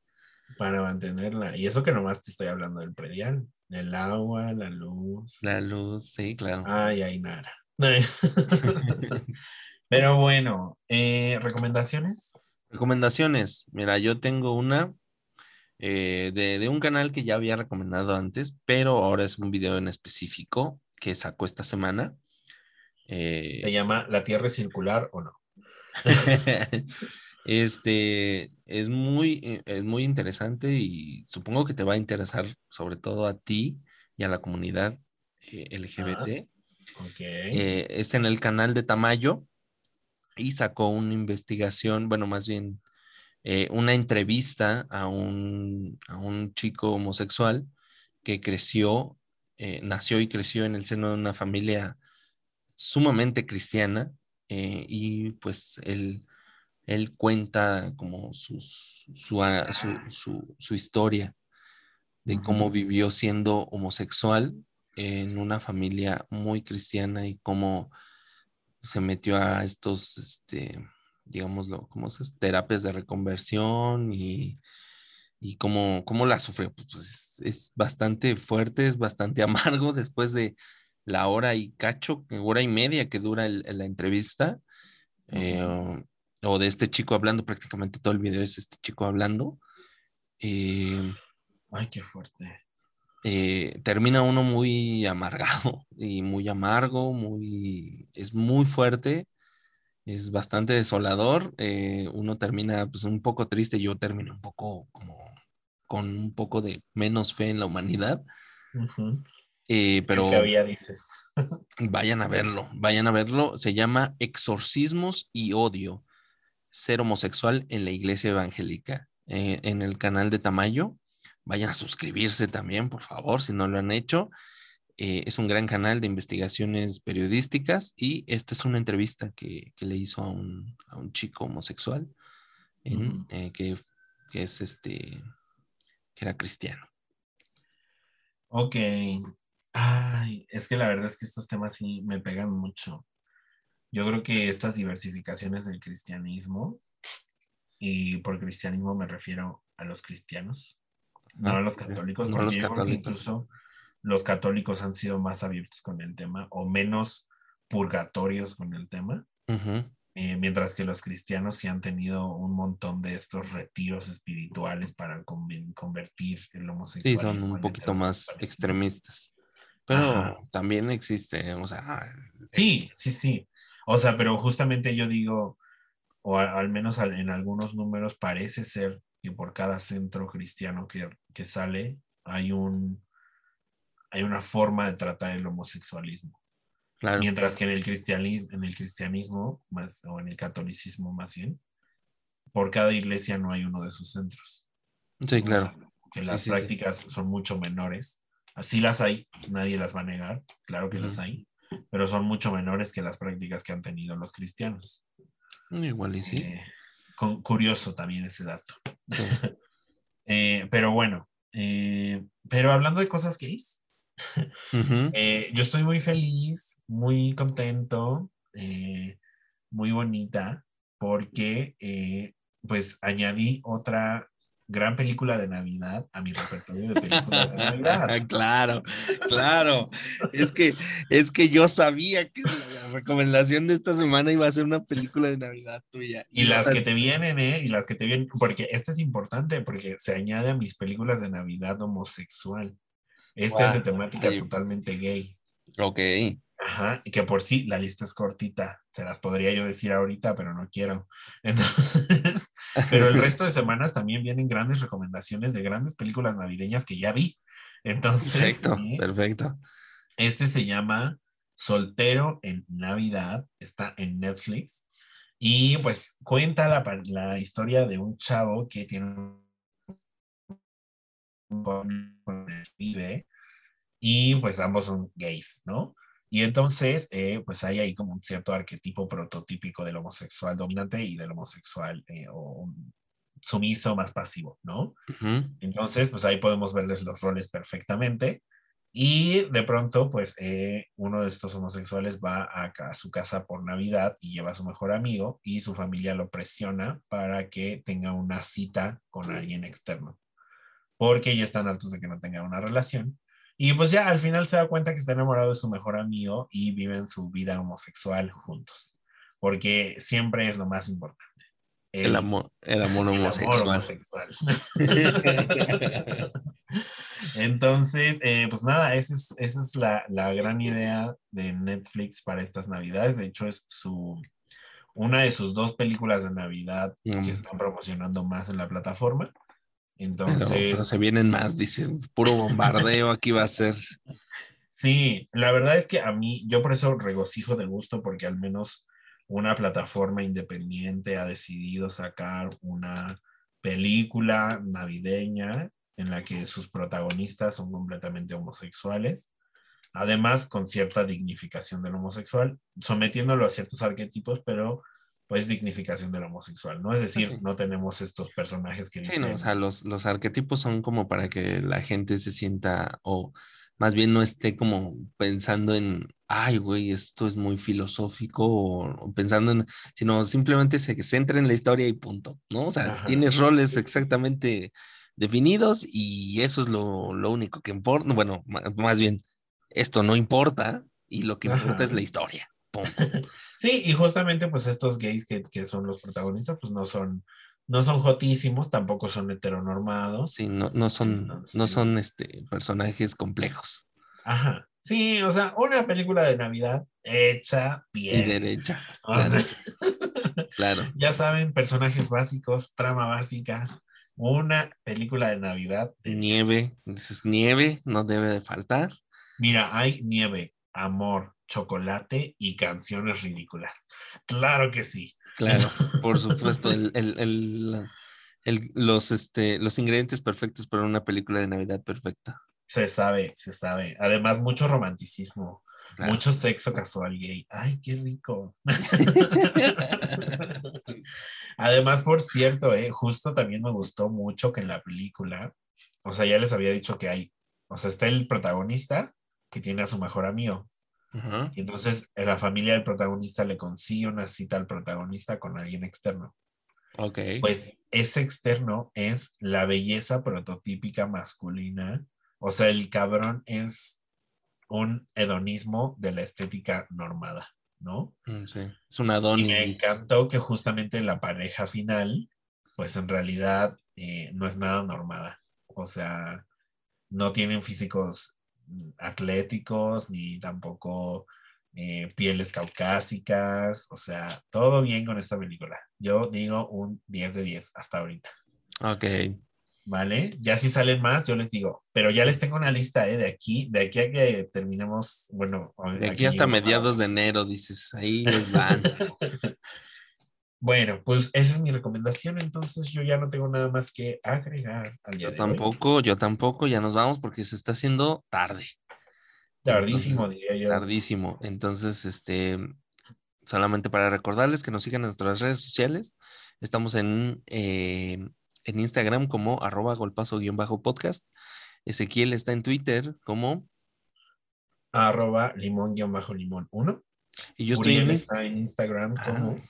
Para mantenerla. Y eso que nomás te estoy hablando del predial, el agua, la luz.
La luz, sí, claro.
Ay, Ainara. <laughs> Pero bueno, eh, ¿recomendaciones?
Recomendaciones. Mira, yo tengo una eh, de, de un canal que ya había recomendado antes, pero ahora es un video en específico que sacó esta semana. Eh,
¿Se llama La Tierra es circular o no? <laughs>
Este es muy, eh, es muy interesante y supongo que te va a interesar sobre todo a ti y a la comunidad eh, LGBT. Eh, es en el canal de Tamayo. y sacó una investigación, bueno, más bien eh, una entrevista a un, a un chico homosexual que creció, nació y creció en el seno de una familia sumamente cristiana eh, y pues él, él cuenta como sus, su, ah, su, su, su historia de cómo vivió siendo homosexual en una familia muy cristiana y cómo se metió a estos, este, digámoslo, como esas terapias de reconversión y, y cómo, cómo la sufrió. Pues es, es, bastante fuerte, es bastante <laughs> amargo después de la hora y cacho, hora y media que dura el, la entrevista, eh, o de este chico hablando, prácticamente todo el video es este chico hablando. Eh,
Ay, qué fuerte.
Eh, termina uno muy amargado <laughs> y muy amargo, muy, es muy fuerte, es bastante desolador. Eh, uno termina pues un poco triste, yo termino un poco como con un poco de menos fe en la humanidad.
Uh -huh.
Eh, pero
que había, dices.
vayan a verlo, vayan a verlo. Se llama Exorcismos y Odio, ser homosexual en la iglesia evangélica, eh, en el canal de Tamayo. Vayan a suscribirse también, por favor, si no lo han hecho. Eh, es un gran canal de investigaciones periodísticas y esta es una entrevista que, que le hizo a un, a un, chico homosexual en, eh, que, que es este, que era cristiano.
Ok. Ay, es que la verdad es que estos temas sí me pegan mucho. Yo creo que estas diversificaciones del cristianismo, y por cristianismo me refiero a los cristianos, no
Ah,
a los católicos,
no
porque
los
yo
católicos.
incluso los católicos han sido más abiertos con el tema o menos purgatorios con el tema, eh, mientras que los cristianos sí han tenido un montón de estos retiros espirituales para convertir el
Sí,
homosexualismo
son un poquito más extremistas. Pero
Ajá.
también existe, o sea,
Sí, sí, sí. O sea, pero justamente yo digo, o a- al menos al- en algunos números parece ser que por cada centro cristiano que, que sale hay un hay una forma de tratar el homosexualismo.
claro.
Mientras que en el cristianismo, en el cristianismo más, o en el catolicismo más bien, por cada iglesia no hay uno de sus centros.
Sí,
O
claro.
sea, que
Sí,
las
sí, sí.
prácticas son mucho menores. Así las hay, nadie las va a negar, claro que las hay, pero son mucho menores que las prácticas que han tenido los cristianos.
Igual y sí.
Eh, con- curioso también ese dato.
sí. <laughs>
Eh, pero bueno, eh, pero hablando de cosas gays, <laughs> eh, yo estoy muy feliz, muy contento, muy bonita, porque pues añadí otra gran película de Navidad a mi repertorio de películas de Navidad. <laughs>
claro, claro. Es que, es que yo sabía que la recomendación de esta semana iba a ser una película de Navidad tuya.
Y las que te vienen, ¿eh? Y las que te vienen, porque este es importante, porque se añade a mis películas de Navidad homosexual. Este es de temática
ay.
totalmente gay.
Ok.
Ajá, y que por sí la lista es cortita. Se las podría yo decir ahorita, pero no quiero. <laughs> Entonces, pero el resto de <laughs> semanas también vienen grandes recomendaciones de grandes películas navideñas que ya vi. Entonces,
Perfecto, perfecto.
este se llama Soltero en Navidad, está en Netflix. Y pues cuenta la, la historia de un chavo que tiene un con con el que vive y pues ambos son gays, ¿no? Y entonces, eh, pues hay ahí como un cierto arquetipo prototípico del homosexual dominante y del homosexual eh, o sumiso más pasivo, ¿no? Entonces, pues ahí podemos verles los roles perfectamente. Y de pronto, pues eh, uno de estos homosexuales va a, a su casa por Navidad y lleva a su mejor amigo y su familia lo presiona para que tenga una cita con alguien externo. Porque ya están hartos de que no tenga una relación. Y pues ya al final se da cuenta que está enamorado de su mejor amigo y viven su vida homosexual juntos. Porque siempre es lo más importante.
El amor, el amor <laughs>
el amor
homosexual.
homosexual. <laughs> Entonces, eh, pues nada, esa es, esa es la, la gran idea de Netflix para estas navidades. De hecho, es su una de sus dos películas de Navidad
Mm.
que están promocionando más en la plataforma.
Pero,
Entonces,
pero se vienen más, dices, puro bombardeo aquí va a ser.
Sí, la verdad es que a mí, yo por eso regocijo de gusto, porque al menos una plataforma independiente ha decidido sacar una película navideña en la que sus protagonistas son completamente homosexuales, además con cierta dignificación del homosexual, sometiéndolo a ciertos arquetipos, pero pues dignificación del homosexual, ¿no? Es decir,
Sí.
no tenemos estos personajes que
Sí,
dicen,
no, o sea, los, los arquetipos son como para que la gente se sienta o más bien no esté como pensando en, ay, güey, esto es muy filosófico o, o pensando en, sino simplemente se centra en la historia y punto, ¿no? O sea,
Ajá.
tienes roles exactamente definidos y eso es lo, lo único que importa, bueno, más bien, esto no importa y lo que importa
Ajá.
es la historia, punto. <laughs>
Sí, y justamente pues estos gays que, que son los protagonistas, pues no son, no son jotísimos, tampoco son heteronormados.
Sí, no, no son, no son este, personajes complejos
Ajá. Sí, o sea, una película de Navidad hecha
y
bien.
derecha,
O
claro.
sea, <laughs>
claro.
ya saben, personajes básicos, trama básica, una película de Navidad. de-
Nieve, dices nieve, no debe de faltar.
Mira, hay nieve, amor, chocolate y canciones ridículas. Claro que sí.
Claro, por supuesto, <laughs> el, el- el- los, este, los ingredientes perfectos para una película de Navidad perfecta.
Se sabe, se sabe. Además, mucho romanticismo,
Claro.
mucho sexo casual gay. Ay, qué rico. <laughs> Además, por cierto, eh, justo también me gustó mucho que en la película, o sea, ya les había dicho que hay, o sea, está el protagonista que tiene a su mejor amigo.
Ajá.
Y entonces la familia del protagonista le consigue una cita al protagonista con alguien externo.
Ok.
Pues ese externo es la belleza prototípica masculina. O sea, el cabrón es un hedonismo de la estética normada, ¿no?
Mm, sí, Es un
Y me
Adonis.
encantó que justamente la pareja final, pues en realidad eh, no es nada normada. O sea, no tienen físicos atléticos ni tampoco eh, pieles caucásicas. O sea, todo bien con esta película. Yo digo un 10 de 10 hasta ahorita.
Ok.
¿Vale? Ya si salen más, yo les digo. Pero ya les tengo una lista, ¿eh? De aquí, de aquí a que terminemos, bueno.
De aquí hasta mediados de enero, dices, ahí les van. <laughs>
Bueno, pues esa es mi recomendación, entonces yo ya no tengo nada más que agregar al día
Yo
de hoy.
tampoco, yo tampoco, ya nos vamos porque se está haciendo tarde.
Tardísimo,
Entonces,
diría yo.
Tardísimo. Entonces, este, solamente para recordarles que nos sigan en nuestras redes sociales. Estamos en, eh, en Instagram como arroba golpazo-podcast. Ezequiel está en Twitter como,
Arroba limón-limón 1.
y yo estoy
Uriel
en,
está en Instagram
Ah,
como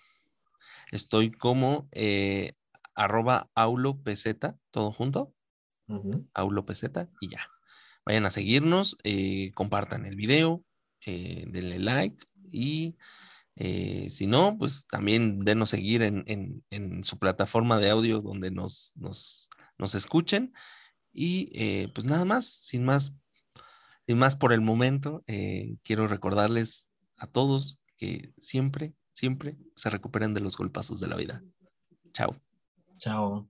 estoy como eh, arroba aulopz, todo junto,
ujú,
aulopz y ya. Vayan a seguirnos, eh, compartan el video, eh, denle like y eh, si no, pues también denos seguir en, en- en su plataforma de audio donde nos, nos, nos escuchen. Y pues nada más, sin más, sin más por el momento, quiero recordarles a todos que siempre, siempre se recuperen de los golpazos de la vida. Chao.
Chao.